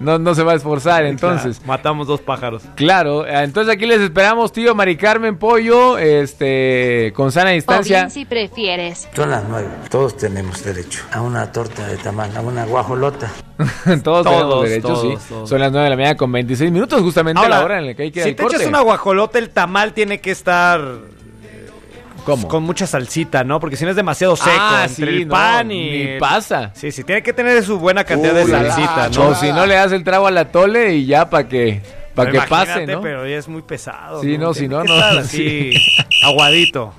Speaker 2: No, no se va a esforzar, entonces.
Speaker 4: Claro, matamos dos pájaros.
Speaker 2: Claro, eh, entonces aquí les esperamos, tío Mari Carmen Pollo, este, con sana
Speaker 14: O
Speaker 2: distancia.
Speaker 14: bien si prefieres.
Speaker 21: Son las nueve. Todos tenemos derecho a una torta de tamal, a una guajolota.
Speaker 2: todos, tenemos derecho,
Speaker 4: todos,
Speaker 2: sí.
Speaker 4: todos.
Speaker 2: Son las 9 de la mañana con 26 minutos, justamente
Speaker 4: Ahora,
Speaker 2: la hora en la que hay que
Speaker 4: si te
Speaker 2: corte.
Speaker 4: echas una guajolota, el tamal tiene que estar
Speaker 2: ¿Cómo?
Speaker 4: con mucha salsita, ¿no? Porque si no es demasiado seco
Speaker 2: Ah,
Speaker 4: entre
Speaker 2: sí,
Speaker 4: el
Speaker 2: no,
Speaker 4: pan y
Speaker 2: ni pasa.
Speaker 4: Sí, sí, tiene que tener su buena cantidad de
Speaker 6: la
Speaker 4: salsita,
Speaker 6: chulada.
Speaker 4: ¿no?
Speaker 2: O si no le das el trago al atole y ya para que, para que pase, ¿no?
Speaker 4: Pero ya es muy pesado.
Speaker 2: Sí, no, si no, no,
Speaker 4: así, aguadito.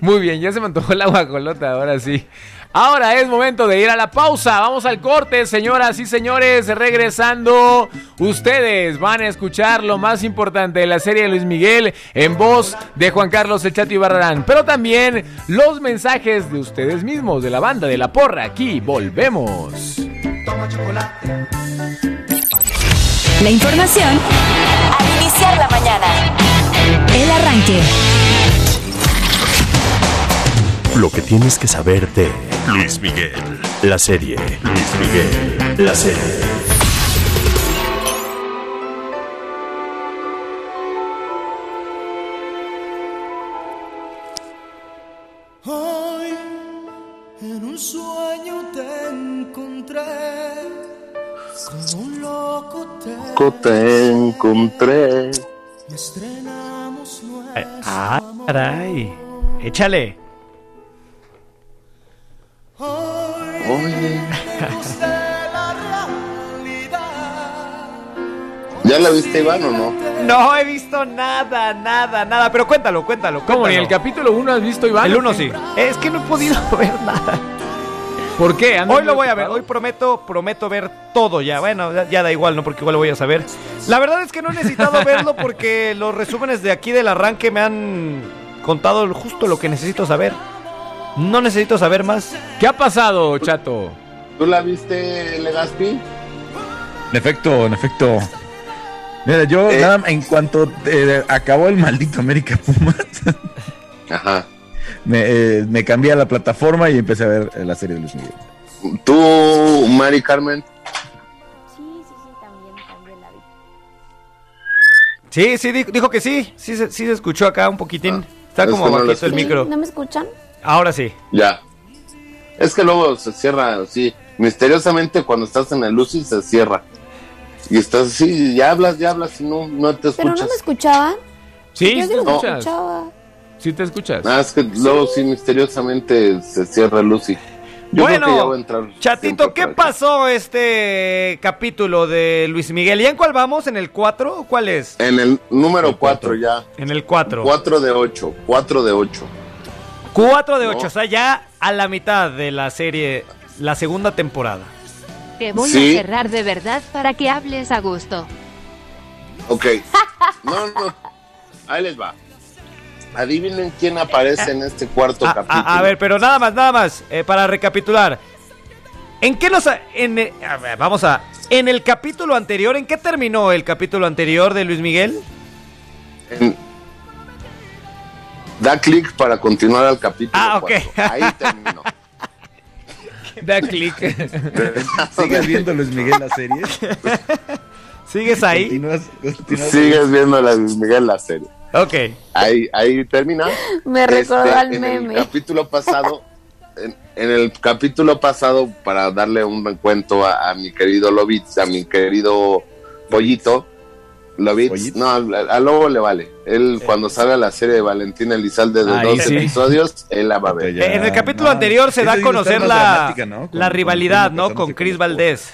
Speaker 2: Muy bien, ya se me antojó la guacolota, ahora sí. Ahora es momento de ir a la pausa. Vamos al corte, señoras y señores. Regresando, ustedes van a escuchar lo más importante de la serie de Luis Miguel en voz de Juan Carlos El Chato Ibarrarán. Pero también los mensajes de ustedes mismos, de la banda de la porra. Aquí volvemos.
Speaker 1: La información al iniciar la mañana. El arranque.
Speaker 22: Lo que tienes que saber de Luis Miguel. La serie. Luis Miguel. La serie.
Speaker 23: Hoy en un sueño te encontré, como un loco te
Speaker 6: Co- Te encontré.
Speaker 23: estrenamos nuestro
Speaker 4: Ah, caray. Échale.
Speaker 6: Oye. ¿Ya la viste, Iván, o no?
Speaker 4: No he visto nada, nada, nada. Pero cuéntalo, cuéntalo.
Speaker 2: ¿Cómo? ¿Ni
Speaker 4: cuéntalo.
Speaker 2: el capítulo 1 has visto, Iván?
Speaker 4: El uno sí. Es que no he podido ver nada.
Speaker 2: ¿Por qué? ¿Andas
Speaker 4: Hoy lo voy a ver. Hoy prometo, prometo ver todo ya. Bueno, ya, ya da igual, ¿no? Porque igual lo voy a saber. La verdad es que no he necesitado verlo porque los resúmenes de aquí del arranque me han contado justo lo que necesito saber. No necesito saber más.
Speaker 2: ¿Qué ha pasado, chato?
Speaker 6: ¿Tú la viste, Legaspi?
Speaker 9: En efecto, en efecto. Mira, yo
Speaker 6: Eh.
Speaker 9: nada, en cuanto eh, acabó el maldito América Pumas,
Speaker 6: Ajá.
Speaker 9: me, eh, me cambié a la plataforma y empecé a ver eh, la serie de Luis Miguel.
Speaker 6: ¿Tú, Mari Carmen?
Speaker 5: Sí, sí, sí, también, también la vi.
Speaker 4: Sí, sí, dijo, dijo que sí. Sí, se- sí se escuchó acá un poquitín. Está
Speaker 6: es
Speaker 4: como
Speaker 6: no
Speaker 4: bajito el micro.
Speaker 5: ¿No me escuchan?
Speaker 4: Ahora sí.
Speaker 6: Ya. Es que luego se cierra así. Misteriosamente cuando estás en el Lucy se cierra. Y estás así, ya hablas, ya hablas y no, no te
Speaker 5: ¿Pero no
Speaker 6: escuchas.
Speaker 5: me escuchaban?
Speaker 2: Sí,
Speaker 5: Yo
Speaker 2: sí
Speaker 5: sí
Speaker 2: te escuchas.
Speaker 5: escuchaba.
Speaker 2: Sí te escuchas.
Speaker 6: Ah, es que luego sí misteriosamente se cierra Lucy. Yo
Speaker 4: Bueno,
Speaker 6: creo que ya voy a entrar.
Speaker 4: Chatito, ¿qué pasó este capítulo de Luis Miguel? ¿Y en cuál vamos? ¿En el 4 o cuál es?
Speaker 6: En el número 4 ya.
Speaker 4: En el 4.
Speaker 6: 4 de 8. 4 de 8.
Speaker 4: 4 de 8,
Speaker 6: No.
Speaker 4: o sea, ya a la mitad de la serie, la segunda temporada.
Speaker 14: Te voy
Speaker 6: Sí.
Speaker 14: a cerrar de verdad para que hables a gusto.
Speaker 6: Ok. No, no. Ahí les va. Adivinen quién aparece en este cuarto
Speaker 4: A,
Speaker 6: capítulo.
Speaker 4: a- a ver, pero nada más, nada más, eh, para recapitular. ¿En qué nos... En, eh, a ver, vamos a... En el capítulo anterior, ¿en qué terminó el capítulo anterior de Luis Miguel?
Speaker 6: En- Da clic para continuar al capítulo.
Speaker 4: Ah, ok.
Speaker 6: cuatro. Ahí terminó.
Speaker 2: Da clic.
Speaker 9: ¿Sigues viendo Luis Miguel la serie?
Speaker 4: ¿Sigues ahí?
Speaker 9: Continúas, continúas-
Speaker 6: Sigues viendo la Luis Miguel la serie.
Speaker 4: Ok.
Speaker 6: Ahí, ahí termina.
Speaker 5: Me recordó
Speaker 6: Este,
Speaker 5: al
Speaker 6: en
Speaker 5: meme.
Speaker 6: El capítulo pasado, en, en el capítulo pasado, para darle un recuento a, a mi querido Lobitz, a mi querido Pollito, Lobitz, no, al, al Lobo le vale. Él, cuando salga la serie de Valentín Elizalde de
Speaker 4: Ahí
Speaker 6: dos
Speaker 4: sí.
Speaker 6: episodios, él la va a ver.
Speaker 4: Eh, en el capítulo anterior se da a conocer la,
Speaker 6: ¿no? Con-
Speaker 4: la
Speaker 6: con
Speaker 4: rivalidad, ¿no? Con Chris Valdés.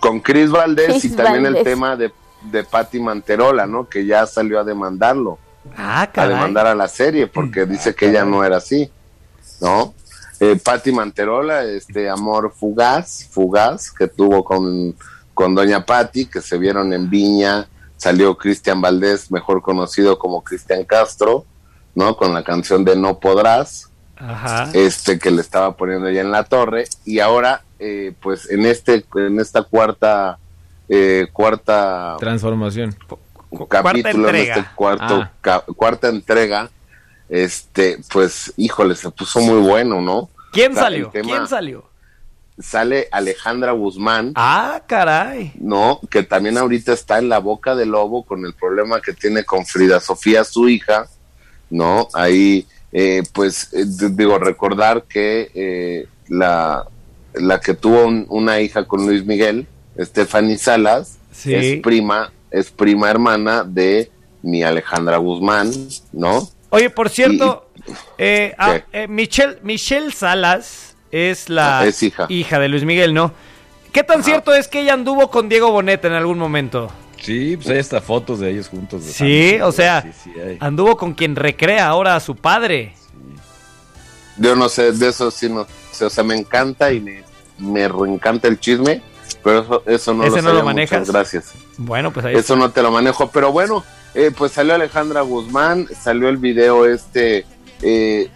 Speaker 6: con Chris Valdés y también el
Speaker 4: Valdés.
Speaker 6: tema de, de Patti Manterola, ¿no? Que ya salió a demandarlo.
Speaker 4: Ah,
Speaker 6: a demandar a la serie porque dice que ella no era así, ¿no? Eh, Patti Manterola, este amor fugaz, fugaz que tuvo con, con Doña Patti, que se vieron en Viña, salió Cristian Valdés, mejor conocido como Cristian Castro, ¿no? Con la canción de No Podrás,
Speaker 4: Ajá.
Speaker 6: este que le estaba poniendo ya en la torre, y ahora, eh, pues en este, en esta cuarta, eh, cuarta
Speaker 2: Transformación.
Speaker 6: capítulo, en
Speaker 2: entrega.
Speaker 6: este cuarto,
Speaker 2: Ah.
Speaker 6: ca- cuarta entrega, este, pues, híjole, se puso muy bueno, ¿no?
Speaker 4: ¿Quién
Speaker 6: O sea,
Speaker 4: salió?
Speaker 6: tema-
Speaker 4: ¿Quién salió?
Speaker 6: Sale Alejandra Guzmán,
Speaker 4: Ah, caray.
Speaker 6: ¿no? Que también ahorita está en la boca del lobo con el problema que tiene con Frida Sofía, su hija, ¿no? Ahí, eh, pues, eh, digo, recordar que eh, la, la que tuvo un- una hija con Luis Miguel, Stephanie Salas,
Speaker 4: Sí.
Speaker 6: es prima, es prima hermana de mi Alejandra Guzmán, ¿no?
Speaker 4: Oye, por cierto, ah, Michelle, Michelle Salas es la
Speaker 6: Ah, es hija.
Speaker 4: de Luis Miguel, ¿no? ¿Qué tan cierto es que ella anduvo con Diego Boneta en algún momento?
Speaker 9: Sí, pues hay hasta fotos de ellos juntos. de
Speaker 4: Sí, o sea,
Speaker 9: sí, sí, hay.
Speaker 4: anduvo con quien recrea ahora a su padre.
Speaker 6: Yo no sé, de eso sí no sé, o sea, me encanta y me, me reencanta el chisme, pero eso, eso no
Speaker 4: ¿Ese
Speaker 6: lo
Speaker 4: no lo manejas?
Speaker 6: muchas gracias.
Speaker 4: Bueno, pues ahí
Speaker 6: Eso no te lo manejo, pero bueno, eh, pues salió Alejandra Guzmán, salió el video este eh,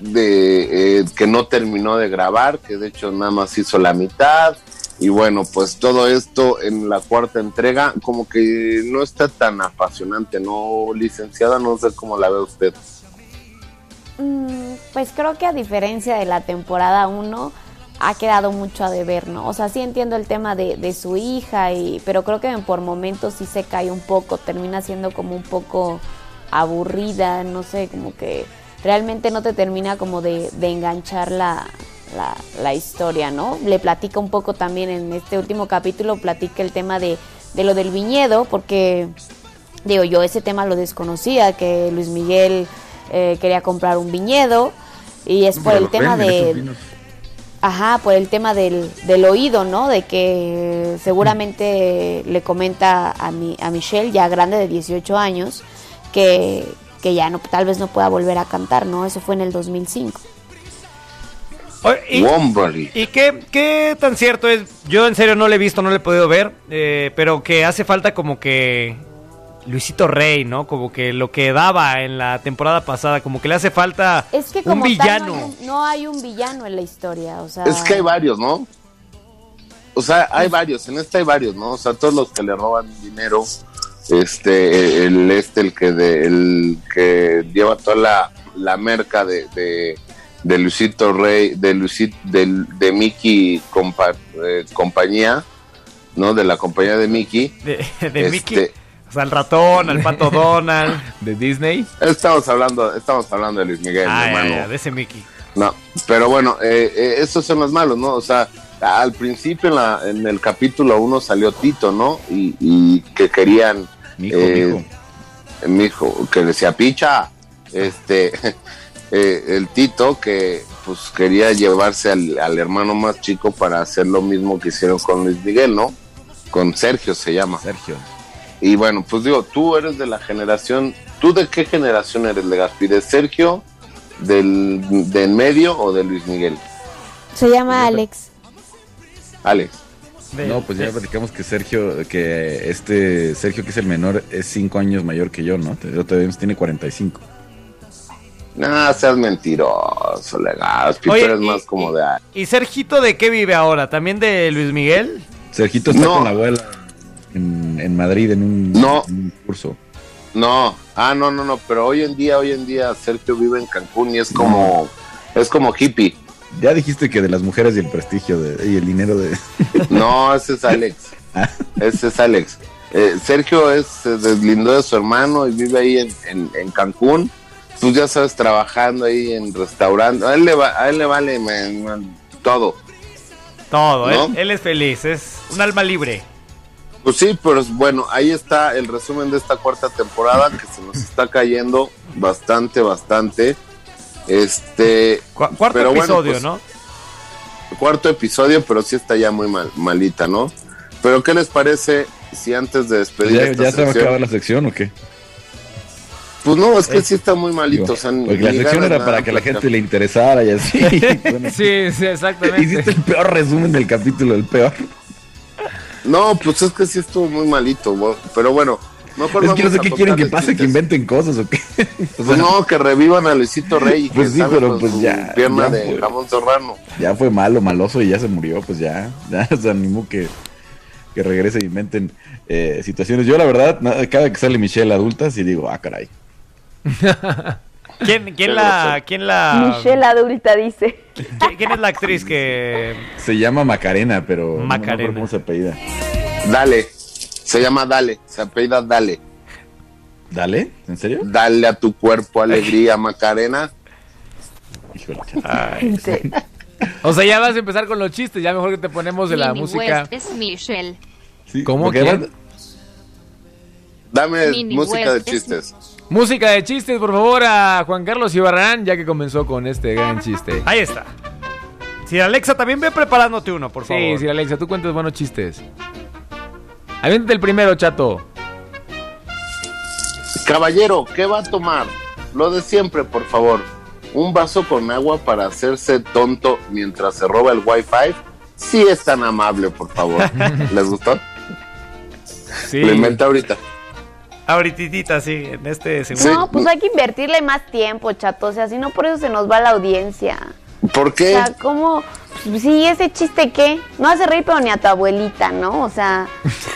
Speaker 6: de eh, que no terminó de grabar, que de hecho nada más hizo la mitad. Y bueno, pues todo esto en la cuarta entrega como que no está tan apasionante, ¿no, licenciada? No sé cómo la ve usted.
Speaker 5: Mm, Pues creo que a diferencia de la temporada 1 ha quedado mucho a deber, ¿no? O sea, sí entiendo el tema de, su hija, y, pero creo que por momentos sí se cae un poco, termina siendo como un poco aburrida, no sé, como que realmente no te termina como de, de enganchar la, la, la historia, ¿no? Le platica un poco también en este último capítulo, platica el tema de, de lo del viñedo, porque digo, yo ese tema lo desconocía, que Luis Miguel eh, quería comprar un viñedo y es por
Speaker 9: Pero
Speaker 5: el tema de... Ajá, por el tema del, del oído, ¿no? De que seguramente le comenta a, mi, a Michelle, ya grande de 18 años, que, que ya no, tal vez no pueda volver a cantar, ¿no? Eso fue en el 2005.
Speaker 4: Oye, ¿Y. ¿y qué, qué tan cierto es? Yo en serio no le he visto, no le he podido ver, eh, pero que hace falta como que Luisito Rey, ¿no? Como que lo que daba en la temporada pasada, como que le hace falta
Speaker 5: Es que
Speaker 4: un
Speaker 5: tal,
Speaker 4: villano.
Speaker 5: no, hay un, no hay un villano en la historia, o sea...
Speaker 6: Es que hay varios, ¿no? O sea, hay varios, en esta hay varios, ¿no? O sea, todos los que le roban dinero, este, el este, el que de, el que lleva toda la, la merca de, de, de Luisito Rey, de Luisito, de, de Mickey compa- eh, compañía, ¿no? De la compañía de Mickey.
Speaker 4: De, de
Speaker 6: Este,
Speaker 4: Mickey. O sea, al ratón, al pato Donald.
Speaker 2: ¿De Disney?
Speaker 6: Estamos hablando, estamos hablando de Luis Miguel,
Speaker 4: Ah, ya,
Speaker 6: hermano.
Speaker 4: ya, de ese Mickey.
Speaker 6: No, pero bueno, eh, eh, esos son los malos, ¿no? O sea, al principio en, la, en el capítulo 1 salió Tito, ¿no? Y, y que querían...
Speaker 9: Mijo,
Speaker 6: eh, mijo, que decía picha, este, eh, el Tito que pues quería llevarse al, al hermano más chico para hacer lo mismo que hicieron con Luis Miguel, ¿no? Con Sergio se llama.
Speaker 9: Sergio.
Speaker 6: Y bueno, pues digo, tú eres de la generación, ¿tú de qué generación eres, Legaspi? ¿De Sergio, del, de en medio o de Luis Miguel?
Speaker 5: Se llama Alex.
Speaker 6: Alex.
Speaker 9: No, pues ya platicamos que Sergio, que este Sergio que es el menor es cinco años mayor que yo, ¿no? Yo todavía tiene 45.
Speaker 6: No, seas mentiroso, tú
Speaker 4: Oye,
Speaker 6: eres
Speaker 4: y-
Speaker 6: más como de...
Speaker 4: ¿Y Sergito de qué vive ahora? ¿También de Luis Miguel?
Speaker 9: Sergito está
Speaker 6: No.
Speaker 9: con la abuela en, en Madrid en un,
Speaker 6: No.
Speaker 9: en un curso.
Speaker 6: No, ah, no, no, no, pero hoy en día, hoy en día Sergio vive en Cancún y es como, es como hippie.
Speaker 9: Ya dijiste que de las mujeres y el prestigio de- y el dinero de.
Speaker 6: No, ese es Alex. Ese es Alex. Eh, Sergio es, se deslindó de su hermano y vive ahí en, en- en Cancún. Tú ya sabes, trabajando ahí en restaurante. A él le, va, a él le vale man, man, todo.
Speaker 4: Todo,
Speaker 6: ¿No?
Speaker 4: él, él es feliz, es un alma libre.
Speaker 6: Pues sí, pero bueno, ahí está el resumen de esta cuarta temporada que se nos está cayendo bastante, bastante. Este.
Speaker 4: cuarto
Speaker 6: pero bueno,
Speaker 4: episodio,
Speaker 6: pues,
Speaker 4: ¿no?
Speaker 6: Cuarto episodio, pero sí está ya muy mal, malita, ¿no? Pero ¿qué les parece si antes de despedir
Speaker 9: ¿Ya,
Speaker 6: esta
Speaker 9: ya se va a acabar la sección o qué?
Speaker 6: Pues no, es que sí está muy malito. o sea,
Speaker 9: Porque la sección era para que la
Speaker 6: platicar.
Speaker 9: gente le interesara y así. Bueno,
Speaker 2: Sí, sí, exactamente.
Speaker 9: Hiciste el peor resumen del capítulo, el peor.
Speaker 6: No, pues es que sí estuvo muy malito, bo- pero bueno. Mejor
Speaker 9: Es que no sé qué quieren que pase, que inventen cosas o qué. O
Speaker 6: Pues
Speaker 9: sea,
Speaker 6: no, que revivan a Luisito Rey.
Speaker 9: Pues
Speaker 6: que
Speaker 9: sí, pero pues ya,
Speaker 6: Pierna
Speaker 9: ya
Speaker 6: de
Speaker 9: fue.
Speaker 6: jamón serrano.
Speaker 9: ya fue malo, maloso y ya se murió, pues ya. Ya se animó que, que regrese e inventen eh, situaciones. Yo, la verdad, cada que sale Michelle adulta, sí digo, ah, caray.
Speaker 4: ¿Quién, quién la, quién la,
Speaker 5: Michelle adulta dice.
Speaker 4: ¿quién, quién es la actriz que
Speaker 9: Se llama Macarena, pero. no me
Speaker 4: Macarena.
Speaker 9: ¿Cómo se apellida?
Speaker 6: Dale. Se llama Dale. Se apellida Dale.
Speaker 9: ¿Dale? ¿En serio?
Speaker 6: Dale a tu cuerpo alegría, Macarena.
Speaker 9: Híjole.
Speaker 2: O sea, ya vas a empezar con los chistes. Ya mejor que te ponemos de la
Speaker 14: Mini
Speaker 2: música.
Speaker 14: West es Michelle.
Speaker 2: ¿Cómo?
Speaker 9: además-
Speaker 6: Dame
Speaker 14: Mini
Speaker 6: música de
Speaker 14: es-
Speaker 6: chistes.
Speaker 2: Música de chistes, por favor, a Juan Carlos Ibarrán, ya que comenzó con este gran chiste.
Speaker 4: Ahí está. Si Alexa también ve preparándote uno, por favor.
Speaker 2: Sí, sí, Alexa, tú cuentas buenos chistes. Aviéntate el primero, chato.
Speaker 6: Caballero, ¿qué va a tomar? Lo de siempre, por favor. Un vaso con agua para hacerse tonto mientras se roba el wifi. Sí es tan amable, por favor. ¿Les gustó?
Speaker 4: Sí.
Speaker 6: Lo inventé ahorita.
Speaker 4: Ahorita, sí, en este segundo.
Speaker 5: No, pues hay que invertirle más tiempo, chato. O sea, si no, por eso se nos va la audiencia.
Speaker 6: ¿Por
Speaker 5: O
Speaker 6: qué?
Speaker 5: sea, ¿cómo? Sí, ese chiste qué. No hace reír, pero ni a tu abuelita, ¿no? O sea,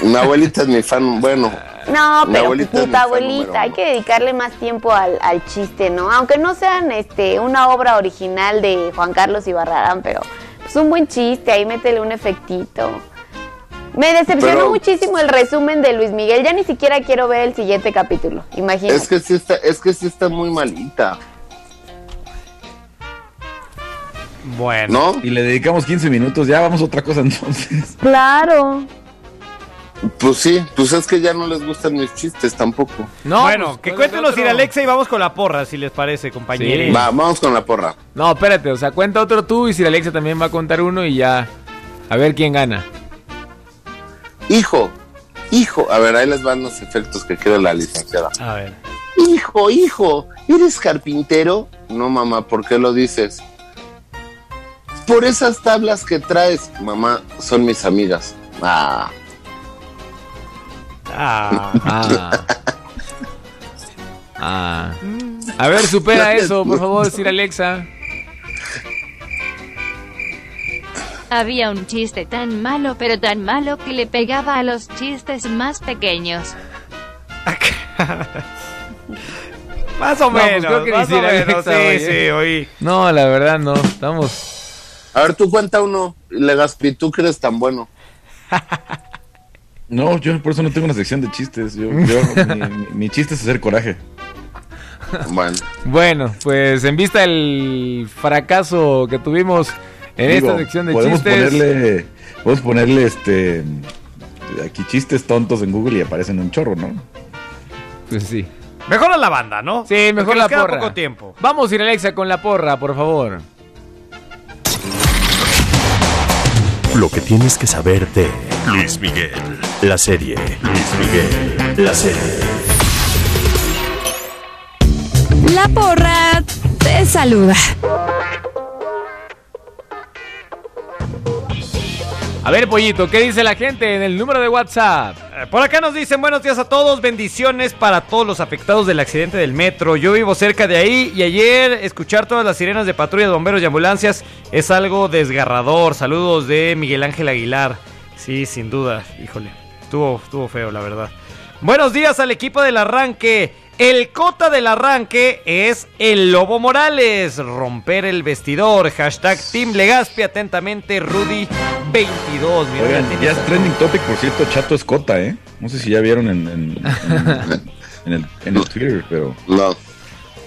Speaker 6: Mi abuelita es mi fan. Bueno,
Speaker 5: no, pero
Speaker 6: abuelita es
Speaker 5: tu
Speaker 6: fan
Speaker 5: abuelita, hay que dedicarle más tiempo al, al chiste, ¿no? Aunque no sean este una obra original de Juan Carlos Ibarrarán, pero pues un buen chiste, ahí métele un efectito. Me decepcionó
Speaker 6: Pero-
Speaker 5: muchísimo el resumen de Luis Miguel, ya ni siquiera quiero ver el siguiente capítulo, imagínate.
Speaker 6: es que sí está, es que sí está muy malita.
Speaker 4: Bueno.
Speaker 6: ¿No?
Speaker 9: Y le dedicamos 15 minutos, ya vamos a otra cosa entonces.
Speaker 5: Claro.
Speaker 6: Pues sí, pues es que ya no les gustan mis chistes tampoco.
Speaker 2: No,
Speaker 4: bueno,
Speaker 2: pues,
Speaker 4: que
Speaker 2: ¿cuál es
Speaker 4: cuéntenos ir Alexa y vamos con la porra, si les parece, compañeros.
Speaker 2: Sí.
Speaker 6: Va, vamos con la porra.
Speaker 2: No, espérate, o sea, cuenta otro tú y si Alexa también va a contar uno y ya. A ver quién gana.
Speaker 6: Hijo, hijo. A ver, ahí les van los efectos que quiere la licenciada.
Speaker 4: A ver.
Speaker 6: Hijo, hijo, ¿eres carpintero? No, mamá, ¿por qué lo dices? Por esas tablas que traes, mamá, son mis amigas. Ah,
Speaker 4: Ah.
Speaker 2: Ah. Ah. A ver, supera eso, por favor, Sir Alexa.
Speaker 14: Había un chiste tan malo, pero tan malo que le pegaba a los chistes más pequeños.
Speaker 4: Más o
Speaker 2: No, pues
Speaker 4: menos,
Speaker 2: creo que ni
Speaker 4: más o
Speaker 2: Sir
Speaker 4: menos,
Speaker 2: Alexa,
Speaker 4: sí,
Speaker 2: oye.
Speaker 4: sí, oí.
Speaker 2: No, la verdad no, estamos...
Speaker 6: a ver, tú cuenta uno. Legaspi, tú que eres tan bueno.
Speaker 9: No, yo por eso no tengo una sección de chistes. Yo, yo- mi, mi- mi chiste es hacer coraje.
Speaker 6: Bueno,
Speaker 2: Bueno, pues en vista del fracaso que tuvimos en
Speaker 9: Digo,
Speaker 2: esta sección de
Speaker 9: podemos
Speaker 2: chistes...
Speaker 9: Ponerle, podemos ponerle este. Aquí chistes tontos en Google y aparecen un chorro, ¿no?
Speaker 2: Pues sí.
Speaker 4: Mejor a la banda, ¿no?
Speaker 2: Sí, mejor
Speaker 4: Porque
Speaker 2: la
Speaker 4: nos queda
Speaker 2: porra.
Speaker 4: poco tiempo.
Speaker 2: Vamos, ir Alexa, con la porra, por favor.
Speaker 22: Lo que tienes que saber de Luis Miguel. La serie. Luis Miguel. La serie.
Speaker 1: La porra te saluda.
Speaker 2: A ver, Pollito, ¿qué dice la gente en el número de WhatsApp?
Speaker 4: Eh, Por acá nos dicen buenos días a todos, bendiciones para todos los afectados del accidente del metro. Yo vivo cerca de ahí y ayer escuchar todas las sirenas de patrulla de bomberos y ambulancias es algo desgarrador. Saludos de Miguel Ángel Aguilar. Sí, sin duda, híjole, estuvo, estuvo feo la verdad. Buenos días al equipo del arranque. El cota del arranque es el Lobo Morales. Romper el vestidor. Hashtag Team Legaspi. Atentamente, Rudy 22. Mira,
Speaker 9: Oigan,
Speaker 4: tiene
Speaker 9: ya es trending topic, por cierto, Chato Escota, ¿eh? No sé si ya vieron en, en, en- en el, en el Twitter, pero...
Speaker 6: No.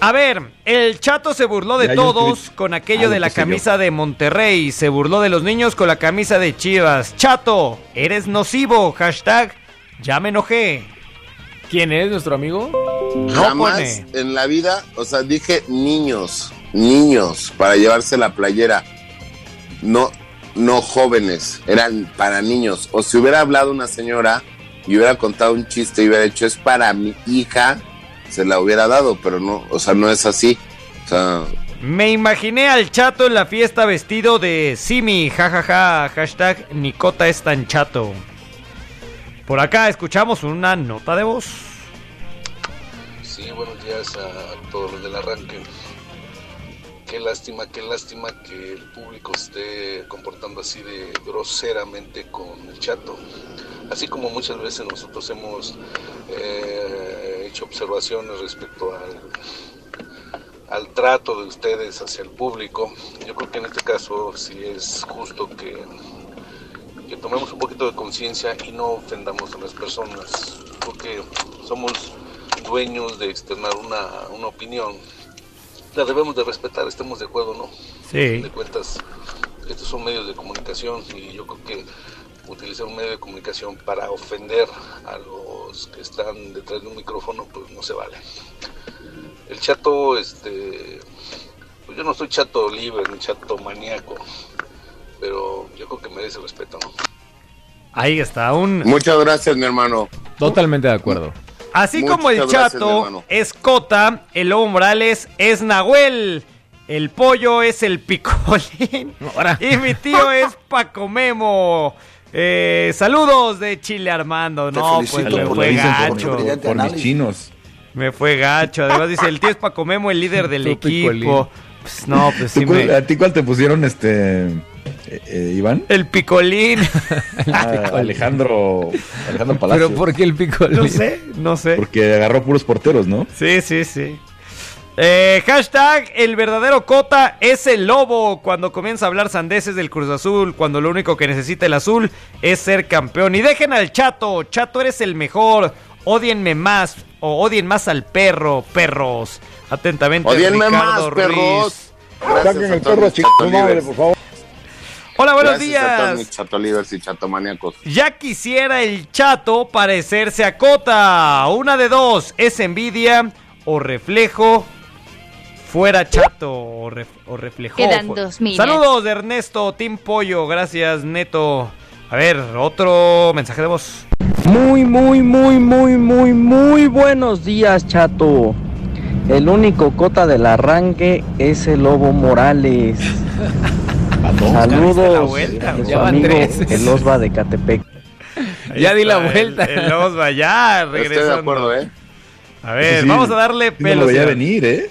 Speaker 4: A ver, el chato se burló de
Speaker 9: Ya
Speaker 4: todos
Speaker 9: tweet.
Speaker 4: con aquello
Speaker 9: Ah,
Speaker 4: de la
Speaker 9: yo.
Speaker 4: camisa de Monterrey. Se burló de los niños con la camisa de Chivas. Chato, eres nocivo. Hashtag, ya me enojé.
Speaker 2: ¿Quién es nuestro amigo?
Speaker 4: No
Speaker 6: Jamás
Speaker 4: pone.
Speaker 6: en la vida, o sea, dije niños, niños, para llevarse la playera. No, no jóvenes, eran para niños. O si hubiera hablado una señora y hubiera contado un chiste y hubiera dicho, es para mi hija, se la hubiera dado, pero no, o sea, no es así. O sea,
Speaker 4: Me imaginé al chato en la fiesta vestido de Simi. jajaja. Hashtag, Nicota es tan chato. Por acá escuchamos una nota de voz.
Speaker 24: Sí, buenos días a todos los del arranque. Qué lástima, qué lástima que el público esté comportando así de groseramente con el chato. Así como muchas veces nosotros hemos eh, hecho observaciones respecto al, trato de ustedes hacia el público, yo creo que en este caso sí es justo que, que tomemos un poquito de conciencia y no ofendamos a las personas. Porque somos dueños de externar una, una opinión. La debemos de respetar, estemos de acuerdo, ¿no?
Speaker 4: Sí.
Speaker 24: A fin de cuentas, estos son medios de comunicación y yo creo que utilizar un medio de comunicación para ofender a los que están detrás de un micrófono, pues no se vale. El chato, este, pues yo no soy chato libre ni chato maníaco, pero yo creo que merece respeto, ¿no?
Speaker 4: Ahí está, un...
Speaker 6: muchas gracias, mi hermano.
Speaker 2: Totalmente de acuerdo.
Speaker 4: Así
Speaker 6: Muchas
Speaker 4: como el
Speaker 6: gracias,
Speaker 4: chato es Cota, el Lobo Morales es Nahuel, el pollo es el picolín y mi tío es Paco Memo. Eh, saludos de Chile Armando. No, pues me fue gacho.
Speaker 9: por- por mis chinos.
Speaker 4: Me fue gacho. Además dice, el tío es Paco Memo, el líder del equipo.
Speaker 9: Picolín.
Speaker 4: Pues no, pues sí
Speaker 9: ¿Tú cuál-
Speaker 4: me...
Speaker 9: ¿A ti cuál te pusieron, este, eh, eh, Iván?
Speaker 4: El picolín.
Speaker 9: Ah, Alejandro, Alejandro Palacio.
Speaker 2: Pero ¿por qué el picolín?
Speaker 4: No sé, no sé.
Speaker 9: Porque agarró puros porteros, ¿no?
Speaker 4: Sí, sí, sí. Eh, hashtag el verdadero Cota es el lobo cuando comienza a hablar sandeces del Cruz Azul, cuando lo único que necesita el azul es ser campeón. Y dejen al chato, chato eres el mejor, odienme más o odien más al perro, perros. Atentamente.
Speaker 6: Odienme
Speaker 4: Ricardo
Speaker 6: más,
Speaker 4: Ruiz.
Speaker 6: perros. Gracias
Speaker 10: Saquen
Speaker 6: a
Speaker 10: el perro madre, por favor.
Speaker 4: Hola, buenos
Speaker 6: Gracias a todos
Speaker 4: días.
Speaker 6: mis chato libres y chato maníacos.
Speaker 4: Ya quisiera el chato parecerse a Cota. Una de dos, es envidia o reflejo. Fuera chato o, ref- o reflejo.
Speaker 14: Quedan dos minas.
Speaker 4: Saludos de Ernesto, Team Pollo. Gracias, Neto. A ver, otro mensaje de voz.
Speaker 25: Muy, muy, muy, muy, muy, muy buenos días, chato. El único cota del arranque es el Lobo Morales.
Speaker 4: ¿Diste la
Speaker 25: Saludos
Speaker 4: vuelta?
Speaker 25: de su
Speaker 4: Ya van
Speaker 25: amigo
Speaker 4: tres.
Speaker 25: el Osva de Catepec.
Speaker 4: Ahí
Speaker 2: Ya di la vuelta.
Speaker 4: El, el Osva, ya,
Speaker 6: Estoy de
Speaker 4: regresando.
Speaker 6: acuerdo, ¿eh?
Speaker 4: A ver,
Speaker 9: Sí,
Speaker 4: vamos a darle
Speaker 9: sí me
Speaker 4: pelos.
Speaker 9: lo veía
Speaker 4: ya.
Speaker 9: venir, ¿eh?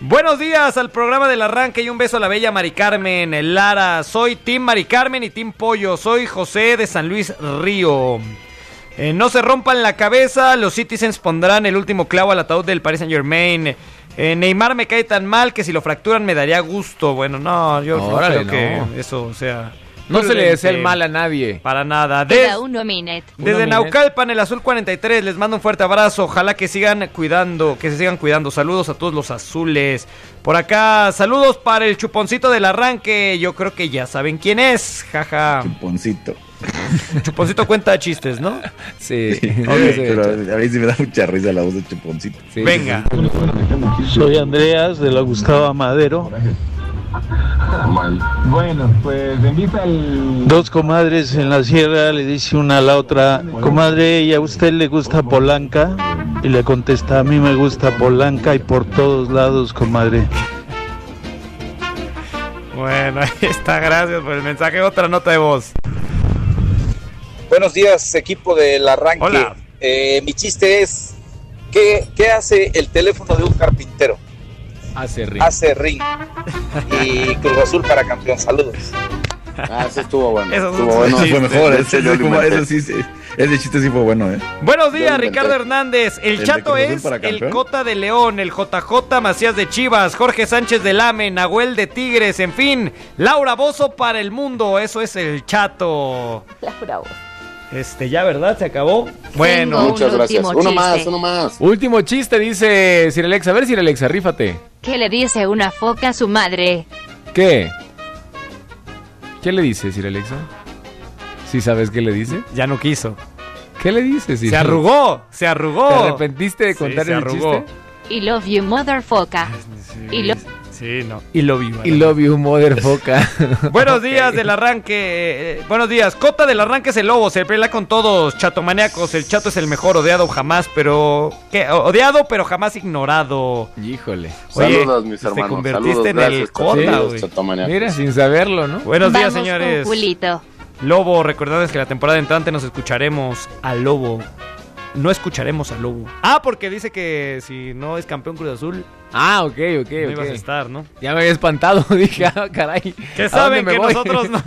Speaker 4: Buenos días al programa del arranque y un beso a la bella Mari Carmen Lara. Soy Team Mari Carmen y Team Pollo. Soy José de San Luis Río. Eh, no se rompan la cabeza, los Citizens pondrán el último clavo al ataúd del Paris Saint Germain. Eh, Neymar me cae tan mal que si lo fracturan me daría gusto. Bueno, no, yo no
Speaker 2: Órale,
Speaker 4: creo
Speaker 2: no.
Speaker 4: que eso, o sea...
Speaker 2: No se le desea el mal a nadie.
Speaker 4: Para nada. Des-
Speaker 14: Queda uno Minet.
Speaker 4: desde
Speaker 2: Una
Speaker 4: Naucalpan, el Azul 43, les mando un fuerte abrazo. Ojalá que sigan cuidando, que se sigan cuidando. Saludos a todos los azules. Por acá, saludos para el chuponcito del arranque. Yo creo que ya saben quién es. Jaja.
Speaker 9: Chuponcito.
Speaker 4: Chuponcito cuenta chistes, ¿no?
Speaker 2: Sí.
Speaker 9: Pero a mí sí me da mucha risa la voz de Chuponcito.
Speaker 4: Venga.
Speaker 26: Soy Andreas de la Gustavo Madero. Bueno, pues invita al... Dos comadres en la sierra le dice una a la otra, comadre, ¿y a usted le gusta Polanca? Y le contesta, a mí me gusta Polanca y por todos lados, comadre.
Speaker 4: Bueno, ahí está, gracias por el mensaje. Otra nota de voz.
Speaker 27: Buenos días, equipo del arranque.
Speaker 4: Hola.
Speaker 27: Eh, mi chiste es, ¿qué, ¿qué hace el teléfono de un carpintero?
Speaker 2: Hace ring.
Speaker 27: Hace ring. Y Cruz Azul para campeón. Saludos.
Speaker 6: Ah, ese estuvo bueno.
Speaker 4: Eso
Speaker 6: estuvo bueno.
Speaker 9: Ese fue mejor, ese, ese como- ese sí, sí, Ese chiste sí fue bueno, ¿eh?
Speaker 4: Buenos días. Ricardo Hernández. El,
Speaker 9: ¿El de
Speaker 4: Chato es el? Cota de León, el JJ Macías de Chivas, Jorge Sánchez de Lame, Nahuel de Tigres, en fin. Laura Bozo para el mundo, eso es el Chato.
Speaker 5: Laura Bozo.
Speaker 4: Este, ya, ¿verdad? Se acabó. Bueno,
Speaker 6: Muchas gracias.
Speaker 14: último
Speaker 6: Uno más, uno más.
Speaker 2: Último chiste, dice Sir Alexa. A ver, Sir Alexa, rífate.
Speaker 14: ¿Qué le dice una foca a su madre?
Speaker 2: ¿Qué? ¿Qué le dice, Sir Alexa? ¿Sí sabes qué le dice?
Speaker 4: ya no quiso.
Speaker 2: ¿Qué le dice, Sir
Speaker 4: Se arrugó, se arrugó.
Speaker 2: ¿Te arrepentiste de
Speaker 4: Sí,
Speaker 2: contar
Speaker 4: se
Speaker 2: el
Speaker 4: arrugó.
Speaker 2: chiste?
Speaker 14: I love you, mother foca. Y lo...
Speaker 4: Sí, no. Y lo vi.
Speaker 2: I love you, mother foca.
Speaker 4: Buenos días del arranque. eh, buenos días. Cota del arranque es el lobo. Se pelea con todos. Chatomaníacos. El chato es el mejor. Odiado jamás, pero. ¿qué? Odiado, pero jamás ignorado.
Speaker 2: Híjole.
Speaker 4: Oye,
Speaker 6: Saludos, mis
Speaker 4: te
Speaker 6: hermanos.
Speaker 4: convertiste
Speaker 6: Saludos,
Speaker 4: en el Cota, güey.
Speaker 2: Mira, sin saberlo, ¿no?
Speaker 4: Buenos días,
Speaker 14: Vamos
Speaker 4: señores.
Speaker 14: con Julito.
Speaker 4: Lobo, recordad que la temporada entrante nos escucharemos al Lobo. No escucharemos al Lobo. Ah, porque dice que si no es campeón Cruz Azul,
Speaker 2: Ah, ok, ok,
Speaker 4: no
Speaker 2: ok.
Speaker 4: ibas a estar, ¿no?
Speaker 2: Ya me había espantado, dije, ah, caray.
Speaker 4: Que
Speaker 2: ¿a
Speaker 4: saben que
Speaker 2: voy?
Speaker 4: nosotros no.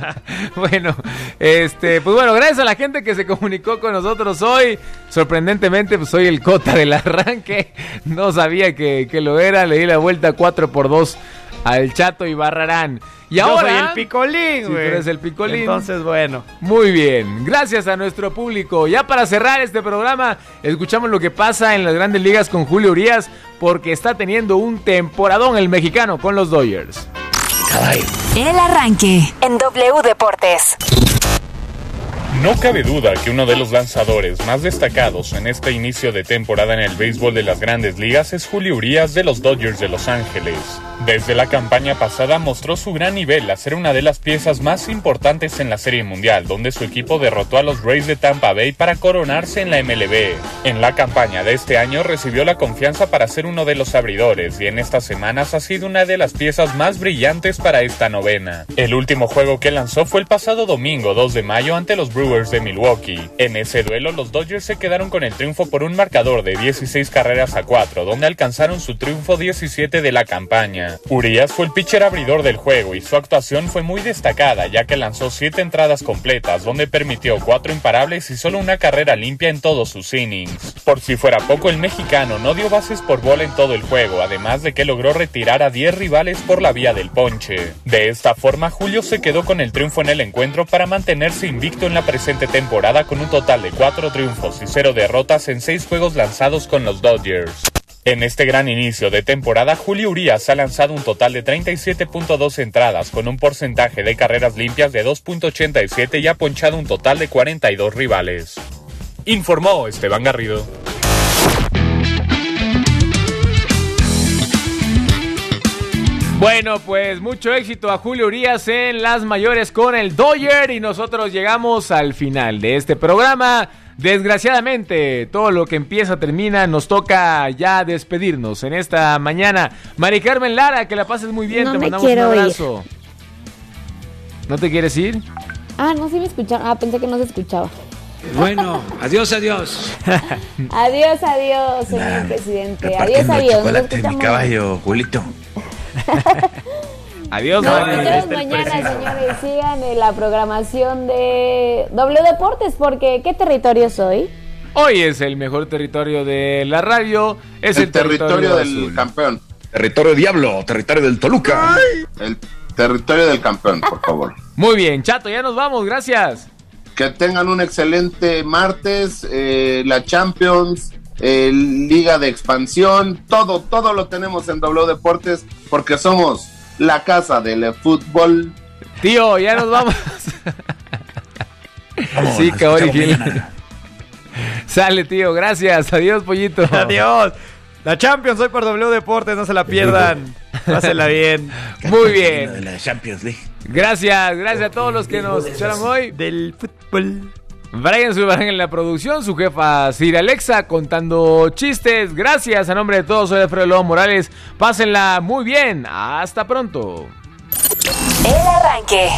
Speaker 2: bueno, este, pues bueno, gracias a la gente que se comunicó con nosotros hoy. Sorprendentemente, pues soy el cota del arranque. No sabía que, que lo era. Le di la vuelta 4 por 2 al Chato y Barrarán. Y
Speaker 4: Yo
Speaker 2: ahora.
Speaker 4: soy el picolín,
Speaker 2: Sí,
Speaker 4: güey.
Speaker 2: tú eres el picolín.
Speaker 4: Entonces, bueno.
Speaker 2: Muy bien, gracias a nuestro público. Ya para cerrar este programa, escuchamos lo que pasa en las grandes ligas con Julio Urias, porque está teniendo un temporadón el mexicano con los Dodgers.
Speaker 1: El arranque en W Deportes.
Speaker 28: No cabe duda que uno de los lanzadores más destacados en este inicio de temporada en el béisbol de las grandes ligas es Julio Urias de los Dodgers de Los Ángeles. Desde la campaña pasada mostró su gran nivel a ser una de las piezas más importantes en la Serie Mundial, donde su equipo derrotó a los Rays de Tampa Bay para coronarse en la MLB. En la campaña de este año recibió la confianza para ser uno de los abridores y en estas semanas ha sido una de las piezas más brillantes para esta novena. El último juego que lanzó fue el pasado domingo 2 de mayo ante los Brewers de Milwaukee. En ese duelo los Dodgers se quedaron con el triunfo por un marcador de 16 carreras a 4, donde alcanzaron su triunfo 17 de la campaña. Urias fue el pitcher abridor del juego y su actuación fue muy destacada ya que lanzó 7 entradas completas, donde permitió 4 imparables y solo una carrera limpia en todos sus innings. Por si fuera poco, el mexicano no dio bases por bola en todo el juego, además de que logró retirar a 10 rivales por la vía del ponche. De esta forma, Julio se quedó con el triunfo en el encuentro para mantenerse invicto en la presente temporada con un total de 4 triunfos y 0 derrotas en 6 juegos lanzados con los Dodgers. En este gran inicio de temporada, Julio Urias ha lanzado un total de 37.2 entradas con un porcentaje de carreras limpias de 2.87 y ha ponchado un total de 42 rivales. Informó Esteban Garrido.
Speaker 2: Bueno, pues mucho éxito a Julio Urias en las mayores con el Dodger y nosotros llegamos al final de este programa. Desgraciadamente, todo lo que empieza termina, nos toca ya despedirnos en esta mañana. Mari Carmen Lara, que la pases muy bien,
Speaker 5: No
Speaker 2: te
Speaker 5: me
Speaker 2: mandamos un
Speaker 5: quiero ir.
Speaker 2: abrazo. ¿No te quieres ir?
Speaker 5: Ah, no, sí me escucharon. Ah, pensé que no se escuchaba.
Speaker 29: Bueno, adiós, adiós.
Speaker 5: Adiós, adiós, señor presidente. Adiós, adiós.
Speaker 9: Chocolate mi caballo, Julito.
Speaker 2: Adiós,
Speaker 5: Nos
Speaker 2: Mari.
Speaker 5: escuchamos mañana, señores. Sigan en la programación de W Deportes, porque ¿qué territorio soy?
Speaker 2: Hoy es el mejor territorio de la radio, es el,
Speaker 6: el territorio del
Speaker 2: azul.
Speaker 6: campeón.
Speaker 9: Territorio Diablo, territorio del Toluca.
Speaker 6: El territorio del campeón, por favor.
Speaker 2: Muy bien, Chato, ya nos vamos, gracias.
Speaker 6: Que tengan un excelente martes, eh, la Champions, eh, Liga de Expansión, todo, todo lo tenemos en W Deportes porque somos la casa del fútbol.
Speaker 2: Tío, ya nos vamos.
Speaker 9: Vamos,
Speaker 2: sí, qué original. Sale, tío, gracias. Adiós, pollito.
Speaker 4: Adiós. La Champions hoy por W Deportes, no se la pierdan. Pásenla bien.
Speaker 2: Muy bien.
Speaker 9: la Champions League.
Speaker 2: Gracias, gracias a todos los que nos escucharon hoy.
Speaker 4: Del fútbol.
Speaker 2: Brian Zulbarán en la producción, su jefa Sir Alexa contando chistes. Gracias a nombre de todos, soy Alfredo Lobo Morales. Pásenla muy bien. Hasta pronto.
Speaker 1: El arranque.